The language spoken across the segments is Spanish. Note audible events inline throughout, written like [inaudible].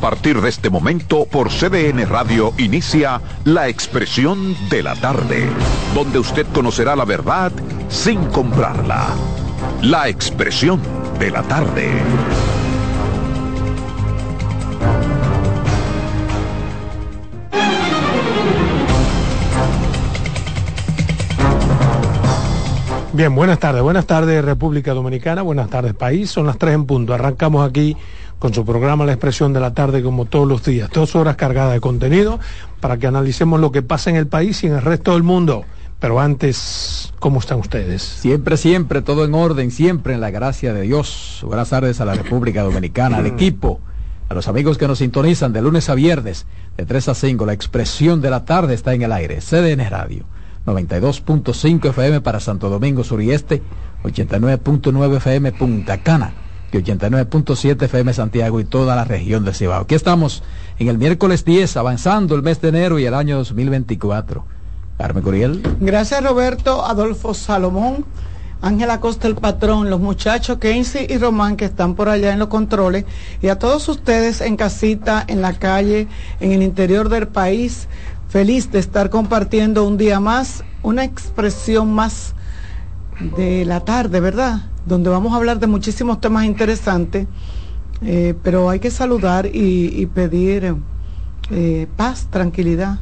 Partir de este momento, por CDN Radio inicia La Expresión de la Tarde, donde usted conocerá la verdad sin comprarla. La Expresión de la Tarde. Bien, buenas tardes, buenas tardes República Dominicana, buenas tardes país, son las tres en punto. Arrancamos aquí con su programa La Expresión de la Tarde como todos los días. Dos horas cargadas de contenido para que analicemos lo que pasa en el país y en el resto del mundo. Pero antes, ¿cómo están ustedes? Siempre, siempre, todo en orden, siempre en la gracia de Dios. Buenas tardes a la República Dominicana, al equipo, a los amigos que nos sintonizan de lunes a viernes, de 3 a 5. La expresión de la tarde está en el aire. CDN Radio, 92.5 FM para Santo Domingo Sur y Este, 89.9 FM Punta Cana y 89.7 FM Santiago y toda la región de Cibao. Aquí estamos en el miércoles 10, avanzando el mes de enero y el año 2024. Carmen Curiel. Gracias Roberto, Adolfo Salomón, Ángela Costa el patrón, los muchachos Kenzie y Román que están por allá en los controles y a todos ustedes en casita, en la calle, en el interior del país. Feliz de estar compartiendo un día más, una expresión más de la tarde, ¿verdad? Donde vamos a hablar de muchísimos temas interesantes, eh, pero hay que saludar y, pedir eh, paz, tranquilidad,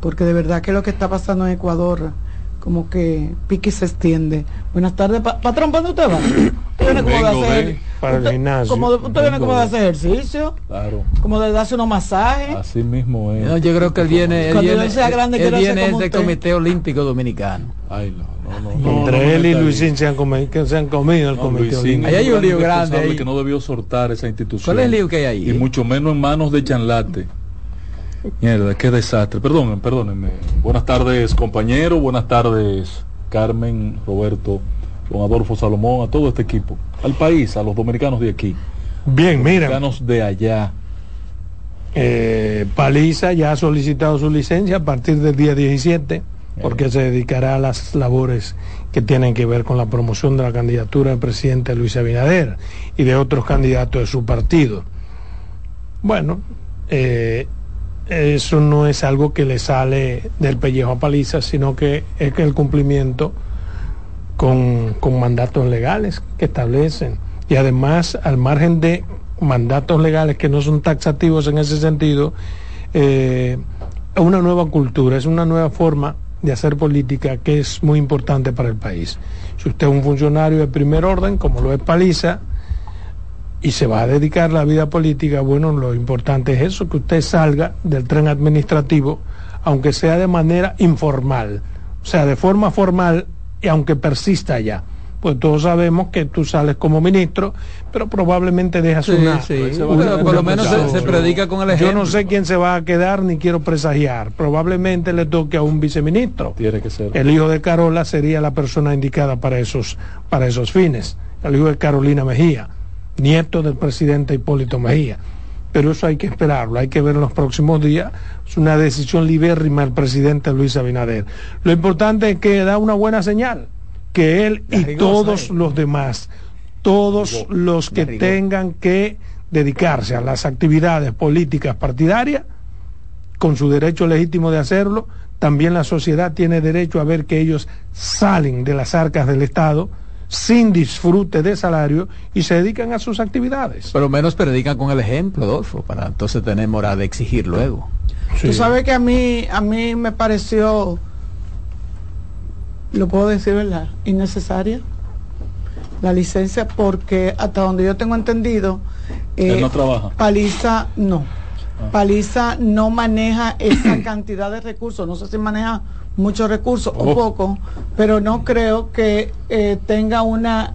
porque de verdad que lo que está pasando en Ecuador, como que pique se extiende. Buenas tardes, patrón, ¿para dónde usted va? ¿Usted viene como de hacer, para el gimnasio. Como ¿Usted viene como de hacer ejercicio? Claro. Como de darse unos masajes. Así mismo es. yo creo que él viene, él viene, sea grande, él viene del Comité Olímpico Dominicano. Ay, no. Entre él y Luisín se han, comido, se han comido el comité Ahí hay un lío grande. Ahí. que no debió soltar esa institución. ¿Cuál es el lío que hay ahí? Y mucho menos en manos de Chanlate. Mierda, qué desastre. Perdónenme, perdónenme. Buenas tardes, compañero. Buenas tardes, Carmen, Roberto, don Adolfo Salomón, a todo este equipo. Al país, a los dominicanos de aquí. Bien, mira. Dominicanos de allá. Eh, Paliza ya ha solicitado su licencia a partir del día 17 porque se dedicará a las labores que tienen que ver con la promoción de la candidatura del presidente Luis Abinader y de otros candidatos de su partido. Bueno, eh, eso no es algo que le sale del pellejo a paliza, sino que es el cumplimiento con, mandatos legales que establecen. Y además, al margen de mandatos legales que no son taxativos en ese sentido, eh, una nueva cultura, es una nueva forma de hacer política que es muy importante para el país. Si usted es un funcionario de primer orden, como lo es Paliza, y se va a dedicar a la vida política, bueno, lo importante es eso, que usted salga del tren administrativo, aunque sea de manera informal, o sea, de forma formal, y aunque persista allá pues todos sabemos que tú sales como ministro, pero probablemente dejas una, por lo menos se, predica con el ejemplo. Yo no sé quién se va a quedar ni quiero presagiar. Probablemente le toque a un viceministro. Tiene que ser. El hijo de Carola sería la persona indicada para esos, para esos fines. El hijo de Carolina Mejía, nieto del presidente Hipólito Mejía. Pero eso hay que esperarlo, hay que ver en los próximos días. Es una decisión libérrima del presidente Luis Abinader. Lo importante es que da una buena señal que él y todos los demás, todos los que tengan que dedicarse a las actividades políticas partidarias, con su derecho legítimo de hacerlo, también la sociedad tiene derecho a ver que ellos salen de las arcas del Estado sin disfrute de salario y se dedican a sus actividades. Pero menos predican con el ejemplo, Adolfo, para entonces tener moral de exigir luego. Tú sabes que a mí, a mí me pareció lo puedo decir, ¿verdad? Innecesaria la licencia porque hasta donde yo tengo entendido, eh, no trabaja. Paliza no. Ah. Paliza no maneja esa cantidad de recursos, no sé si maneja muchos recursos o oh. poco, pero no creo que eh, tenga una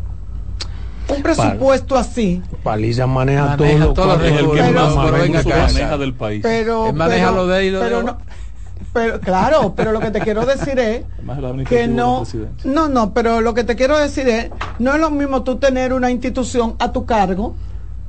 un presupuesto así. Paliza maneja, todo, todo, los recursos, pero, maneja del país. Pero, maneja lo de, pero no, Pero claro, pero lo que te quiero decir es [laughs] el que no, no, no, pero lo que te quiero decir es, no es lo mismo tú tener una institución a tu cargo,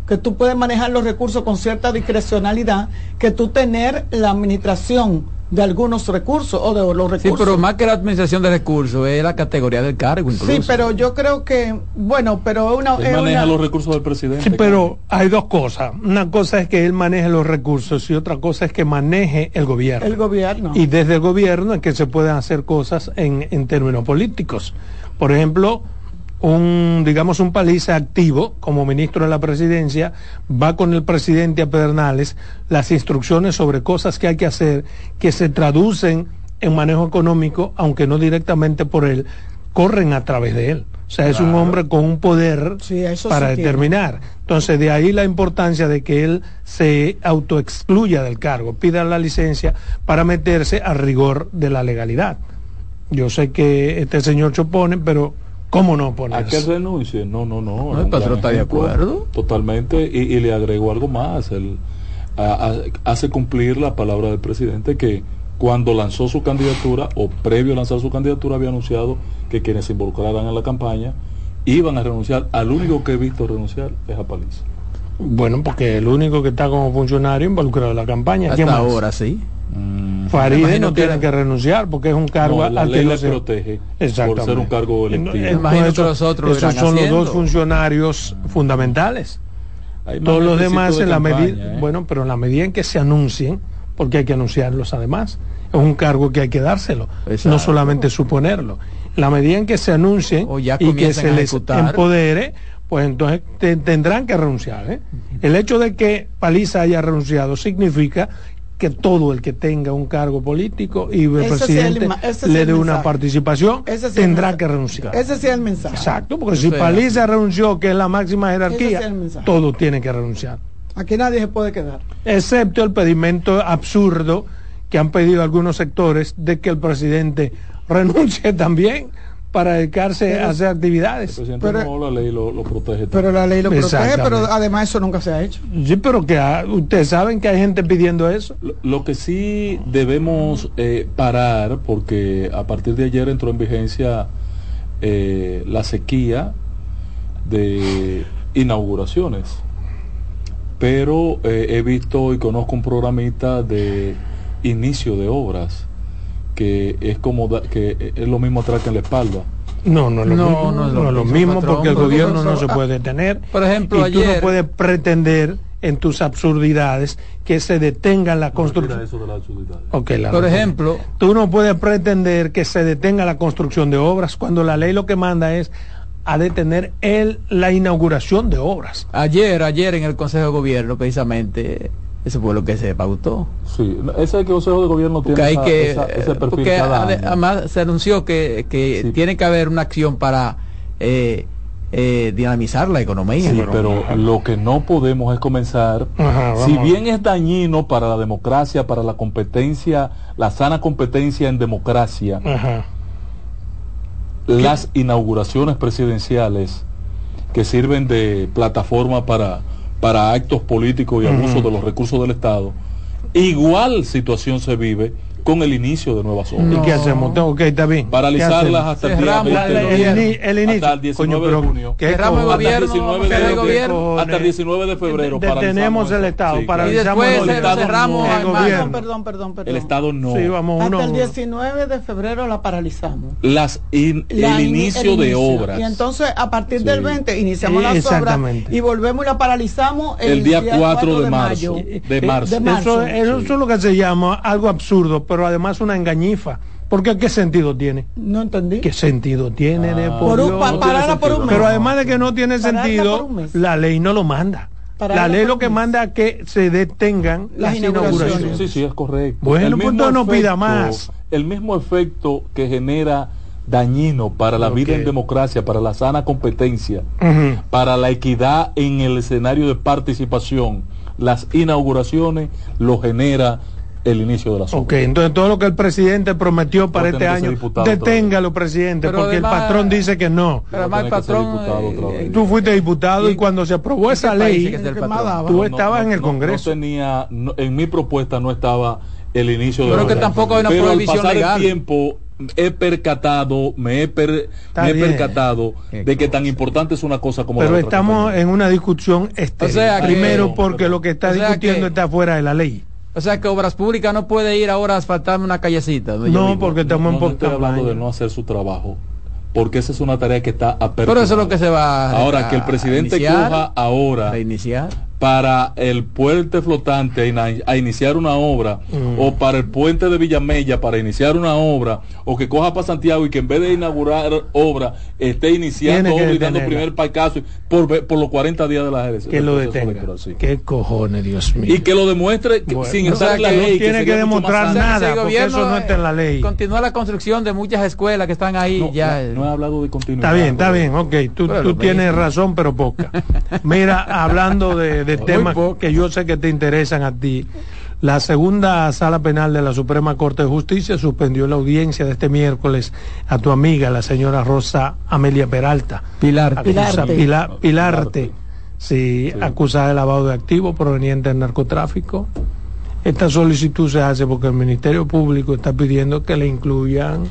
que tú puedes manejar los recursos con cierta discrecionalidad, que tú tener la administración de algunos recursos o de los Sí, recursos. pero más que la administración de recursos, es la categoría del cargo incluso. Sí, pero yo creo que, bueno, pero una... Él es maneja una- los recursos del presidente. Sí, pero hay dos cosas. Una cosa es que él maneje los recursos y otra cosa es que maneje el gobierno. el gobierno. Y desde el gobierno es que se pueden hacer cosas en, en términos políticos. Por ejemplo, un, digamos, un paliza activo como ministro de la presidencia va con el presidente a Pedernales las instrucciones sobre cosas que hay que hacer que se traducen en manejo económico, aunque no directamente por él, corren a través de él. O sea, es un hombre con un poder Sí, para sí tiene. determinar. Entonces, de ahí la importancia de que él se autoexcluya del cargo, pida la licencia para meterse al rigor de la legalidad. Yo sé que este señor se opone, pero ¿cómo no ¿A que renuncie? No, no, no. El patrón está de acuerdo. Totalmente. Y, y le agrego algo más. A- a- hace cumplir la palabra del presidente que cuando lanzó su candidatura o previo a lanzar su candidatura había anunciado que quienes se involucraran en la campaña iban a renunciar. Al único que he visto renunciar es a Paliza. Bueno, porque el único que está como funcionario involucrado en la campaña. ¿quién Hasta ahora sí. Mm, Faride imagino no que tiene que renunciar porque es un cargo no, la al que ley no le protege por Exactamente. ser un cargo no- electivo. entonces, Imagino que eso- los otros esos son los dos funcionarios fundamentales. Hay Todos los demás de en la medida, ¿eh? bueno, pero en la medida en que se anuncien, porque hay que anunciarlos además, es un cargo que hay que dárselo, Exacto. no solamente suponerlo. La medida en que se anuncien O ya y que se les empodere, pues entonces te- tendrán que renunciar. ¿eh? El hecho de que Paliza haya renunciado significa que todo el que tenga un cargo político y el Ese presidente le dé una participación, Ese sí el tendrá que renunciar. Ese sí es el mensaje. Exacto, porque si Paliza renunció, que es la máxima jerarquía, todo tiene que renunciar. Aquí nadie se puede quedar. Excepto el pedimento absurdo que han pedido algunos sectores de que el presidente [laughs] renuncie también para dedicarse Pero- a hacer El actividades. presidente Pero- no, la ley lo, lo protege. Pero la ley lo protege, pero además eso nunca se ha hecho. Sí, pero que ah, ustedes saben que hay gente pidiendo eso. Lo, lo que sí debemos eh, parar, porque a partir de ayer entró en vigencia eh, la sequía de inauguraciones. Pero eh, he visto y conozco un programita de inicio de obras que es como da- que es lo mismo atraca en la espalda. No, no es lo No, mismo, no es no lo es lo mismo, patrón, porque el gobierno no se puede detener. por ejemplo, y tú no puedes pretender en tus absurdidades que se detenga la construcción. Eso de las absurdidades. Ok, la Por razón. ejemplo, Tú no puedes pretender que se detenga la construcción de obras cuando la ley lo que manda es a detener el, la inauguración de obras. ayer, ayer en el Consejo de Gobierno, precisamente, eso fue lo que se pautó. Sí, ese Consejo de Gobierno Porque tiene hay esa- que, esa- ese perfil porque cada ade- año. además se anunció que, que Sí. tiene que haber una acción para eh, eh, dinamizar la economía. Sí, pero lo que no podemos es comenzar, Ajá, si bien es dañino para la democracia, para la competencia, la sana competencia en democracia, Ajá. las inauguraciones presidenciales que sirven de plataforma para, para actos políticos y abuso Ujú. de los recursos del Estado, igual situación se vive con el inicio de nuevas obras. ¿Y qué hacemos? Tengo que está bien. ¿Qué Paralizarlas hasta el día Cerramos 20 la- de el, noviembre. el inicio. Hasta el 19 Coño, pero de junio. ¿qué el? Hasta el gobierno, 19 cerrar el de, gobierno. hasta el 19 de febrero. De- detenemos el. Estado, Sí, para Y después el Estado cerramos no- el Perdón, gobierno. Perdón, perdón, perdón. El Estado no. Sí, vamos uno. Hasta el uno. 19 de febrero la paralizamos. Las in- La el ini- inicio el de inicio. obras. Y entonces a partir Sí. del 20 iniciamos las obras exactamente. y volvemos y la paralizamos el, El día 4 de marzo. De Eh, marzo. de marzo. Eso, es lo que se llama algo absurdo, pero además una engañifa. Porque ¿qué sentido tiene? No entendí. ¿Qué sentido tiene de Ah. por Por un- Dios? pa- No pararla tiene por un mes. Pero además de que no tiene Pararla sentido, la ley no lo manda. Pararla la ley lo que mes. manda es que se detengan Las las, inauguraciones. inauguraciones. Sí, sí, es correcto. Bueno, pues no pida más. El mismo efecto que genera dañino para la vida en democracia, para la sana competencia, para la equidad en el escenario de participación, las inauguraciones lo genera el inicio de las obras. Ok, entonces todo lo que el presidente prometió para este que año, deténgalo, presidente, Pero porque además- el patrón dice que no. Pero además el que patrón... vez. Tú fuiste diputado y, ¿Y- cuando se aprobó ¿y esa ley, es que que tú No, estabas no, en el no, Congreso. No tenía, no- en mi propuesta no estaba el inicio de Pero la que obra. tampoco hay una Pero al prohibición pasar legal. el tiempo he percatado, me he, per- me he percatado Qué de que cosa. tan importante es una cosa como la Pero otra estamos compañía. en una discusión estéril. O sea que- Primero porque lo que está o sea discutiendo que- está fuera de la ley. O sea que Obras Públicas no puede ir ahora a asfaltarme una callecita. No, vivo. porque estamos no, en no estoy hablando de no hacer su trabajo, porque esa es una tarea que está aperta. Pero eso es lo que se va a- Ahora, que el presidente coja ahora a iniciar. Para el puente flotante a, iniciar una obra, Mm. o para el puente de Villamella para iniciar una obra, o que coja para Santiago y que en vez de inaugurar obra esté iniciando Tiene que obra y dando primer pacazo por, por los 40 días de la elección. Que lo detenga. electoral, sí. ¿Qué cojones, Dios mío? Y que lo demuestre que- Bueno, sin o estar sea, en la que no ley. tiene sería que más demostrar nada. Que porque eso no está en la ley. Continúa la construcción de muchas escuelas que están ahí No, ya. no, no he hablado de continuidad. Está bien, está bien, ok, tú, Pero tú tienes razón, pero poca. [laughs] Mira, hablando de, de temas que yo sé que te interesan a ti, la segunda sala penal de la Suprema Corte de Justicia suspendió la audiencia de este miércoles a tu amiga, la señora Rosa Amelia Peralta. Pilar. Acusa- Pilarte. Pila- Pilarte, sí, Sí. acusada de lavado de activos proveniente del narcotráfico. Esta solicitud se hace porque el Ministerio Público está pidiendo que le incluyan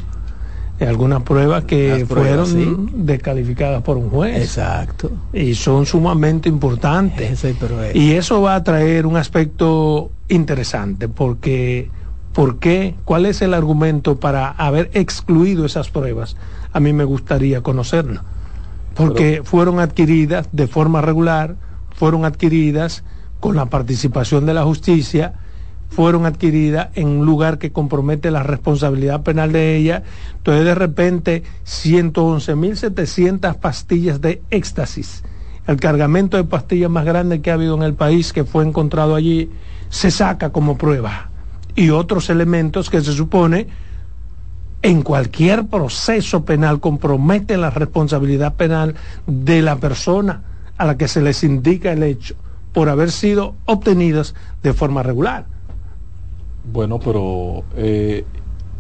algunas pruebas que pruebas, fueron descalificadas por un juez Exacto. y son sumamente importantes. Es- Y eso va a traer un aspecto interesante porque ¿por qué? ¿Cuál es el argumento para haber excluido esas pruebas? A mí me gustaría conocerlo. Porque fueron adquiridas de forma regular, fueron adquiridas con la participación de la justicia, fueron adquiridas en un lugar que compromete la responsabilidad penal de ella. Entonces de repente 111.700 pastillas de éxtasis, el cargamento de pastillas más grande que ha habido en el país que fue encontrado allí, se saca como prueba. Y otros elementos que se supone en cualquier proceso penal compromete la responsabilidad penal de la persona a la que se les indica el hecho por haber sido obtenidas de forma regular. Bueno, pero eh,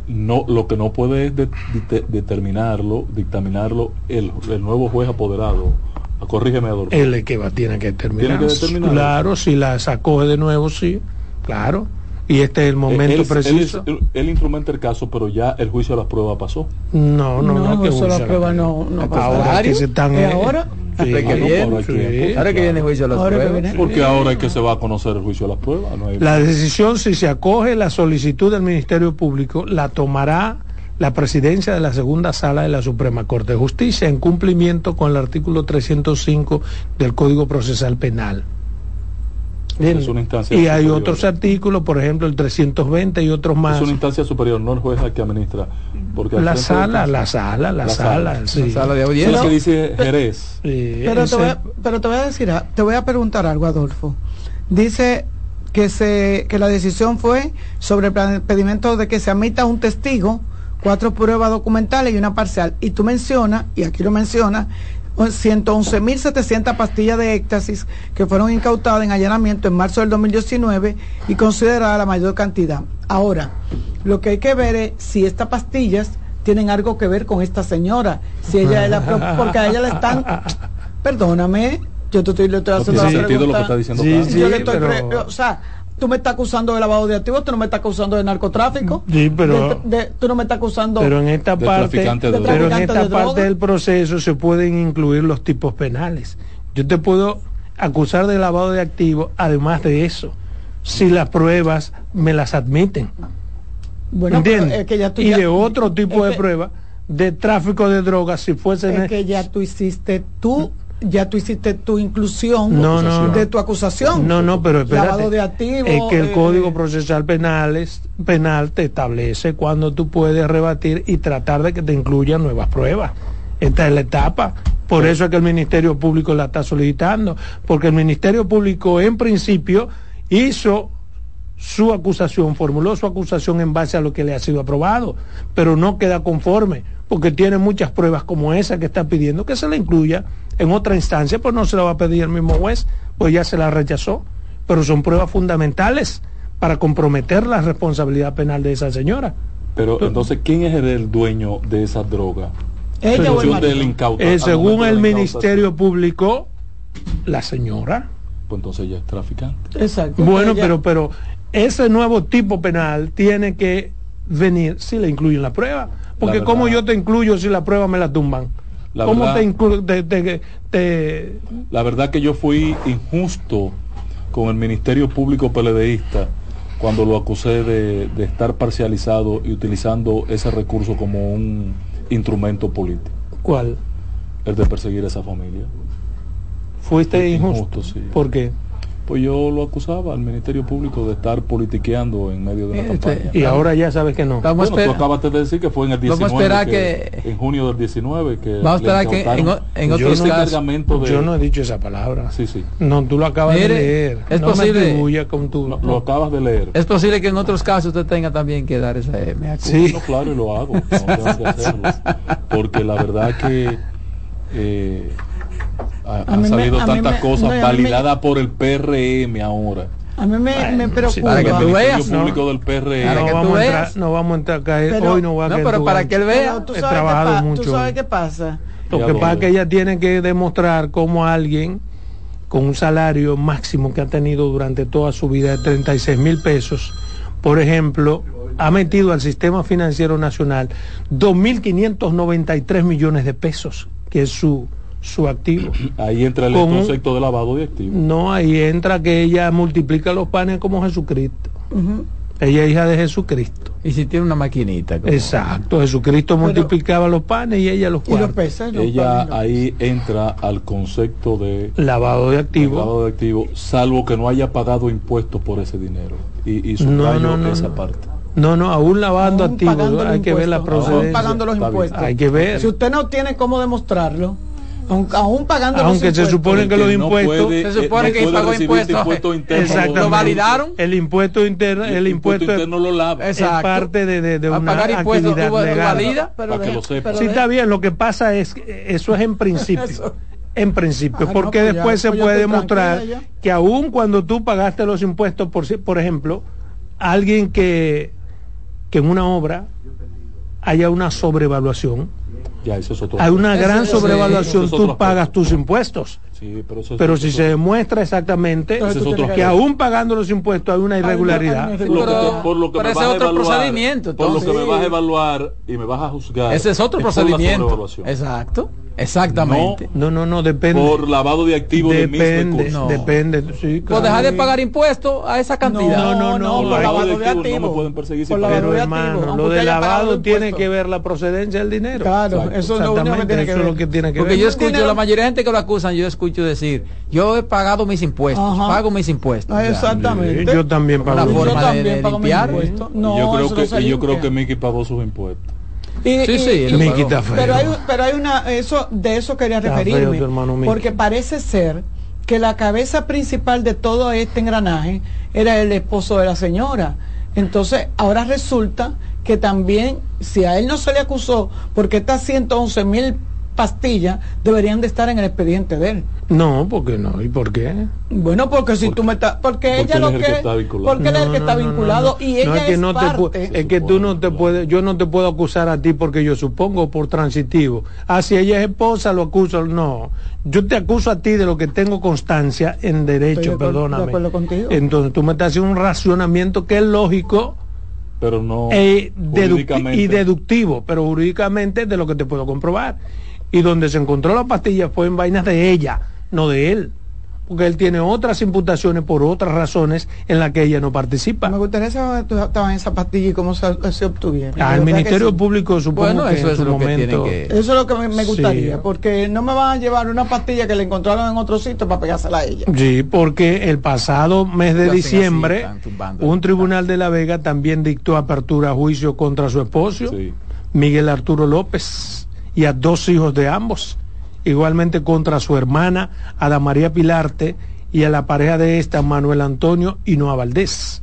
no, lo que no puede es de- de- determinarlo, dictaminarlo el, el nuevo juez apoderado. Ah, Corrígeme, Adolfo. Él es que va, tiene que determinar. Tiene que determinar. Claro, si la sacó de nuevo, sí, claro. Y este es el momento él, él- preciso. Él, él instrumenta el caso, pero ya el juicio de las pruebas pasó. no, no, no, que eso la usa prueba no, no pasa. Ahora que se están. ¿Y ahora? Sí, Ahora que Ah, no, viene, ahora sí. tiempo. Ahora que viene el juicio de las Ahora pruebas. viene- Porque ahora es que se va a conocer el juicio de las pruebas. No hay- La decisión, si se acoge la solicitud del Ministerio Público, la tomará la presidencia de la segunda sala de la Suprema Corte de Justicia en cumplimiento con el artículo 305 del Código Procesal Penal. Bien. Es una instancia Y hay superior. otros artículos, por ejemplo el 320 y otros más. Es una instancia superior, no el juez al que administra. Porque La sala, la sala, la, La sala. sala. sí. La sala de audiencia. lo que dice Jerez. Sí, Pero te, ese- voy a, pero te voy a decir, te voy a preguntar algo, Adolfo. Dice que se que la decisión fue sobre el pedimento de que se admita un testigo, cuatro pruebas documentales y una parcial. Y tú mencionas, y aquí lo mencionas, 111.700 pastillas de éxtasis que fueron incautadas en allanamiento en marzo del 2019 y considerada la mayor cantidad. Ahora, lo que hay que ver es si estas pastillas tienen algo que ver con esta señora, si ella es la porque a ella le están Perdóname, yo te estoy, le estoy No haciendo tiene la sentido lo que está diciendo Sí, sí. yo le estoy pero- o sea, tú me estás acusando de lavado de activos, tú no me estás acusando de narcotráfico. Sí, pero- de- de- tú no me estás acusando. Pero en esta de parte, traficante de pero en esta de parte droga. del proceso se pueden incluir los tipos penales. Yo te puedo acusar de lavado de activos, además de eso, si las pruebas me las admiten. bueno, es que ya tú y ya- de otro tipo es de que- pruebas de tráfico de drogas, si fuese Es que ya tú hiciste tú, ya tú hiciste tu inclusión No, no, de tu acusación. No, no, pero espérate. De es que el eh, Código Procesal Penal, es- penal te establece cuando tú puedes rebatir y tratar de que te incluyan nuevas pruebas. Esta es la etapa. Por eso es que el Ministerio Público la está solicitando. Porque el Ministerio Público, en principio, hizo su acusación, formuló su acusación en base a lo que le ha sido aprobado, pero no queda conforme, porque tiene muchas pruebas como esa que está pidiendo que se la incluya en otra instancia, pues no se la va a pedir el mismo juez, pues ya se la rechazó, pero son pruebas fundamentales para comprometer la responsabilidad penal de esa señora. Pero entonces, ¿quién es el dueño de esa droga? Ella o el del. Eh, según el Ministerio Público, la señora. Pues entonces ella es traficante. Exacto. Bueno, Ella- pero, pero ese nuevo tipo penal tiene que venir si le incluyen la prueba. Porque La ¿cómo verdad- yo te incluyo si la prueba me la tumban? La ¿Cómo verdad- te, inclu- te, te- te- La verdad que yo fui injusto con el Ministerio Público PLDista cuando lo acusé de, de estar parcializado y utilizando ese recurso como un instrumento político, ¿Cuál? el de perseguir a esa familia. ¿Fuiste Fue injusto? injusto, sí. ¿Por qué? Pues yo lo acusaba al Ministerio Público de estar politiqueando en medio de una Este, campaña. Y ahora ya sabes que no. Vamos a Bueno, tú esperar. acabas de decir que fue en el Vamos a 19, esperar que- que- en junio del 19 que Vamos a esperar que en, Yo otros no- casos. cargamento de- Yo no he dicho esa palabra. Sí, sí. No, tú lo acabas Mire, de leer. es no me posible- atribuyas con tu... Lo, lo acabas de leer. Es posible que en otros casos usted tenga también que dar esa eh, culpa. Sí. No, claro, y lo hago. No tengo que hacerlo. [laughs] Porque la verdad que eh, ha- han mí me- salido mí tantas me- cosas no, me- validadas por el PRM ahora. A mí me, me Bueno, preocupa. para que el tú Ministerio veas, Público ¿no? del PRM. Para no, que tú vamos a entrar, veas. no vamos a entrar caer. Pero- Hoy no va a No, pero para que él vea. tú He sabes, tú sabes qué pasa. Lo que pasa es que ella tiene que demostrar cómo alguien con un salario máximo que ha tenido durante toda su vida de 36 mil pesos, por ejemplo, ha metido al sistema financiero nacional 2.593 millones de pesos, que es su, su activo. [clears throat] Ahí entra el Con concepto de lavado de activos. No, ahí entra que ella multiplica los panes como Jesucristo. Ella es hija de Jesucristo. Y si tiene una maquinita. como- Exacto, Jesucristo multiplicaba los panes y ella los Y los cuartos. peces. los Ella panes, los ahí entra al concepto de Lavado de activos. lavado de activos, salvo que no haya pagado impuestos por ese dinero. Y, y No, subrayo no, no, esa no. parte. No, no, aún lavando Aún activos, hay que ver la aún procedencia. pagando los Está bien. impuestos. Hay que ver. Si usted no tiene cómo demostrarlo, aun- aún pagando los Aunque se impuestos, supone que los El no impuestos- puede- Se supone eh, que no pagó recibir impuestos. impuesto interno. ¿Lo validaron? El impuesto interno, el impuesto, interno lo lava. Es- parte de, de, de una pagar impuestos, actividad tú lo legal. validas. pero Para que lo sepa. Sí, está bien, lo que pasa es que eso es en principio. En principio, Ah, no, porque pues ya, después se pues yo puede demostrar ya. que aún cuando tú pagaste los impuestos, por, si- por ejemplo, alguien que, que en una obra haya una sobrevaluación, Ya, eso es otro hay una gran sobrevaluación, es tú pagas tus impuestos. Sí, pero eso es Pero otro- si se demuestra exactamente Entonces que que- aún pagando los impuestos hay una Hay una- irregularidad, Lo que por lo que me vas otro evaluar, procedimiento, por lo que me vas a evaluar y me vas a juzgar Ese es otro por procedimiento. Exacto. Exactamente. no, no, no, depende. por lavado de activos Depende, No. depende. Sí, Por claro. dejar de pagar impuestos a esa cantidad. No, no, no, por lavado de de activos no me pueden perseguir Por lavado de activos, lo de lavado tiene que ver la procedencia del dinero. Claro. Eso es lo único que tiene que ver. lo que tiene que Porque ver. yo escucho, la mayoría de gente que lo acusan, yo escucho decir, yo he pagado mis impuestos, Ajá. pago mis impuestos. Ah, exactamente. Yo también Una pago. forma yo también de pago mis impuestos. Y No, yo creo que no y yo creo que Mickey pagó sus impuestos. Y- Sí, y- sí, Miki pagó. está feo. Pero hay, pero hay una, eso, de eso quería Está referirme, feo porque parece ser que la cabeza principal de todo este engranaje era el esposo de la señora. Entonces, ahora resulta que también, si a él no se le acusó, porque estas 111 mil pastillas deberían de estar en el expediente de él. No, porque no. ¿Y por qué? Bueno, porque si Porque- tú me estás, porque, porque ella él lo es el que, que está vinculado. porque él es el que No, está no, no, vinculado no, no. y ella No, es que no te pu- parte. es que tú no te puedes, yo no te puedo acusar a ti porque yo supongo por transitivo. Ah, si ella es esposa, lo acuso. No, yo te acuso a ti de lo que tengo constancia en Estoy de derecho, perdóname. de acuerdo contigo. Entonces tú me estás haciendo un racionamiento que es lógico Pero no e deducti- jurídicamente. y deductivo, pero jurídicamente de lo que te puedo comprobar. Y donde se encontró la pastilla fue en vainas de ella, no de él. Porque él tiene otras imputaciones por otras razones en las que ella no participa. Me gustaría saber dónde estaban esas pastillas y cómo se, se obtuvieron. Verdad que Ministerio sí. Público supongo Bueno, que eso en es su lo que momento... tienen que- Eso es lo que me, me gustaría, Sí. porque no me van a llevar una pastilla que le encontraron en otro sitio para pegársela a ella. Sí, porque el pasado mes de así, diciembre, un tribunal de La Vega también dictó apertura a juicio contra su esposo, Sí. Miguel Arturo López, y a dos hijos de ambos. Igualmente contra su hermana, Ada María Pilarte, y a la pareja de esta, Manuel Antonio Hinoa Valdés.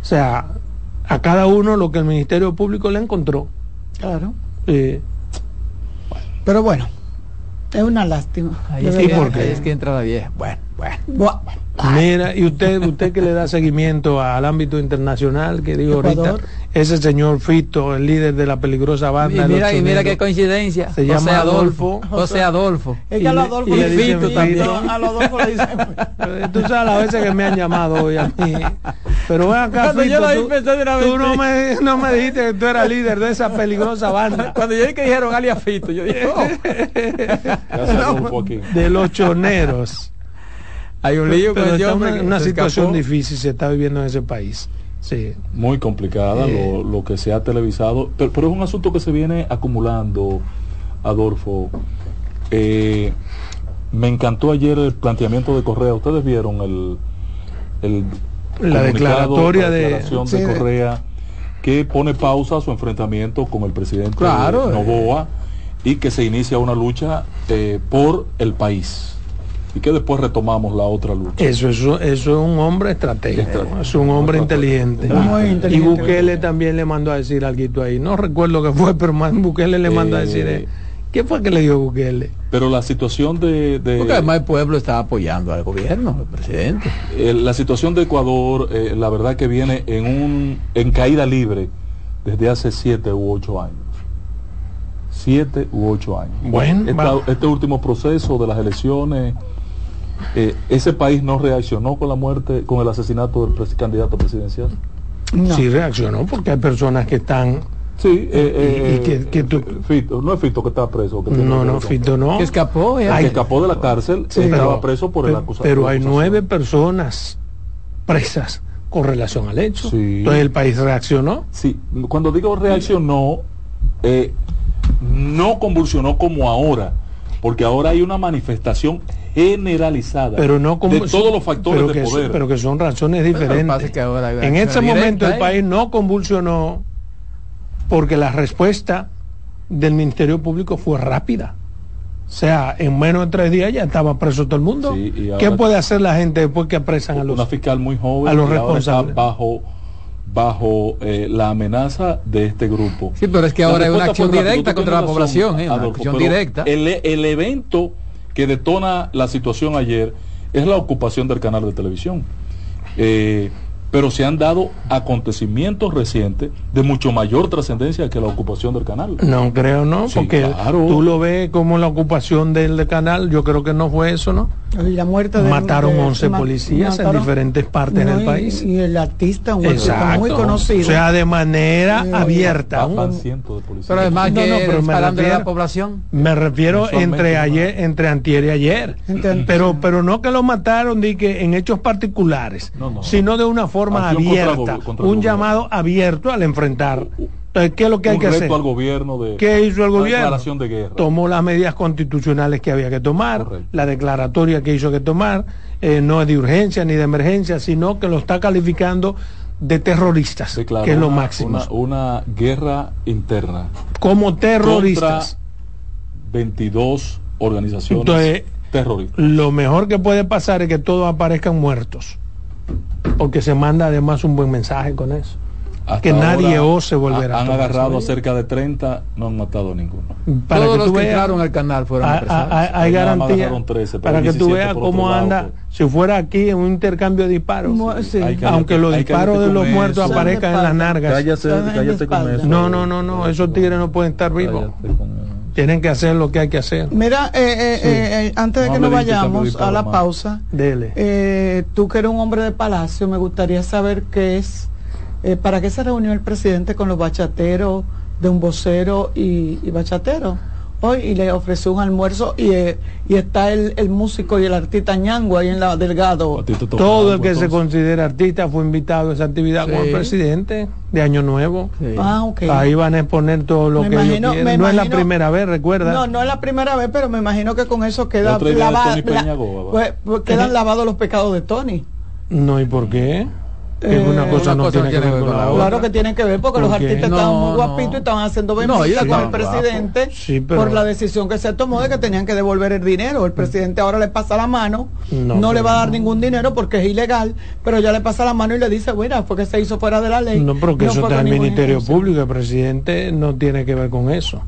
O sea, a cada uno lo que el Ministerio Público le encontró. Claro. Eh, Pero bueno, es una lástima. Ahí es, ¿Y que, ahí es que entra la vieja. Bueno, bueno. Buah. Mira, y usted, usted que le da seguimiento al ámbito internacional, que digo Ecuador. ahorita, ese señor Fito, el líder de la peligrosa Y banda. mira, Los y mira qué coincidencia. Se José llama Adolfo. Adolfo. José Adolfo. Es Y que a los Adolfo y le le dicen Fito, Fito. a los Adolfo le dicen [laughs] Tú sabes las veces que me han llamado hoy a mí. Pero ven acá, Cuando yo Fito, lo vi, tú, pensé de una vez tú no me, no me dijiste que tú eras líder de esa peligrosa banda. [laughs] Cuando yo vi que dijeron alias Fito, yo dije, [laughs] oh, Gracias, Adolfo, aquí. De los choneros. Hay un lío con Pero hombre una, situación escapó. difícil se está viviendo en ese país. Sí. Muy complicada Eh. lo, lo que se ha televisado, pero, pero es un asunto que se viene acumulando, Adolfo. Eh, me encantó ayer el planteamiento de Correa. Ustedes vieron el, el La declaratoria la de- declaración de de- Correa que pone pausa a su enfrentamiento con el presidente Claro, eh. Novoa y que se inicia una lucha eh, por el país y que después retomamos la otra lucha. Eso, eso, eso es un hombre estratégico, es un hombre inteligente. Y. Bukele también le mandó a decir algo ahí. No recuerdo qué fue, pero más Bukele le mandó a decir. Eh. eh, ¿Qué fue que le dio Bukele? Pero la situación de, de- Porque además el pueblo está apoyando al gobierno, al presidente. Eh, la situación de Ecuador, eh, la verdad que viene en un en caída libre desde hace siete u ocho años. Siete u ocho años. Bueno, Esta- este último proceso de las elecciones, eh, ese país no reaccionó con la muerte, con el asesinato del candidato presidencial. No. Sí reaccionó porque hay personas que están... Sí, eh, eh, ¿Y que- que tú- Fito, no es Fito que está preso. que No, no. Fito no. Que escapó, eh. El Ay, que escapó de la cárcel Sí, estaba pero- preso por el pero, acusa- pero hay nueve personas presas con relación al hecho. Sí. Entonces el país reaccionó. Sí, cuando digo reaccionó, eh, no convulsionó como ahora, porque ahora hay una manifestación generalizada pero no como de todos los factores pero de que, poder. pero que son razones diferentes pasa es que ahora hay una en este momento el ¿eh? país no convulsionó porque la respuesta del ministerio público fue rápida o sea en menos de tres días ya estaba preso todo el mundo Sí, qué puede hacer la gente después que apresan a una los fiscal muy joven a los y ahora está responsables. bajo bajo eh, la amenaza de este grupo. Sí, pero es que ahora hay una acción directa contra la población, ¿eh? Adolfo, acción directa. El, el evento que detona la situación ayer es la ocupación del canal de televisión. Eh, pero se han dado acontecimientos recientes de mucho mayor trascendencia que la ocupación del canal. no creo no Sí, porque claro. tú lo ves como la ocupación del canal yo creo que no fue eso no Y la muerte de, mataron de- 11 ma- policías en diferentes partes No, del país Y el artista, un artista muy conocido. O sea, de manera Sí, abierta. Un- cientos de policías. Pero además No, que no, pero me disparando a la refiero- población. Me refiero entre ¿no? ayer, entre antier y ayer. Pero, pero no que lo mataron de que en hechos particulares, No, no. sino de una forma Acción contra abierta, el go- contra el un gobierno. llamado abierto al enfrentar. Entonces, ¿qué es lo que hay que hacer? al gobierno de ¿Qué hizo el gobierno? declaración de guerra. Tomó las medidas constitucionales que había que tomar, Correcto. la declaratoria que hizo que tomar, eh, no es de urgencia ni de emergencia, sino que lo está calificando de terroristas, Declaró que es lo una- máximo. Una, una guerra interna Como terroristas. contra 22 organizaciones Entonces, terroristas. lo mejor que puede pasar es que todos aparezcan muertos. Porque se manda además un buen mensaje con eso. Hasta que nadie ose volver a ha- Han agarrado a cerca de 30, no han matado a ninguno. Para Todos que los tú que veas, entraron al canal fueron hay, apresados. hay- garantía agarraron 13, pero para que tú 17 veas cómo lado, anda. Si fuera aquí en un intercambio de disparos, sí. Que- aunque los disparos de los eso. muertos aparezcan en las nargas. Cállate, cállate con espalda. eso. No, no, no, no, esos tigres no pueden estar vivos. Cállate con eso. Tienen que hacer lo que hay que hacer. Mira, eh, eh, eh, antes de No que nos vayamos a la pausa, Dele. tú que eres un hombre de palacio, me gustaría saber qué es, para qué se reunió el presidente con los bachateros de un vocero y, y bachatero hoy y le ofreció un almuerzo y, eh, y está el, el músico y el artista ñango ahí en la Delgado. Todo el que se considera artista fue invitado a esa actividad con Sí. el presidente de Año Nuevo. Sí. Ah, ok. Ahí van a exponer todo lo Me que imagino- ellos quieren. me No es la primera vez, recuerda. No, no es la primera vez, pero me imagino que con eso queda Otra idea de lava- Tony la- Peña Goa, ¿va? pues, pues quedan lavados los pecados de Tony. No, ¿y por qué? Eh, una cosa una no cosa tiene que ver con la otra. Claro que tienen que ver porque los artistas No, estaban muy no. guapitos y estaban haciendo ellos con el presidente Sí, pero- por la decisión que se tomó de que tenían que devolver el dinero. El presidente ahora le pasa la mano, No, no, le va a dar no. ningún dinero porque es ilegal, pero ya le pasa la mano y le dice, bueno, fue que se hizo fuera de la ley. No, pero que eso está en el Ministerio intención". Público. El presidente no tiene que ver con eso.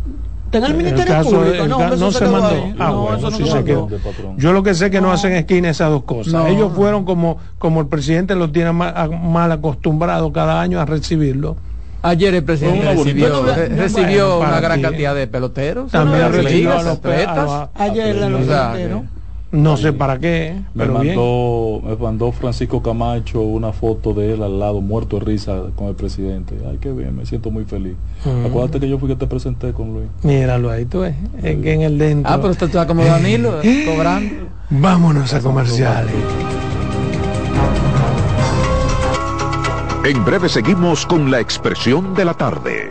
Está en el Ministerio caso Público. de- el No, ca- eso no se mandó. ahí. Ah, No, bueno, sí se quedó. Yo lo que sé que no, No. hacen esquina esas dos cosas. No. Ellos fueron como, como el presidente lo tiene mal acostumbrado cada año a recibirlo. Ayer el presidente recibió, Bueno, una gran ti, cantidad de peloteros. También de recibió a los pe- atletas. a- Ayer los sea, No sé para qué, Me pero bien. mandó, me mandó Francisco Camacho una foto de él al lado, muerto de risa con el presidente. Ay, qué bien, me siento muy feliz. Mm. Acuérdate que yo fui que te presenté con Luis. Míralo ahí, tú ves. Es que en el dentro. Ah, pero usted está como Danilo, [laughs] eh, cobrando. Vámonos a comerciales. En breve seguimos con la expresión de la tarde.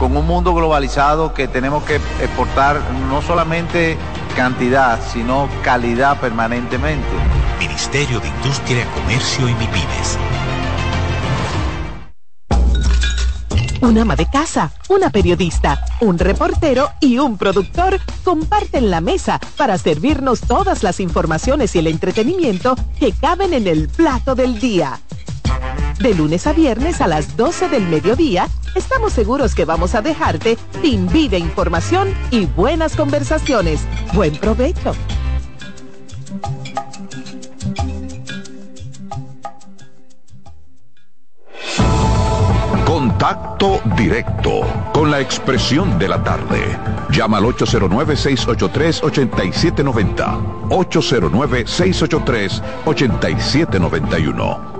con un mundo globalizado que tenemos que exportar no solamente cantidad, sino calidad permanentemente. Ministerio de Industria, Comercio y MIPIMES. Un ama de casa, una periodista, un reportero y un productor comparten la mesa para servirnos todas las informaciones y el entretenimiento que caben en el plato del día. De lunes a viernes a las 12 del mediodía, estamos seguros que vamos a dejarte sin vida información y buenas conversaciones. Buen provecho. Contacto directo con la expresión de la tarde. Llama al 809-683-8790. 809-683-8791.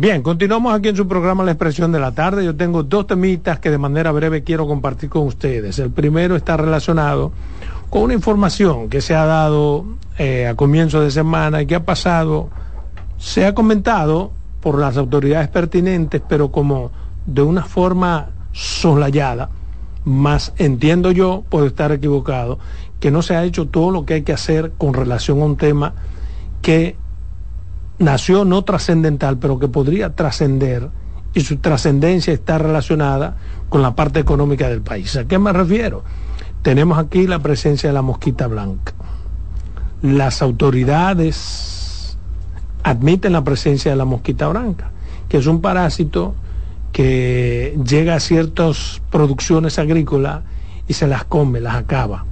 Bien, continuamos aquí en su programa La Expresión de la Tarde. Yo tengo dos temitas que de manera breve quiero compartir con ustedes. El primero está relacionado con una información que se ha dado eh, a comienzo de semana y que ha pasado, se ha comentado por las autoridades pertinentes, pero como de una forma soslayada, más entiendo yo, puedo estar equivocado, que no se ha hecho todo lo que hay que hacer con relación a un tema que nació no trascendental, pero que podría trascender y su trascendencia está relacionada con la parte económica del país. ¿A qué me refiero? Tenemos aquí la presencia de la mosquita blanca. Las autoridades admiten la presencia de la mosquita blanca, que es un parásito que llega a ciertas producciones agrícolas y se las come, las acaba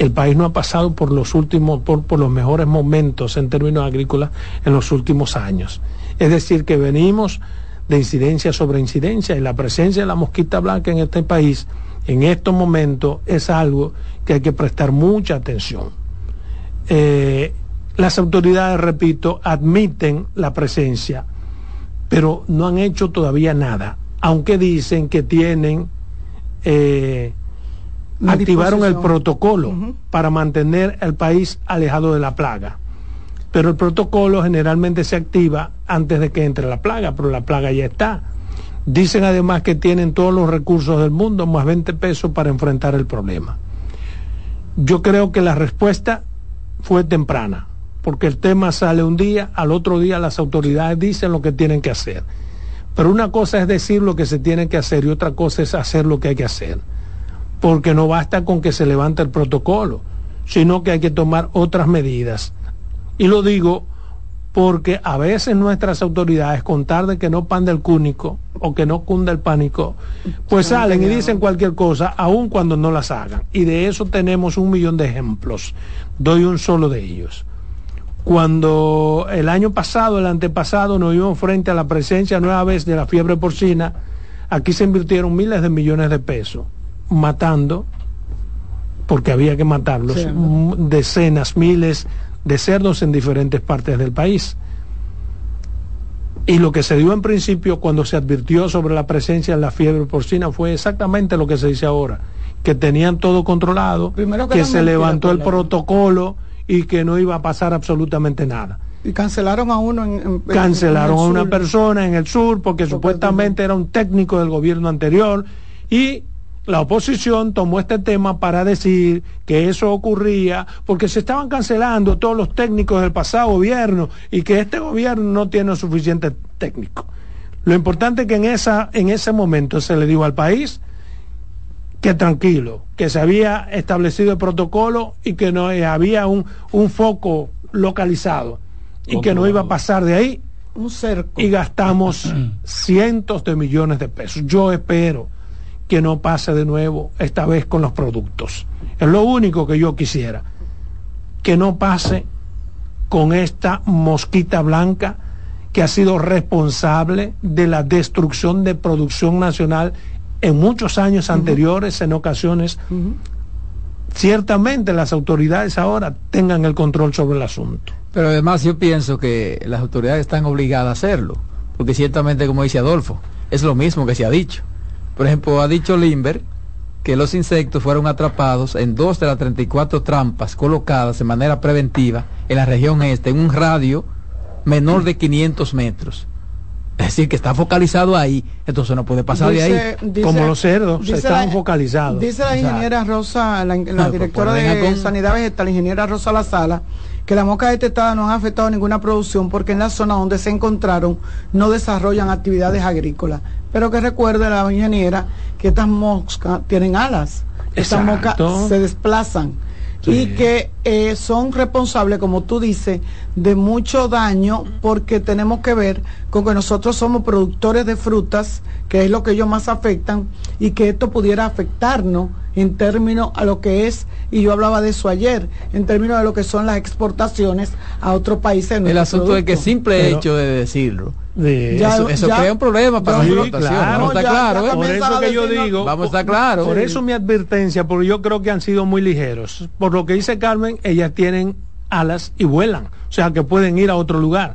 el país no ha pasado por los últimos, por, por, los mejores momentos en términos agrícolas en los últimos años. Es decir, que venimos de incidencia sobre incidencia y la presencia de la mosquita blanca en este país en estos momentos es algo que hay que prestar mucha atención. Eh, las autoridades, repito, admiten la presencia, pero no han hecho todavía nada, aunque dicen que tienen... Eh, activaron el protocolo uh -huh. para mantener el país alejado de la plaga. Pero el protocolo generalmente se activa antes de que entre la plaga, pero la plaga ya está. Dicen además que tienen todos los recursos del mundo, más 20 pesos para enfrentar el problema. Yo creo que la respuesta fue temprana, porque el tema sale un día, al otro día las autoridades dicen lo que tienen que hacer. Pero una cosa es decir lo que se tiene que hacer y otra cosa es hacer lo que hay que hacer porque no basta con que se levante el protocolo, sino que hay que tomar otras medidas. Y lo digo porque a veces nuestras autoridades, con tarde que no pan del cúnico o que no cunda el pánico, pues salen y dicen cualquier cosa, aun cuando no las hagan. Y de eso tenemos un millón de ejemplos. Doy un solo de ellos. Cuando el año pasado, el antepasado, nos vimos frente a la presencia nueva vez de la fiebre porcina, aquí se invirtieron miles de millones de pesos matando, porque había que matarlos, decenas, miles de cerdos en diferentes partes del país. Y lo que se dio en principio cuando se advirtió sobre la presencia de la fiebre porcina fue exactamente lo que se dice ahora, que tenían todo controlado, que, se levantó el protocolo y que no iba a pasar absolutamente nada. Y cancelaron a uno en, cancelaron a una persona en el sur porque supuestamente era un técnico del gobierno anterior y la oposición tomó este tema para decir que eso ocurría porque se estaban cancelando todos los técnicos del pasado gobierno y que este gobierno no tiene suficiente técnico. Lo importante es que en, esa, en ese momento se le dijo al país que tranquilo, que se había establecido el protocolo y que no había un, un foco localizado y que no iba a pasar de ahí. Un cerco. Y gastamos cientos de millones de pesos. Yo espero que no pase de nuevo, esta vez con los productos. Es lo único que yo quisiera, que no pase con esta mosquita blanca que ha sido responsable de la destrucción de producción nacional en muchos años anteriores, en ocasiones. Ciertamente las autoridades ahora tengan el control sobre el asunto. Pero además yo pienso que las autoridades están obligadas a hacerlo, porque ciertamente, como dice Adolfo, es lo mismo que se ha dicho. Por ejemplo, ha dicho Limber que los insectos fueron atrapados en dos de las 34 trampas colocadas de manera preventiva en la región este, en un radio menor de 500 metros. Es decir, que está focalizado ahí, entonces no puede pasar de ahí. Como los cerdos, están focalizados. Dice la ingeniera Rosa, la, pues, directora de Sanidad Vegetal, la ingeniera Rosa La Sala, que la mosca detectada no ha afectado ninguna producción porque en la zona donde se encontraron no desarrollan actividades agrícolas. Pero que recuerde la ingeniera que estas moscas tienen alas. Estas moscas se desplazan. Y que eh, son responsables, como tú dices, de mucho daño porque tenemos que ver con que nosotros somos productores de frutas, que es lo que ellos más afectan, y que esto pudiera afectarnos en términos a lo que es, y yo hablaba de eso ayer, en términos de lo que son las exportaciones a otros países. El asunto es que simple hecho de decirlo eso, crea un problema para la exportación. vamos a estar claros. Por eso que yo digo, vamos a estar claros. Por eso mi advertencia, porque yo creo que han sido muy ligeros. Por lo que dice Carmen, ellas tienen alas y vuelan, o sea que pueden ir a otro lugar.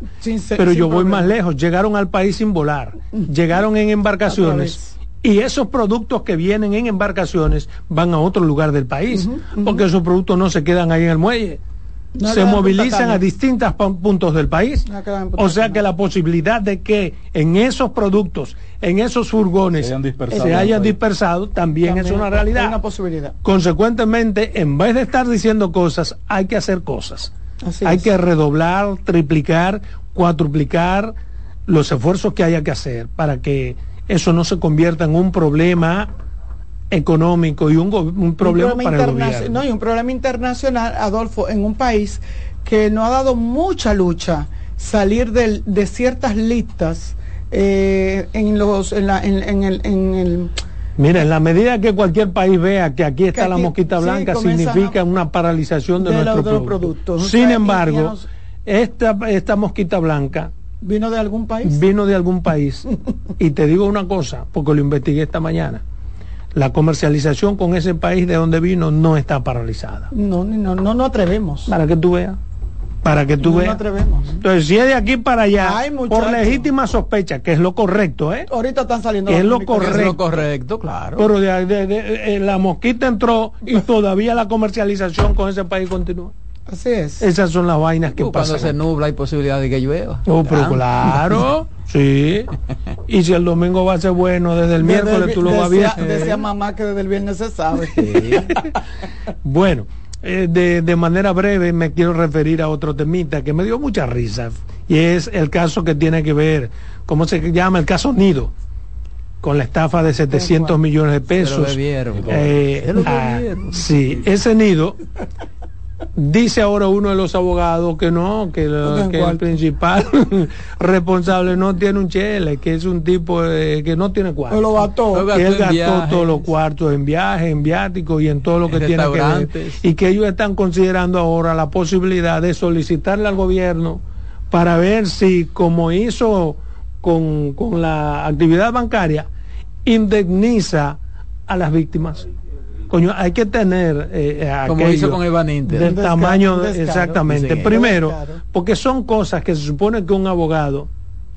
Pero yo voy más lejos, llegaron al país sin volar, llegaron en embarcaciones y esos productos que vienen en embarcaciones van a otro lugar del país, porque esos productos no se quedan ahí en el muelle se movilizan a distintos puntos del país. o sea que la posibilidad de que en esos productos, en esos furgones, se hayan dispersado, también, es una realidad. Una posibilidad. Consecuentemente, en vez de estar diciendo cosas, hay que hacer cosas. hay que redoblar, triplicar, cuatruplicar los esfuerzos que haya que hacer para que eso no se convierta en un problema económico y un, un, problema, para el gobierno. No, y un problema internacional, Adolfo, en un país que no ha dado mucha lucha salir de ciertas listas eh, en los en, la, en, el, en el Mira, en la medida que cualquier país vea que aquí está la mosquita blanca, significa una paralización de, nuestros productos. Sin embargo, esta, esta mosquita blanca vino de algún país. Vino de algún país. y te digo una cosa, porque lo investigué esta mañana la comercialización con ese país de donde vino no está paralizada. No, no, no, no atrevemos. Para que tú veas. Para que tú no veas. No atrevemos. Entonces, si es de aquí para allá, por legítima sospecha, que es lo correcto, ¿eh? Ahorita están saliendo. es lo correcto. Es lo correcto, claro. Pero de, eh, la mosquita entró y todavía la comercialización con ese país continúa. Así es. Esas son las vainas que uh, pasan. Cuando se nubla hay posibilidad de que llueva. Oh, pero claro. Sí. Y si el domingo va a ser bueno, desde el miércoles tú lo vas a Decía mamá que desde el viernes se sabe. bueno, eh, de, de, manera breve me quiero referir a otro temita que me dio mucha risa. Y es el caso que tiene que ver, ¿cómo se llama? El caso Nido con la estafa de 700 millones de pesos. Se lo eh, ah, sí, ese nido Dice ahora uno de los abogados que no, que, lo- que el principal [laughs] responsable no tiene un chele, que es un tipo que no tiene cuarto. Lo gastó. Que él gastó viajes. todos los cuartos en viajes, en viáticos y en todo lo que En tiene que ver. Y que ellos están considerando ahora la posibilidad de solicitarle al gobierno para ver si, como hizo con, con la actividad bancaria, indemniza a las víctimas. Coño, hay que tener eh, Como aquello hizo con Evan Inter. del descaro, tamaño descaro. exactamente. primero porque son cosas que se supone que un abogado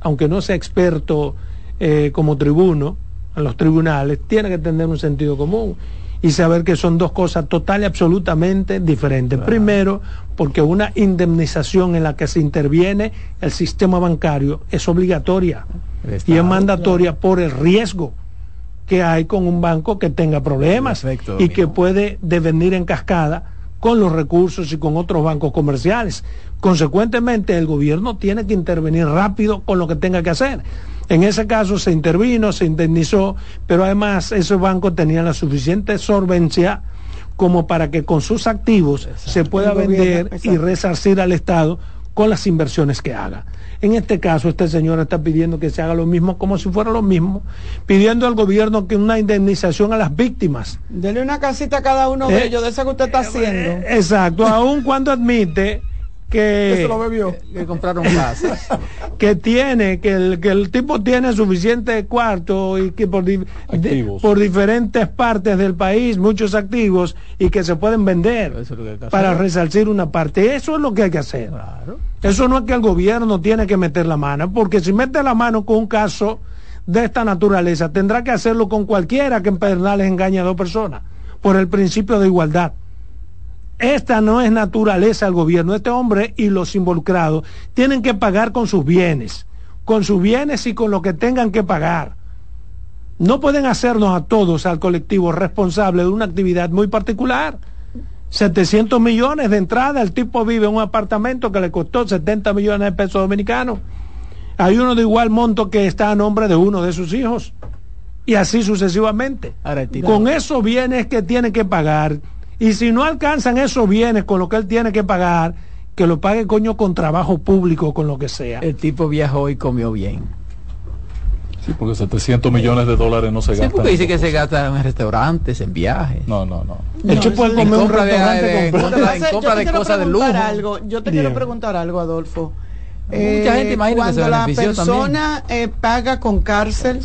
aunque no sea experto eh, como tribuno en los tribunales tiene que tener un sentido común y saber que son dos cosas total y absolutamente diferentes. Primero porque una indemnización en la que se interviene el sistema bancario es obligatoria El y es mandatoria por el riesgo que hay con un banco que tenga problemas y que puede devenir en cascada con los recursos y con otros bancos comerciales. Consecuentemente, el gobierno tiene que intervenir rápido con lo que tenga que hacer. En ese caso se intervino, se indemnizó, pero además esos bancos tenían la suficiente solvencia como para que con sus activos se pueda vender y resarcir al Estado con las inversiones que haga. En este caso, este señor está pidiendo que se haga lo mismo como si fuera lo mismo, pidiendo al gobierno que una indemnización a las víctimas. Dele una casita a cada uno de Eh, ellos, de esa que usted está haciendo. Eh, Exacto, aun cuando admite que, lo bebió. Que compraron casas. [laughs] que tiene, que el, que el tipo tiene suficiente cuarto y que por, di- de- Activos. por diferentes partes del país, muchos activos y que se pueden vender es para resarcir una parte. Eso es lo que hay que hacer. Eso no es que el gobierno tiene que meter la mano, porque si mete la mano con un caso de esta naturaleza, tendrá que hacerlo con cualquiera que en Pedernales engañe a dos personas, por el principio de igualdad. Esta no es naturaleza del gobierno. Este hombre y los involucrados tienen que pagar con sus bienes, con sus bienes y con lo que tengan que pagar. No pueden hacernos a todos, al colectivo, responsable de una actividad muy particular. 700 millones de entrada, el tipo vive en un apartamento que le costó 70 millones de pesos dominicanos. Hay uno de igual monto que está a nombre de uno de sus hijos. Y así sucesivamente. Ahora Con esos bienes que tiene que pagar. Y si no alcanzan esos bienes con lo que él tiene que pagar, que lo pague coño con trabajo público, con lo que sea. El tipo viajó y comió bien. Sí, porque 700 millones de dólares no se Sí, gastan. porque dice en que se cosas. gasta en restaurantes, en viajes. No, no, no. El No, tipo puede comer un compra de- restaurante de- completo. Que compra- en de quiero cosas de preguntar lujo. Algo, yo te Bien. quiero preguntar algo, Adolfo. Mucha gente imagina que se cuando la benefició persona eh, paga con cárcel,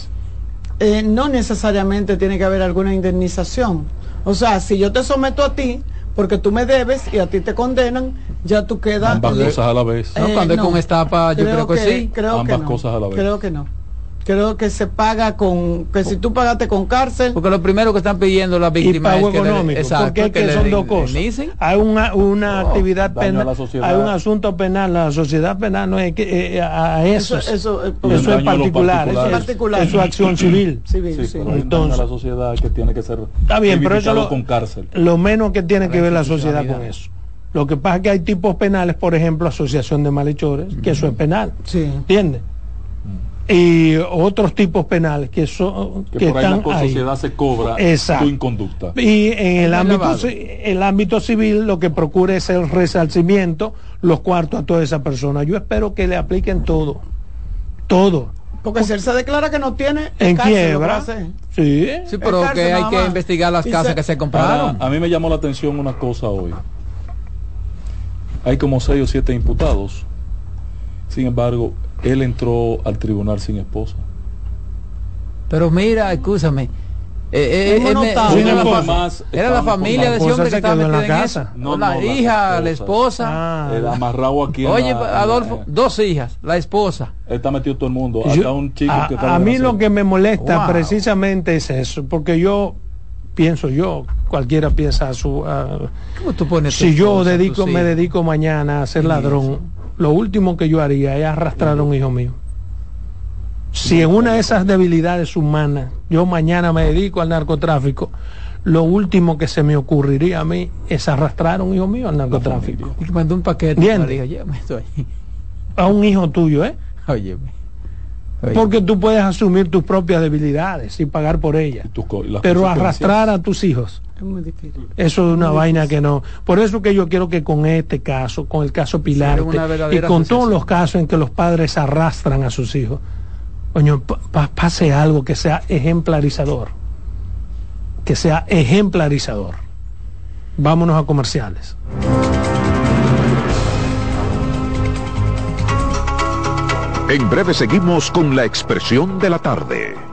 eh, no necesariamente tiene que haber alguna indemnización. O sea, si yo te someto a ti, porque tú me debes y a ti te condenan, ya tú quedas... Ambas eh, cosas a la vez. No, cuando es con estafa, yo creo que sí. Creo Ambas que no. cosas a la vez. Creo que no. Creo que se paga con... Que si tú pagaste con cárcel... Porque lo primero que están pidiendo las y víctimas pago es que le- económico, exacto, porque es que le son dos cosas. Hay una, una No, actividad penal, hay un asunto penal, la sociedad penal no es que eh, a Eso, eso, eso, eh, Y eso es particular, eso es, particulares. eso es acción civil. civil, Sí, sí. Entonces- la sociedad que tiene que ser Está bien, pero eso lo, con cárcel. lo menos que tiene que ver la sociedad con eso. Lo que pasa es que hay tipos penales, por ejemplo, asociación de malhechores, que eso es penal. Sí. ¿Entiendes? Y otros tipos penales que son Que, que por ahí la ahí. sociedad se cobra Exacto. tu inconducta. Y en el El ámbito, el ámbito civil lo que procura es el resarcimiento, los cuartos a toda esa persona. Yo espero que le apliquen todo, todo. Porque si él se declara que no tiene En cárcel, quiebra. Sí. Sí, pero cárcel que hay que más. investigar las Y casas se- que se compraron. a mí me llamó la atención una cosa hoy. Hay como seis o siete imputados. Sin embargo, él entró al tribunal sin esposa. Pero mira, escúchame. eh, eh, notado. era, la, más, era familia de ese hombre que estaba quedó en la metida en casa. eso. No, la no, hija, la esposa. Ah. El amarrado aquí. Oye, la- en la- Adolfo, dos hijas, la esposa. Está metido todo el mundo. Yo- Hasta un chico a, que está a de mí lo que me molesta Wow. precisamente es eso, porque yo pienso yo, cualquiera piensa a su... a- ¿Cómo tú pones tu si yo esposa, dedico, me dedico mañana a ser ladrón, lo último que yo haría es arrastrar a un hijo mío. Si en una de esas debilidades humanas yo mañana me dedico al narcotráfico, lo último que se me ocurriría a mí es arrastrar a un hijo mío al narcotráfico. Y mandó un paquete. A un hijo tuyo, ¿eh? Óyeme. Porque tú puedes asumir tus propias debilidades y pagar por ellas. Pero arrastrar a tus hijos Eso es una vaina que no. Por eso que yo quiero que con este caso, con el caso Pilar y con todos los casos en que los padres arrastran a sus hijos, coño, pase algo que sea ejemplarizador. Que sea ejemplarizador. Vámonos a comerciales. En breve seguimos con la expresión de la tarde.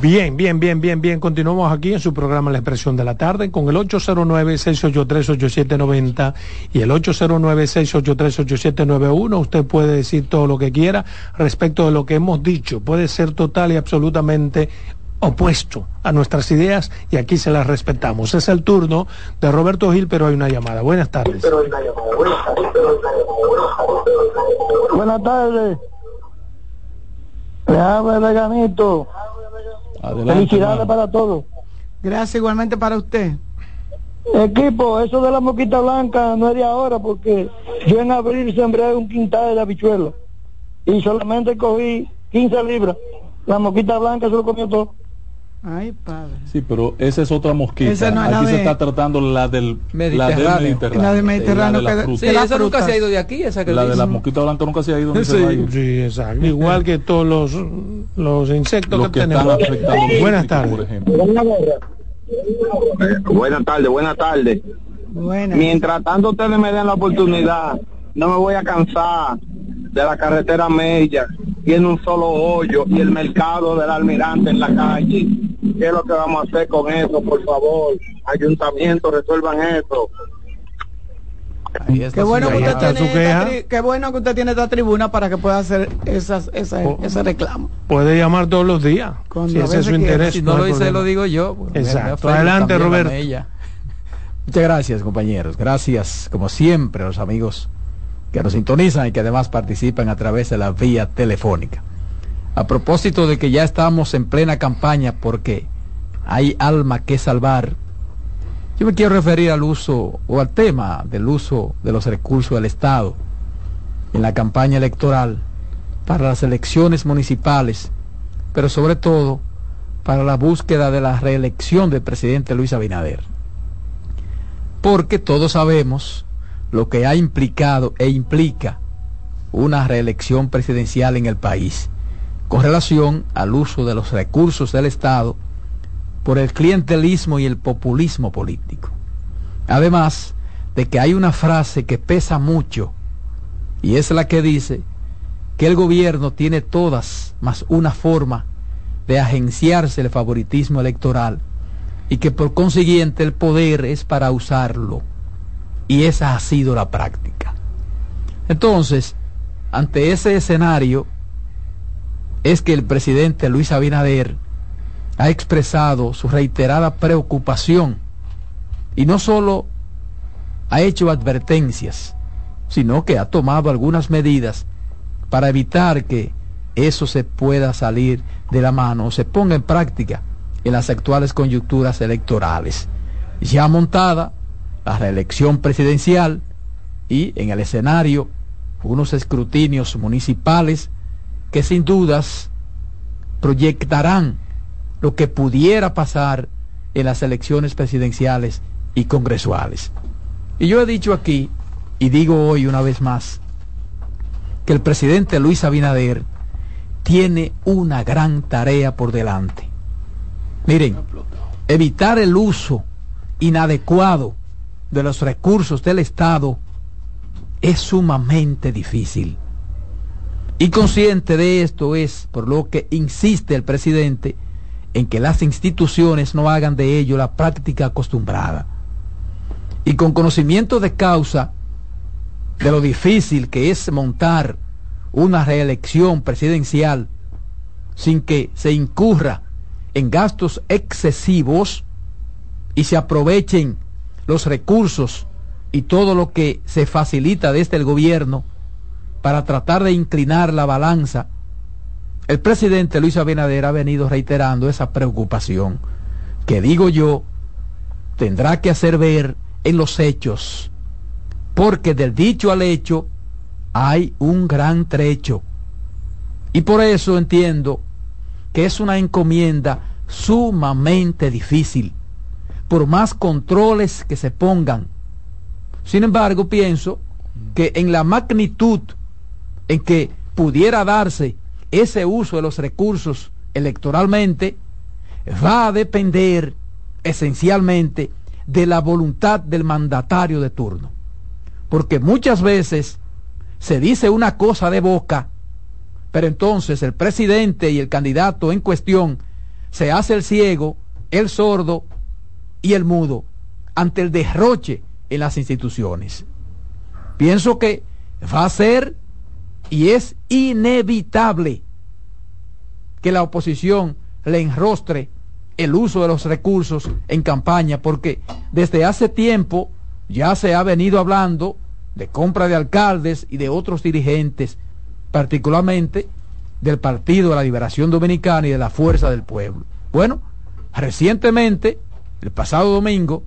Bien, bien, bien, bien, bien. Continuamos aquí en su programa La Expresión de la Tarde con el 809-683-8790 y el 809-683-8791. Usted puede decir todo lo que quiera respecto de lo que hemos dicho. Puede ser total y absolutamente opuesto a nuestras ideas y aquí se las respetamos. Es el turno de Roberto Gil, pero hay una llamada. Buenas tardes. Buenas tardes. Le habla Veganito. Felicidades para todos. Gracias igualmente para usted. Equipo, eso de la moquita blanca no es de ahora porque yo en abril sembré un quintal de habichuelas y solamente cogí 15 libras. La moquita blanca se lo comió todo. Ay, padre. Sí, pero esa es otra mosquita. aquí se está tratando la del Mediterráneo. La del Mediterráneo. La del Mediterráneo. La de sí, esa nunca se ha ido de aquí. Esa que la de la mosquita blanca nunca se ha ido. Sí, sí, exacto. Igual que todos los, los insectos que, tenemos. Buenas tardes. Por ejemplo. Buenas tardes, buenas tardes. Buenas. Mientras tanto ustedes me den la oportunidad, no me voy a cansar de la carretera Mella, tiene un solo hoyo y el mercado del almirante en la calle. ¿Qué es lo que vamos a hacer con eso? Por favor, ayuntamiento, resuelvan eso. Qué bueno, que usted tiene esta, qué bueno que usted tiene esta tribuna para que pueda hacer esas, oh. ese reclamo. Puede llamar todos los días, si ese es su interés. Si no, lo dice, lo digo yo. Pues, Exacto. Adelante, Roberto. Muchas gracias, compañeros. Gracias, como siempre, a los amigos que nos sintonizan y que además participan a través de la vía telefónica. A propósito de que ya estamos en plena campaña porque hay alma que salvar, yo me quiero referir al uso o al tema del uso de los recursos del Estado en la campaña electoral para las elecciones municipales, pero sobre todo para la búsqueda de la reelección del presidente Luis Abinader. Porque todos sabemos lo que ha implicado e implica una reelección presidencial en el país con relación al uso de los recursos del Estado por el clientelismo y el populismo político. Además de que hay una frase que pesa mucho y es la que dice que el gobierno tiene todas más una forma de agenciarse el favoritismo electoral y que por consiguiente el poder es para usarlo. Y esa ha sido la práctica. Entonces, ante ese escenario, es que el presidente Luis Abinader ha expresado su reiterada preocupación y no solo ha hecho advertencias, sino que ha tomado algunas medidas para evitar que eso se pueda salir de la mano o se ponga en práctica en las actuales coyunturas electorales. Ya montada la reelección presidencial y en el escenario unos escrutinios municipales que sin dudas proyectarán lo que pudiera pasar en las elecciones presidenciales y congresuales. Y yo he dicho aquí, y digo hoy una vez más, que el presidente Luis Abinader tiene una gran tarea por delante. Miren, evitar el uso inadecuado de los recursos del Estado es sumamente difícil. Y consciente de esto es por lo que insiste el presidente en que las instituciones no hagan de ello la práctica acostumbrada. Y con conocimiento de causa de lo difícil que es montar una reelección presidencial sin que se incurra en gastos excesivos y se aprovechen los recursos y todo lo que se facilita desde el gobierno para tratar de inclinar la balanza, el presidente Luis Abinader ha venido reiterando esa preocupación que digo yo tendrá que hacer ver en los hechos, porque del dicho al hecho hay un gran trecho. Y por eso entiendo que es una encomienda sumamente difícil, por más controles que se pongan. Sin embargo, pienso que en la magnitud en que pudiera darse ese uso de los recursos electoralmente, va a depender esencialmente de la voluntad del mandatario de turno. Porque muchas veces se dice una cosa de boca, pero entonces el presidente y el candidato en cuestión se hace el ciego, el sordo y el mudo ante el derroche en las instituciones. Pienso que va a ser y es inevitable que la oposición le enrostre el uso de los recursos en campaña, porque desde hace tiempo ya se ha venido hablando de compra de alcaldes y de otros dirigentes, particularmente del Partido de la Liberación Dominicana y de la Fuerza del Pueblo. Bueno, recientemente, el pasado domingo,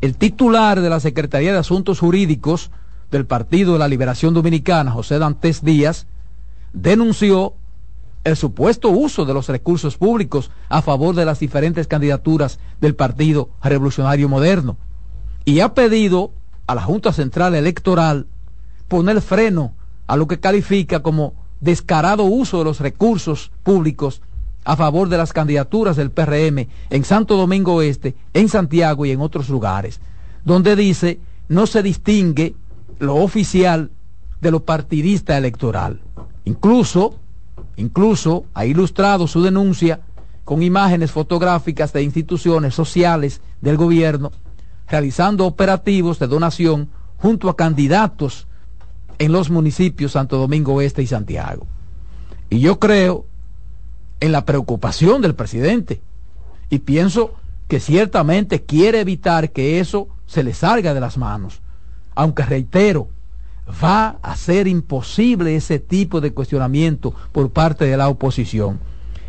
el titular de la Secretaría de Asuntos Jurídicos del Partido de la Liberación Dominicana, José Dantes Díaz, denunció el supuesto uso de los recursos públicos a favor de las diferentes candidaturas del Partido Revolucionario Moderno y ha pedido a la Junta Central Electoral poner freno a lo que califica como descarado uso de los recursos públicos a favor de las candidaturas del PRM en Santo Domingo Oeste, en Santiago y en otros lugares, donde dice no se distingue lo oficial de lo partidista electoral. Incluso, incluso ha ilustrado su denuncia con imágenes fotográficas de instituciones sociales del gobierno realizando operativos de donación junto a candidatos en los municipios Santo Domingo Oeste y Santiago. Y yo creo en la preocupación del presidente y pienso que ciertamente quiere evitar que eso se le salga de las manos aunque reitero, va a ser imposible ese tipo de cuestionamiento por parte de la oposición.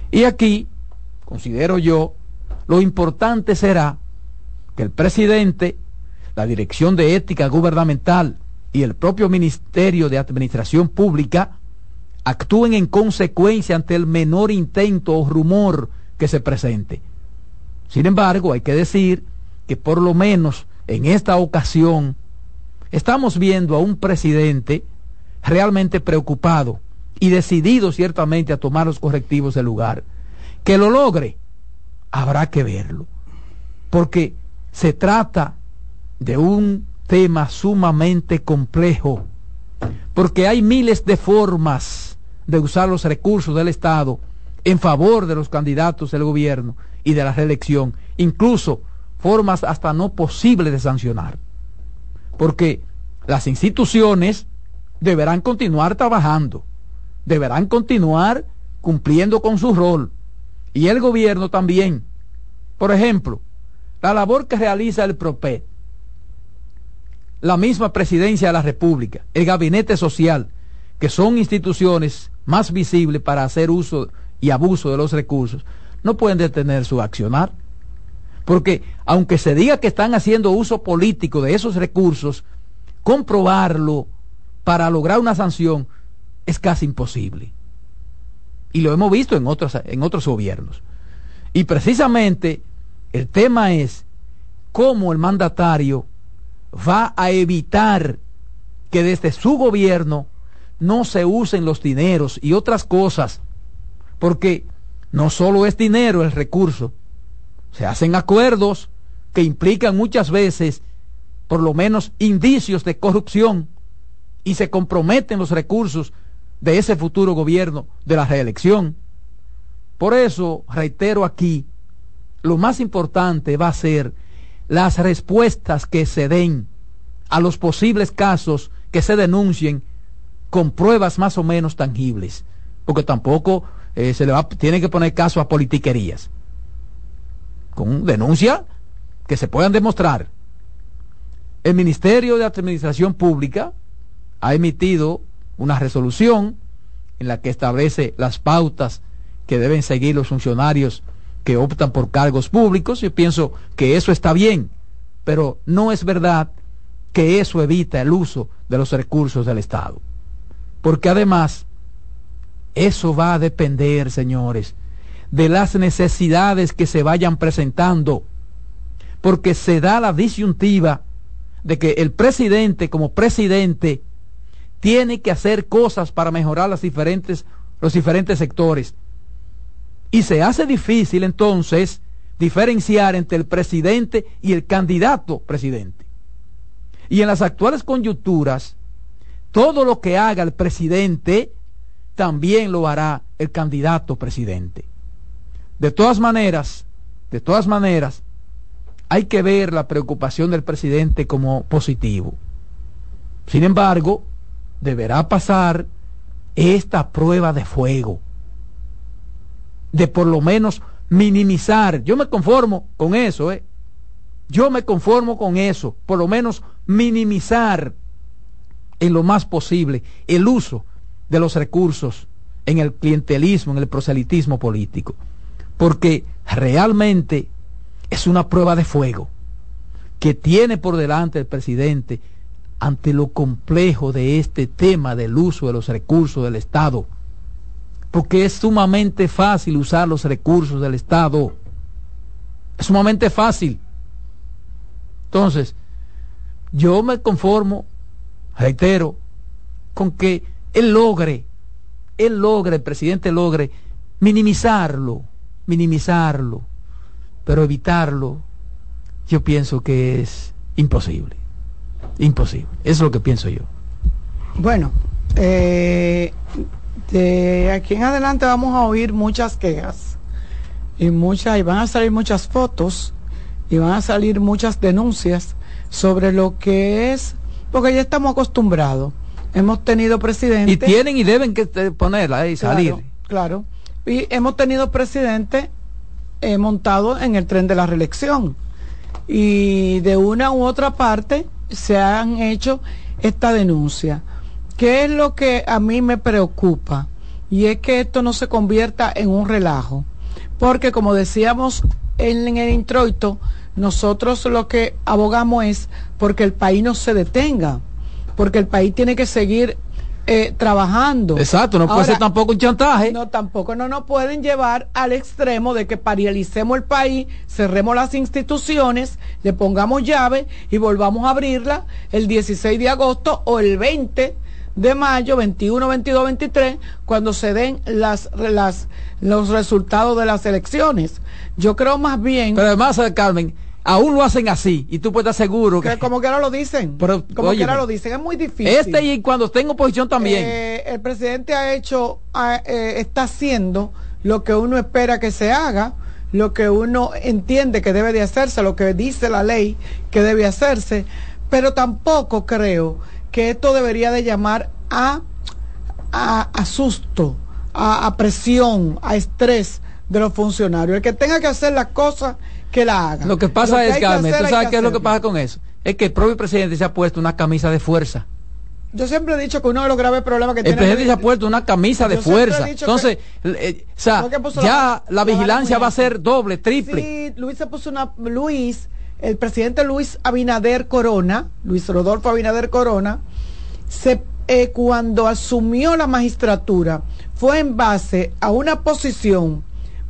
Y aquí, considero yo, lo importante será que el presidente, la Dirección de Ética Gubernamental y el propio Ministerio de Administración Pública actúen en consecuencia ante el menor intento o rumor que se presente. Sin embargo, hay que decir que por lo menos en esta ocasión estamos viendo a un presidente realmente preocupado y decidido ciertamente a tomar los correctivos del lugar. Que lo logre, habrá que verlo. Porque se trata de un tema sumamente complejo. Porque hay miles de formas de usar los recursos del Estado en favor de los candidatos del gobierno y de la reelección. Incluso formas hasta no posibles de sancionar. Porque las instituciones deberán continuar trabajando, deberán continuar cumpliendo con su rol. Y el gobierno también. Por ejemplo, la labor que realiza el PROPE, la misma presidencia de la República, el gabinete social, que son instituciones más visibles para hacer uso y abuso de los recursos, no pueden detener su accionar. Porque aunque se diga que están haciendo uso político de esos recursos, comprobarlo para lograr una sanción es casi imposible. Y lo hemos visto en otros, en otros gobiernos. Y precisamente el tema es cómo el mandatario va a evitar que desde su gobierno no se usen los dineros y otras cosas, porque no solo es dinero el recurso, se hacen acuerdos que implican muchas veces por lo menos indicios de corrupción y se comprometen los recursos de ese futuro gobierno de la reelección. Por eso, reitero aquí, lo más importante va a ser las respuestas que se den a los posibles casos que se denuncien con pruebas más o menos tangibles, porque tampoco eh, se le va, tiene que poner caso a politiquerías. Con denuncia que se puedan demostrar. El Ministerio de Administración Pública ha emitido una resolución en la que establece las pautas que deben seguir los funcionarios que optan por cargos públicos. Yo pienso que eso está bien, pero no es verdad que eso evita el uso de los recursos del Estado. Porque además, eso va a depender, señores, de las necesidades que se vayan presentando. Porque se da la disyuntiva de que el presidente como presidente tiene que hacer cosas para mejorar las diferentes, los diferentes sectores. Y se hace difícil entonces diferenciar entre el presidente y el candidato presidente. Y en las actuales coyunturas, todo lo que haga el presidente, también lo hará el candidato presidente. De todas maneras, de todas maneras, hay que ver la preocupación del presidente como positivo. Sin embargo, deberá pasar esta prueba de fuego, de por lo menos minimizar. Yo me conformo con eso, ¿eh? Yo me conformo con eso, por lo menos minimizar en lo más posible el uso de los recursos en el clientelismo, en el proselitismo político. Porque realmente es una prueba de fuego que tiene por delante el presidente ante lo complejo de este tema del uso de los recursos del Estado. Porque es sumamente fácil usar los recursos del Estado. Es sumamente fácil. Entonces, yo me conformo, reitero, con que él logre, él logre, el presidente logre minimizarlo, minimizarlo, pero evitarlo, yo pienso que es imposible. Imposible. Eso es lo que pienso yo. Bueno, eh, de aquí en adelante vamos a oír muchas quejas y muchas y van a salir muchas fotos y van a salir muchas denuncias sobre lo que es porque ya estamos acostumbrados hemos tenido presidentes y tienen y deben que ponerla y salir claro y hemos tenido presidentes eh, montados en el tren de la reelección y de una u otra parte se han hecho esta denuncia. ¿Qué es lo que a mí me preocupa? Y es que esto no se convierta en un relajo. Porque como decíamos en, el introito, nosotros lo que abogamos es porque el país no se detenga, porque el país tiene que seguir eh, trabajando. Exacto, no puede ser tampoco un chantaje. No, tampoco no nos pueden llevar al extremo de que paralicemos el país, cerremos las instituciones, le pongamos llave y volvamos a abrirla el 16 de agosto o el 20 de mayo, 21, 22, 23, cuando se den las, las, los resultados de las elecciones. Yo creo más bien... Pero además, Carmen, aún lo hacen así y tú puedes estar seguro que, como que ahora lo dicen pero, como que ahora lo dicen es muy difícil. este y cuando tengo oposición también. Eh, el presidente ha hecho eh, está haciendo lo que uno espera que se haga lo que uno entiende que debe de hacerse lo que dice la ley que debe hacerse pero tampoco creo que esto debería de llamar a a, susto a, a presión a estrés de los funcionarios. El que tenga que hacer las cosas que la haga. Lo que pasa es, Carmen, ¿tú sabes qué es lo que pasa con eso? Es que el propio presidente se ha puesto una camisa de fuerza. Yo siempre he dicho que uno de los graves problemas que el tiene... El presidente se ha puesto una camisa de fuerza. Entonces, eh, o sea, ya la, vigilancia va a ser doble, triple. Sí, Luis se puso una... Luis, el presidente Luis Abinader Corona, Luis Rodolfo Abinader Corona, se, eh, cuando asumió la magistratura, fue en base a una posición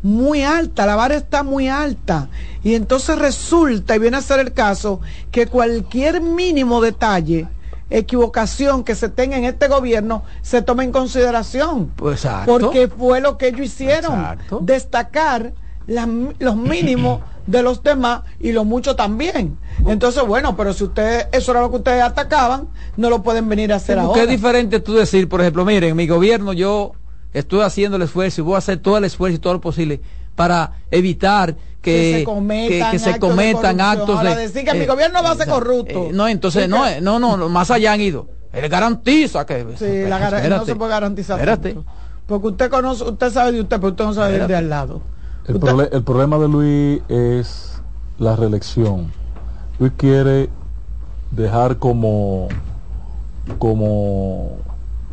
muy alta, la vara está muy alta. Y entonces resulta, y viene a ser el caso, que cualquier mínimo detalle, equivocación que se tenga en este gobierno, se tome en consideración. Pues porque fue lo que ellos hicieron, destacar los mínimos [clears throat] de los demás y lo mucho también. Entonces, bueno, pero si ustedes, eso era lo que ustedes atacaban, no lo pueden venir a hacer ahora. ¿Qué es diferente tú decir, por ejemplo, miren, mi gobierno yo estoy haciendo el esfuerzo y voy a hacer todo el esfuerzo y todo lo posible para evitar que, que se cometan, actos, de, decir que mi eh, gobierno va a ser corrupto. Eh, no, entonces, no, no, no, más allá han ido. Él garantiza que... Sí, la no se puede garantizar. Espérate. Porque usted conoce, usted sabe de usted, pero usted no sabe de al lado. El, el problema de Luis es la reelección. Luis quiere dejar como como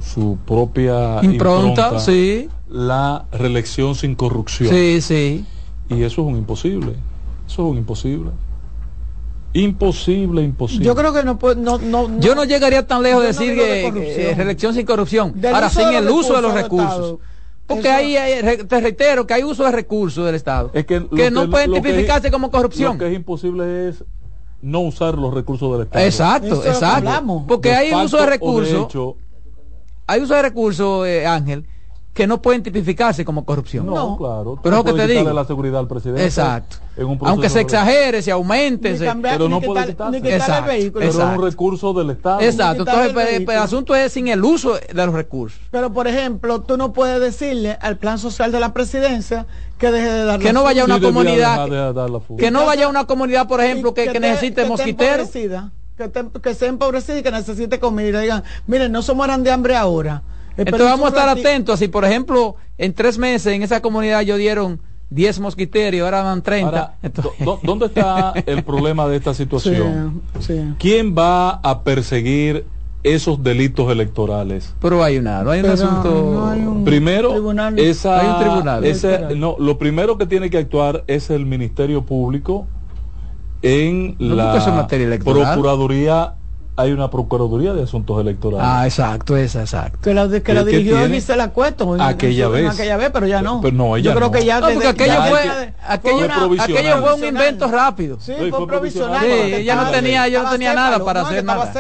su propia impronta, sí. la reelección sin corrupción. Sí, sí. Y eso es un imposible. Eso es un imposible. Imposible, imposible. Yo creo que no, no, no Yo no llegaría tan lejos de decir que, reelección sin corrupción. Ahora, sin el uso de los recursos. Porque ahí, te reitero, que hay uso de recursos del Estado. que, no pueden tipificarse como corrupción. Lo que es imposible es no usar los recursos del Estado. Exacto, exacto. Porque hay uso de recursos hay uso de recursos, eh, Ángel, que no pueden tipificarse como corrupción. No, claro. Pero es que te digo. la seguridad al presidente. Exacto. Aunque se exagere, se aumente. pero no puede quitarse. Exacto, el vehículo. Pero es un recurso del Estado. Exacto. Entonces, el, el, asunto es sin el uso de los recursos. Pero, por ejemplo, tú no puedes decirle al plan social de la presidencia que deje de dar Que no vaya a una comunidad. que no vaya a una comunidad, por ejemplo, que, que, necesite mosquiteros que, que sea empobrecida y que necesite comida. Digan, miren, no se mueran de hambre ahora. Entonces vamos a estar atentos. Si, por ejemplo, en tres meses en esa comunidad yo dieron 10 mosquiterios, ahora dan 30. ¿Dónde está el problema de esta situación? [laughs] ¿Quién va a perseguir esos delitos electorales? Pero hay una, no hay un asunto. primero, esa, hay un tribunal. no, lo primero que tiene que actuar es el Ministerio Público en la Procuraduría hay una Procuraduría de Asuntos Electorales. Ah, exacto, esa, exacto. Que la, que la dirigió la Cueto. Aquella vez. Aquella vez, pero ya no. Pero no, Yo creo que ya... No, porque aquello, fue, aquello, aquello fue un invento rápido. Sí, fue, provisional. Sí, ya no tenía, ya no tenía nada para hacer nada.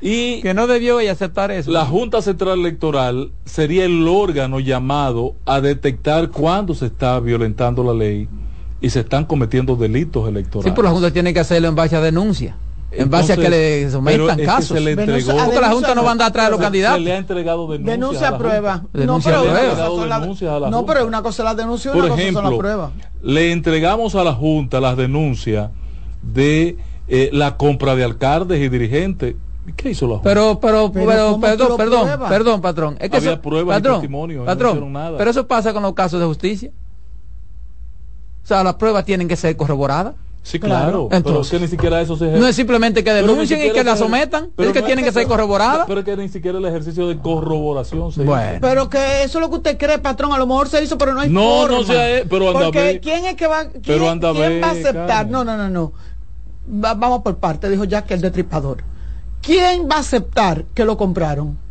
Y que no debió ella aceptar eso. La Junta Central Electoral sería el órgano llamado a detectar cuándo se está violentando la ley y se están cometiendo delitos electorales. Sí, pero la Junta tiene que hacerlo en base a denuncia. En base a que le sometan casos. le entregó, porque la Junta no va a andar atrás de los candidatos. Se le ha entregado denuncia. Denuncia a, prueba. Denuncia no, pero, no, pero una cosa es la denuncia y una cosa son las pruebas. Le entregamos a la Junta las denuncias de eh, la compra de alcaldes y dirigentes. ¿Qué hizo la Junta? Pero, pero, pero, perdón, perdón, perdón, patrón. Es que Había pruebas patrón, y testimonios. Patrón, no hicieron nada. Pero eso pasa con los casos de justicia. O sea, las pruebas tienen que ser corroboradas. Sí, claro. Entonces, pero que ni siquiera eso se No es simplemente que denuncien y que la sometan, es que tienen que, ser corroboradas. Pero, que ni siquiera el ejercicio de corroboración se bueno. Pero que eso es lo que usted cree, patrón, a lo mejor se hizo, pero no hay no, forma. No, no sea, pero anda Porque ¿quién es que va, quién, pero anda ¿quién va a aceptar? No, no, no, no. vamos por parte, dijo Jack el destripador. ¿Quién va a aceptar que lo compraron?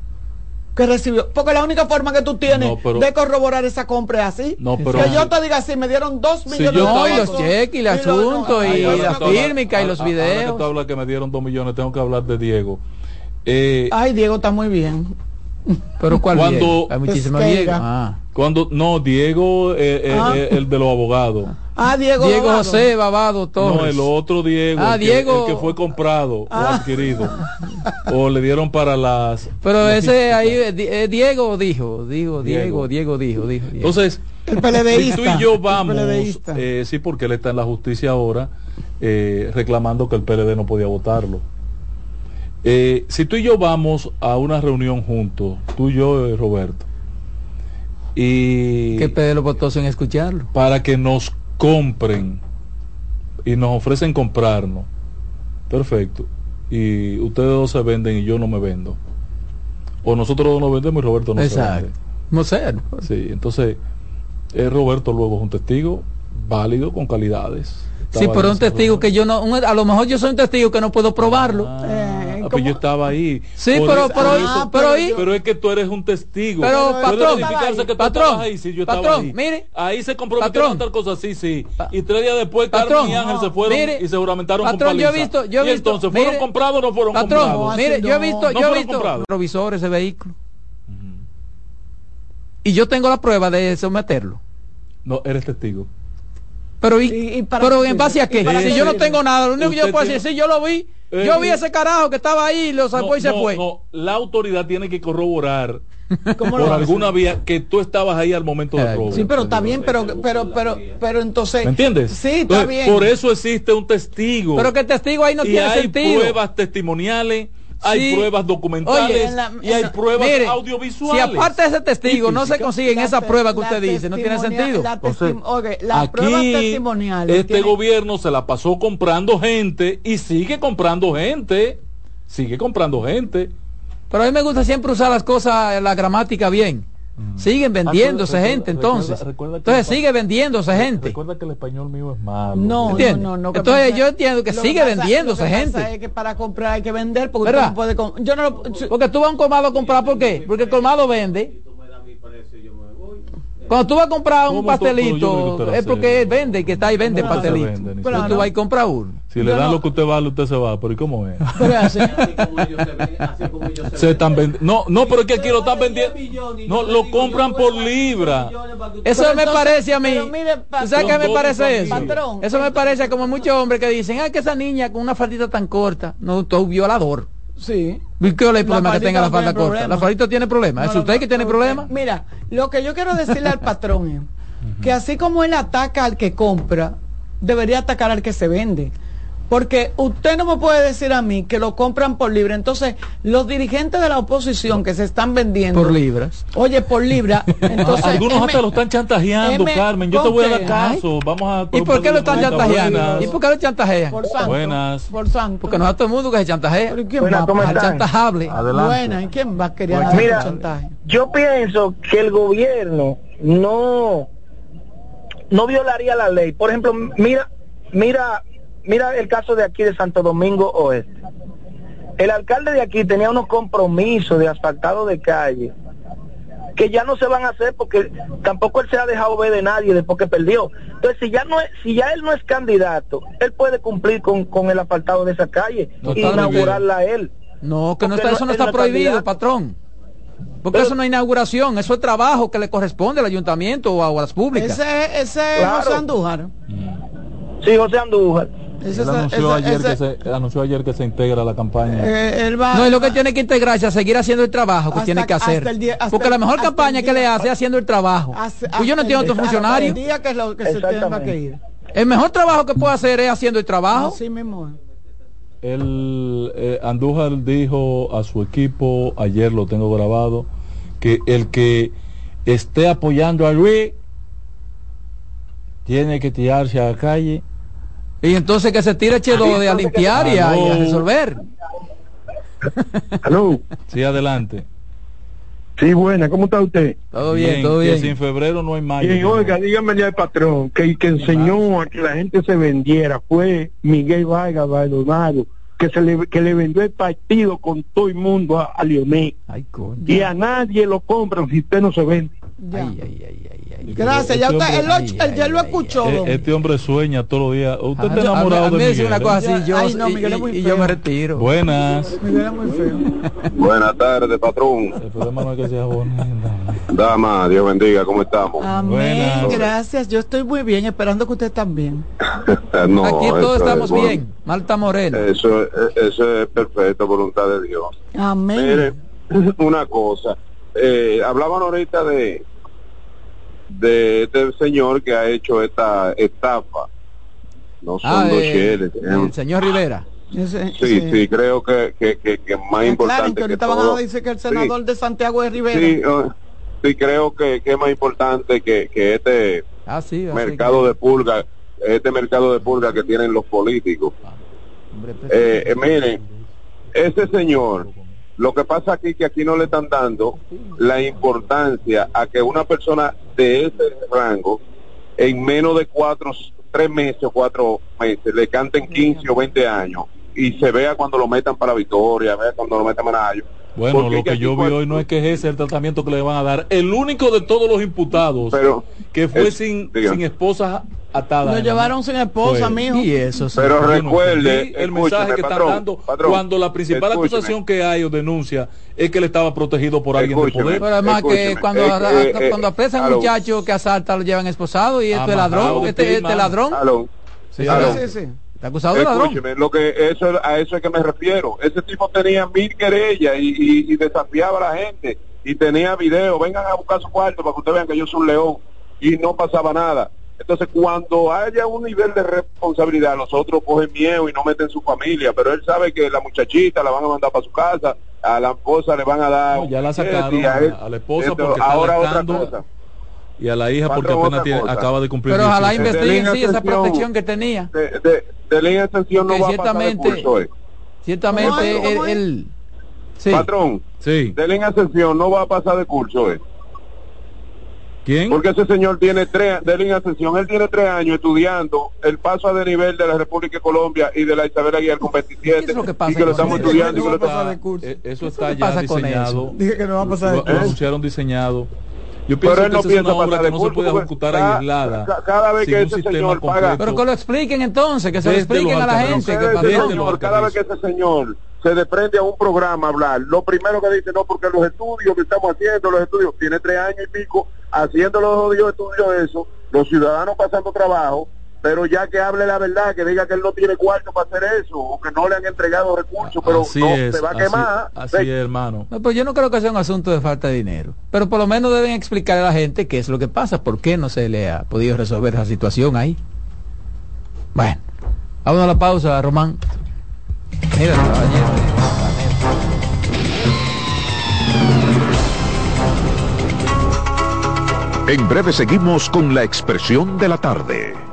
Que recibió. Porque la única forma que tú tienes No, pero- de corroborar esa compra es así. No, pero- que yo te diga así, me dieron dos Si millones yo de y los cheques y el asunto y la fírmica y los Ahora que videos. tú hablas que me dieron dos millones, tengo que hablar de Diego. Eh, Ay, Diego está muy bien. Pero ¿cuál Cuando- Diego? Hay Pesqueira. Diego. Ah. cuando no, Diego, eh, eh, Ah. eh, el de los abogados. Ah, Diego. Diego Babado. José Babado Torres. No, el otro Diego, Ah, el, que, Diego. el que fue comprado o Ah. adquirido. o le dieron para las... Pero las ese ahí, eh, eh, Diego dijo, digo, Diego. Diego, Diego dijo, dijo. Diego. Entonces, El si PLDista. tú y yo vamos, eh, sí, porque él está en la justicia ahora, eh, reclamando que el PLD no podía votarlo. Eh, si tú y yo vamos a una reunión juntos, tú y yo, eh, Roberto, y que Pedro votó sin escucharlo. para que nos compren y nos ofrecen comprarnos, perfecto, y ustedes dos se venden y yo no me vendo, o nosotros dos nos vendemos y Roberto no se Exacto. vende. No sé. Sí, entonces eh, Roberto luego es un testigo válido con calidades. Sí, pero un testigo que yo no, un- a lo mejor yo soy un testigo que no puedo probarlo. Ah, Eh, ah, pues ¿cómo? yo estaba ahí. Sí, Por pero- eso- pero- pero- pero, pero es que tú eres un testigo. Pero, patrón, verificarse que patrón, ahí, sí, yo patrón, ahí. mire, ahí se comprometieron patrón. tal cosa, sí, sí. Y tres días después Patrón, Carmen y Ángel no, se fueron mire, y se juramentaron patrón, con yo he paliza. visto- yo he y visto- entonces, ¿fueron mire, comprados o no fueron Patrón, comprados? mire, así yo he no. visto, No yo he visto comprados. provisores de vehículo. Y yo tengo la prueba de someterlo. No, eres testigo. Pero, y, Y- y para pero en base a qué? ¿Y para Si qué yo no tengo nada, lo único que yo puedo decir, sí, yo lo vi. Eh, yo vi eh, ese carajo que estaba ahí, lo sacó No, y se no, fue. no, la autoridad tiene que corroborar [laughs] ¿Cómo por alguna vía que tú estabas ahí al momento del Eh, robo. Sí, pero está bien, pero, pero, pero, pero entonces. ¿Me entiendes? Sí, está Entonces, bien. Por eso existe un testigo. Pero que el testigo ahí no y tiene hay sentido. pruebas testimoniales, hay Sí. pruebas documentales Oye, en la- y hay pruebas Mire, audiovisuales. si aparte de ese testigo no se consiguen esa prueba que usted dice, no tiene sentido. la Entonces, oye, las aquí, pruebas testimoniales. Este gobierno se la pasó comprando gente y sigue comprando gente. Sigue comprando gente. Pero a mí me gusta siempre usar las cosas, la gramática bien. Siguen vendiéndose Ah, recuerda- gente recuerda- entonces. recuerda entonces sigue vendiéndose gente. Recuerda que el español mío es malo. No, no, ¿Entiendes? no, Entonces, pasa- yo entiendo que sigue pasa- vendiéndose lo que pasa gente. es que para comprar hay que vender porque ¿Verdad? usted no puede com- yo no lo- Porque tú vas a un colmado a comprar, ¿por qué? Porque el colmado vende. Cuando tú vas a comprar un ¿Cómo tú- pero pastelito, es porque él vende, que está ahí vende el ¿Cómo no se pastelito. vende, ni Entonces siquiera? tú vas y compras uno. Si le dan no- lo que usted vale, usted se va. Pero ¿y cómo es? [laughs] pero así- se están vendi- no, no, pero es que aquí lo están vendiendo. No, lo compran por libra. Eso Pero me parece a mí. pero mire, ¿Tú sabes qué me parece eso? patrón. Eso me parece como muchos hombres que dicen, ah, que esa niña con una faldita tan corta, no, un violador. Sí. ¿Y ¿Qué es el problema que tenga la falda corta? problema. La faldita tiene problemas. ¿Es No, usted no, que tiene problemas? Mira, lo que yo quiero decirle al patrón es [laughs] que así como él ataca al que compra, debería atacar al que se vende. Porque usted no me puede decir a mí que lo compran por libre. Entonces, los dirigentes de la oposición que se están vendiendo. Por libras. Oye, por libra. [laughs] Entonces, Algunos hasta lo están chantajeando, M- Carmen. Yo te ¿con voy a dar qué? caso. Vamos a. ¿Y por qué lo están Buenas. chantajeando? ¿Y por qué lo chantajean? Por santo. Buenas. Por santo. Porque no es a todo el mundo que se chantajea. Pero ¿y quién Buenas, va ¿cómo a- chantajable. Adelante. Buena, ¿y quién va a querer Pues de mira, chantaje? yo pienso que el gobierno no no violaría la ley. Por ejemplo, mira, mira, mira el caso de aquí de Santo Domingo Oeste. El alcalde de aquí tenía unos compromisos de asfaltado de calle que ya no se van a hacer porque tampoco él se ha dejado ver de nadie después que perdió. Entonces, si ya no es, si ya él no es candidato, él puede cumplir con, con el asfaltado de esa calle y Totalmente. inaugurarla él. No, que no Porque está, eso no está es prohibido, candidato. patrón. Porque Pero- eso no es inauguración, eso es trabajo que le corresponde al ayuntamiento o a, o a las públicas. Ese, ese Claro. José Andújar. Sí, José Andújar. Él anunció, ayer que se, anunció ayer que se integra a la campaña. eh, él va- No, es lo que tiene que integrarse a seguir haciendo el trabajo que Hasta- tiene que hacer. hasta el día- hasta Porque el- la mejor hasta campaña el que le hace es haciendo el trabajo. Pues yo no entiendo el- otro funcionario. El día que, es lo que se tenga que ir. El mejor trabajo que puede hacer es haciendo el trabajo. Así mismo. es. Él, eh, Andújar dijo a su equipo, ayer lo tengo grabado, que el que esté apoyando a Luis tiene que tirarse a la calle. Y entonces que se tire Chedo de a limpiar y a, y a Aló. resolver. Aló. Sí, adelante. Sí, buena, ¿cómo está usted? Todo bien, todo que bien. sin febrero no hay mayo. Bien, oiga, dígame al patrón que el que enseñó a que la gente se vendiera fue Miguel Vargas Baldonado, que se le, que le vendió el partido con todo el mundo a, a Lionel. y a nadie lo compran si usted no se vende. Gracias, ya usted, él, lo, él ya lo escuchó. Este hombre sueña todos los días. Usted está enamorado a mí- a mí de Miguel. una cosa así, yo- Ay, no, y- es muy yo me retiro. Buenas. Miguel es muy feo. Buenas tardes, patrón. El problema no es que sea bonita. Dama, Dios bendiga, ¿cómo estamos? Amén, Buenas. gracias. Yo estoy muy bien, esperando que usted también. [laughs] no, Aquí todos es estamos bueno. bien. Malta Moreno. Eso, eso es perfecto, voluntad de Dios. Amén. Mire, [laughs] una cosa. Eh, hablaban ahorita de de este señor que ha hecho esta estafa. No son Ah, dos eh, cheles. el señor Rivera. Ese- Sí, ese- sí, creo que, que, que, que más importante que ahorita que van todo- a decir que el senador de Santiago es Rivera. Sí, eh, sí, creo que, que es más importante que, que este Ah, sí. mercado de pulga, este mercado de pulga que tienen los políticos. Eh, eh, miren, ese señor, lo que pasa aquí que aquí no le están dando la importancia a que una persona de ese rango en menos de cuatro, tres meses o cuatro meses le canten 15 o 20 años y se vea cuando lo metan para Victoria, vea cuando lo metan para Mayo. Bueno, Porque lo que yo vi hoy no es que ese es el tratamiento que le van a dar. El único de todos los imputados Pero, que fue es- sin, diga. sin esposa atada. Lo llevaron sin esposa, Fue. mijo. Y eso sí. Pero recuerde, el mensaje que patrón, están dando patrón, cuando la principal escúcheme. acusación que hay o denuncia es que él estaba protegido por alguien de Escúcheme. poder. Pero además que cuando, eh, eh, cuando apresan a un muchacho que asalta lo llevan esposado y este es ladrón, este, este ladrón. Sí. Sí, sí. Está acusado de ladrón. Escúcheme, lo que eso a eso es que me refiero. Ese tipo tenía mil querellas y, y- y desafiaba a la gente y tenía video. Vengan a buscar su cuarto para que ustedes vean que yo soy un león y no pasaba nada. Entonces, cuando haya un nivel de responsabilidad, los otros cogen miedo y no meten su familia, pero él sabe que la muchachita la van a mandar para su casa, a la esposa le van a dar. No, ya la sacaron a, él- a la esposa porque está ahora otra cosa. Y a la hija porque apenas tiene- acaba de cumplir Pero ojalá 18. investiguen sí esa protección que tenía. De, de, de línea de extensión no va a pasar de ciertamente- curso, eh. Ciertamente él. Patrón, Sí. de línea de extensión no va a pasar de curso, eh. ¿Quién? Porque ese señor tiene tres, de línea de ascensión, él tiene tres años estudiando el paso a desnivel de la República de Colombia y de la Isabel Aguilar con 27 ¿Qué es lo que pasa y que lo estamos eso? estudiando y que No lo va a estamos... pasar de curso. Eso ¿Qué está ya diseñado. eso? Dije que no va a pasar de Lo, lo curso. anunciaron diseñado. Yo Pero pienso él que no esa es piensa una obra pasar que no se puede porque ejecutar cada- aislada. ca- cada vez que ese señor paga-. Pero que lo expliquen entonces, que se lo Desde expliquen a la gente. Que señor, cada vez que ese señor se desprende a un programa a hablar, lo primero que dice, no, porque los estudios que estamos haciendo, los estudios, tiene tres años y pico haciendo los estudios eso, los ciudadanos pasando trabajo, pero ya que hable la verdad, que diga que él no tiene cuarto para hacer eso, o que no le han entregado recursos, pero así no es, se va a quemar. Así, es, hermano. No, pues yo no creo que sea un asunto de falta de dinero. Pero por lo menos deben explicar a la gente qué es lo que pasa, por qué no se le ha podido resolver esa situación ahí. Bueno, vámonos a la pausa, Román. Mira, caballero. En breve seguimos con la expresión de la tarde.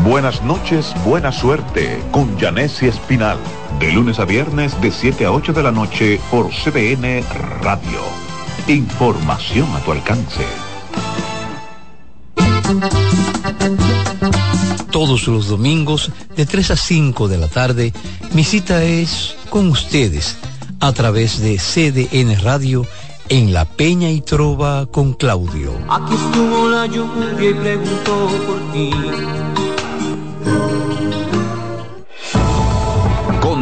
Buenas noches, buena suerte con Janessi Espinal. De lunes a viernes de 7 a 8 de la noche por CBN Radio. Información a tu alcance. Todos los domingos de 3 a 5 de la tarde, mi cita es con ustedes a través de CDN Radio en La Peña y Trova con Claudio. Aquí estuvo la lluvia y preguntó por ti.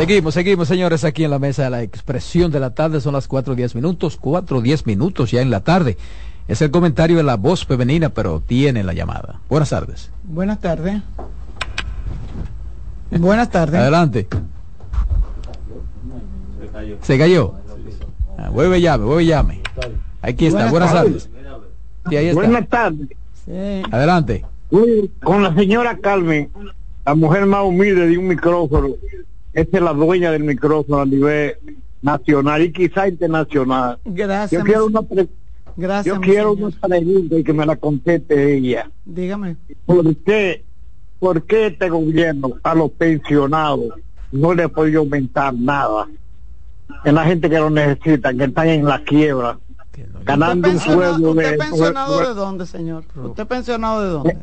Seguimos, seguimos, señores, aquí en la mesa de la expresión de la tarde. Son las 4.10 minutos, 4.10 minutos ya en la tarde. Es el comentario de la voz femenina, pero tiene la llamada. Buenas tardes. Buenas tardes. Buenas tardes. Adelante. Se cayó. Ah, vuelve llame, vuelve llame. Aquí está, buenas, tardes. Buenas tardes. Adelante. Con la señora Carmen, la mujer más humilde de un micrófono esta es la dueña del micrófono a nivel nacional y quizá internacional. Gracias. Yo quiero una, Gracias, yo quiero una pregunta y que me la conteste ella. Dígame. ¿Por qué, ¿Por qué este gobierno a los pensionados no le ha podido aumentar nada? En la gente que lo necesita, que están en la quiebra, ganando un sueldo ¿Usted pensionado de dónde, señor? ¿Usted pensionado de dónde?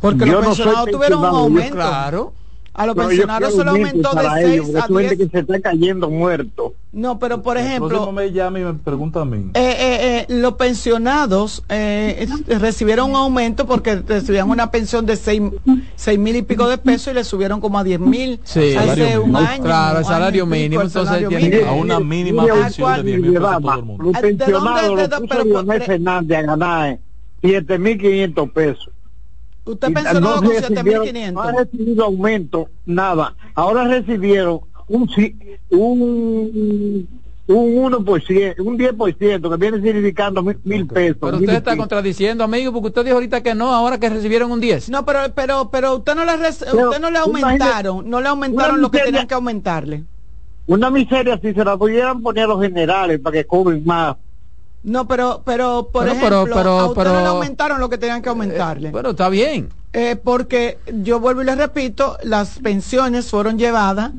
Porque los pensionados tuvieron un aumento. claro. A los pensionados se lo aumentó de 6 a 10. que se está cayendo muerto. No, pero por ejemplo... me llama y me pregunta a mí. Eh, eh, eh, los pensionados eh, recibieron un aumento porque recibían una pensión de 6 mil y pico de pesos y le subieron como a 10 mil sí, hace un año. Claro, el salario mínimo, entonces tiene a una mínima pensión de 10 mil pesos todo el mundo. Los pensionados los Fernández a ganar 7 mil 500 pesos. Usted pensionado no con 7.500. No ha recibido aumento, nada. Ahora recibieron un, un, un 1%, un 10%, que viene significando mil, pesos. Pero usted está contradiciendo, amigo, porque usted dijo ahorita que no, ahora que recibieron un 10. No, pero pero pero usted no le, usted no le aumentaron, no le aumentaron lo que tenían que aumentarle. Una miseria si se la pudieran poner a los generales para que cobren más no, pero, pero por ejemplo, pero, a usted no le aumentaron lo que tenían que aumentarle. pero está bien. Eh, porque yo vuelvo y le repito, las pensiones fueron llevadas.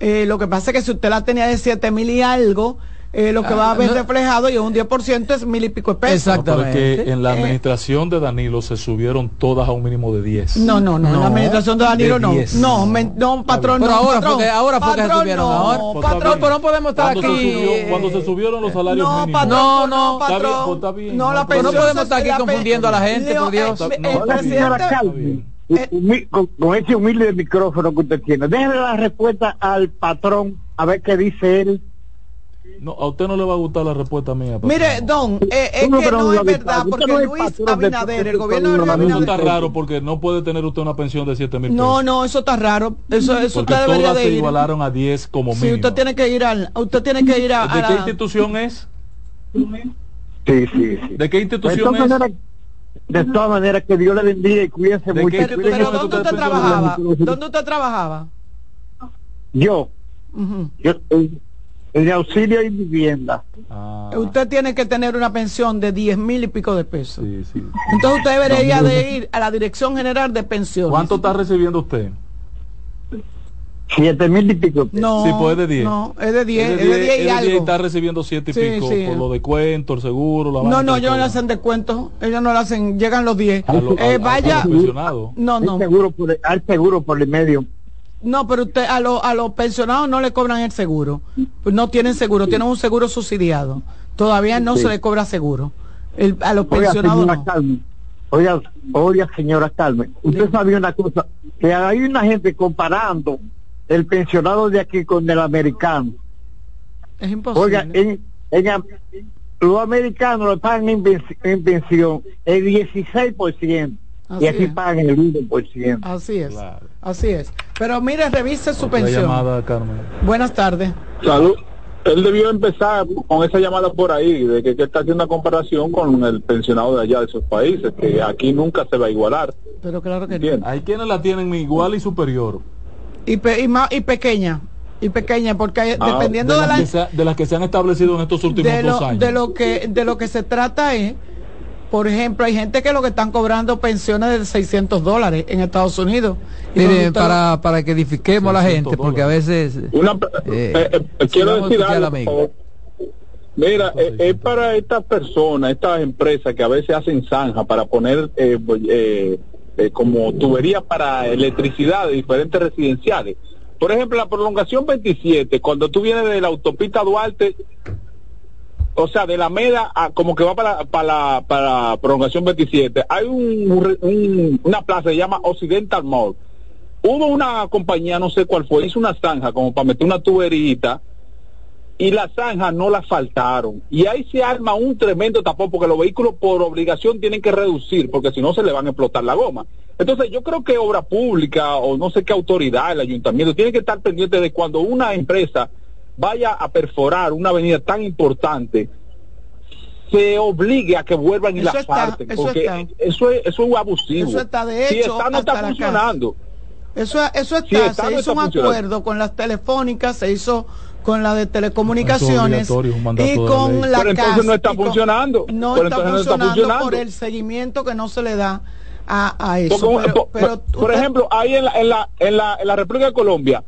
Eh, lo que pasa es que si usted la tenía de siete mil y algo, eh, lo que va a haber ah, reflejado y un 10% es mil y pico de pesos. Exactamente. porque en la administración de Danilo se subieron todas a un mínimo de 10. No, no, no, en la administración de Danilo no. No, no, patrón, pero no. Ahora, patrón, porque ahora fue que se subieron. ahora, patrón, pero no podemos estar cuando aquí. Se subió, cuando se subieron los salarios no, mínimos. Patrón, no, no, patrón. Está bien, no, la no podemos estar aquí confundiendo a la gente, por Dios. El presidente... Con, con, ese humilde micrófono que usted tiene, déjeme la respuesta al patrón a ver qué dice él no, a usted no le va a gustar la respuesta mía. Mire, Don, eh, es que no es verdad, porque Luis Abinader, el gobierno de Luis Abinader... Eso está raro porque no puede tener usted una pensión de 7 mil pesos. No, no, eso está raro. Eso, eso porque usted debería todas de se ir. igualaron a 10 como mínimo. Sí, usted tiene que ir al... Usted tiene que ir a... ¿De a qué la... institución es? Sí, sí, sí. ¿De qué institución de es? Manera, de todas maneras, que Dios le bendiga y cuídense mucho. Pero, pero ¿dónde usted trabajaba? ¿Dónde usted trabajaba? Yo. Uh -huh. Yo de auxilio y vivienda. Ah. Usted tiene que tener una pensión de 10 mil y pico de pesos. Sí, sí. Entonces usted debería de ir a la Dirección General de Pensiones. ¿Cuánto está recibiendo usted? Siete mil y pico. No, sí, pues es de 10. No, es de 10, es de 10, es de 10 y algo. está recibiendo 7 y sí, pico sí. por lo de cuento, el seguro, la No, no, ellos no le hacen descuento, ellos no le hacen, llegan los 10. Eh, vaya. no, no. Seguro por, al seguro por el medio. No, pero usted a, lo, a los pensionados no le cobran el seguro. No tienen seguro, tienen un seguro subsidiado. Todavía no sí. se le cobra seguro. El, a los oiga, pensionados señora no. Carmen, oiga, oiga, señora Carmen, usted sabía una cosa, que hay una gente comparando el pensionado de aquí con el americano. Es imposible. Oiga, en, en, los americanos lo pagan en, en pensión el 16%. Así y aquí es. pagan el 1%. Así es. Claro. Así es. Pero mire, revise su Otra pensión. llamada, Carmen. Buenas tardes. Salud. Él debió empezar con esa llamada por ahí, de que, que está haciendo una comparación con el pensionado de allá de esos países, que aquí nunca se va a igualar. Pero claro que Bien. no. Hay quienes la tienen igual y superior. Y, pe- y, ma- y pequeña. Y pequeña, porque hay- Ah, dependiendo de, de, las la, que se, de las que se han establecido en estos últimos de, dos años. de lo que de lo que se trata es por ejemplo hay gente que lo que están cobrando pensiones de 600 dólares en Estados Unidos Mire, usted para, para que edifiquemos a la 600 gente, porque a veces... Una, Eh, eh, eh, quiero decir algo. Mira, eh, es para estas personas, estas empresas que a veces hacen zanja para poner eh, eh, eh, como tuberías para electricidad de diferentes residenciales. Por ejemplo, la prolongación 27, cuando tú vienes de la autopista Duarte, o sea, de la Meda a, como que va para, para, la, para la prolongación 27, hay un, un- una plaza que se llama Occidental Mall. Hubo una compañía, no sé cuál fue, hizo una zanja como para meter una tuberita y las zanjas no las faltaron. Y ahí se arma un tremendo tapón porque los vehículos por obligación tienen que reducir porque si no se le van a explotar la goma. Entonces yo creo que obra pública o no sé qué autoridad, el ayuntamiento, tiene que estar pendiente de cuando una empresa vaya a perforar una avenida tan importante, se obligue a que vuelvan y Eso la está, parten, eso porque está. eso es, eso es abusivo. Eso está de si hecho está, no está la funcionando. Eso, eso Sí, está, está, se no hizo está un acuerdo con las telefónicas, se hizo con la de telecomunicaciones y la con ley. la Pero entonces no está funcionando. No Pero está entonces no está funcionando por el seguimiento que no se le da a, a eso. Porque, pero, por, pero por ejemplo, ahí en la, en, la, en, la, en la República de Colombia,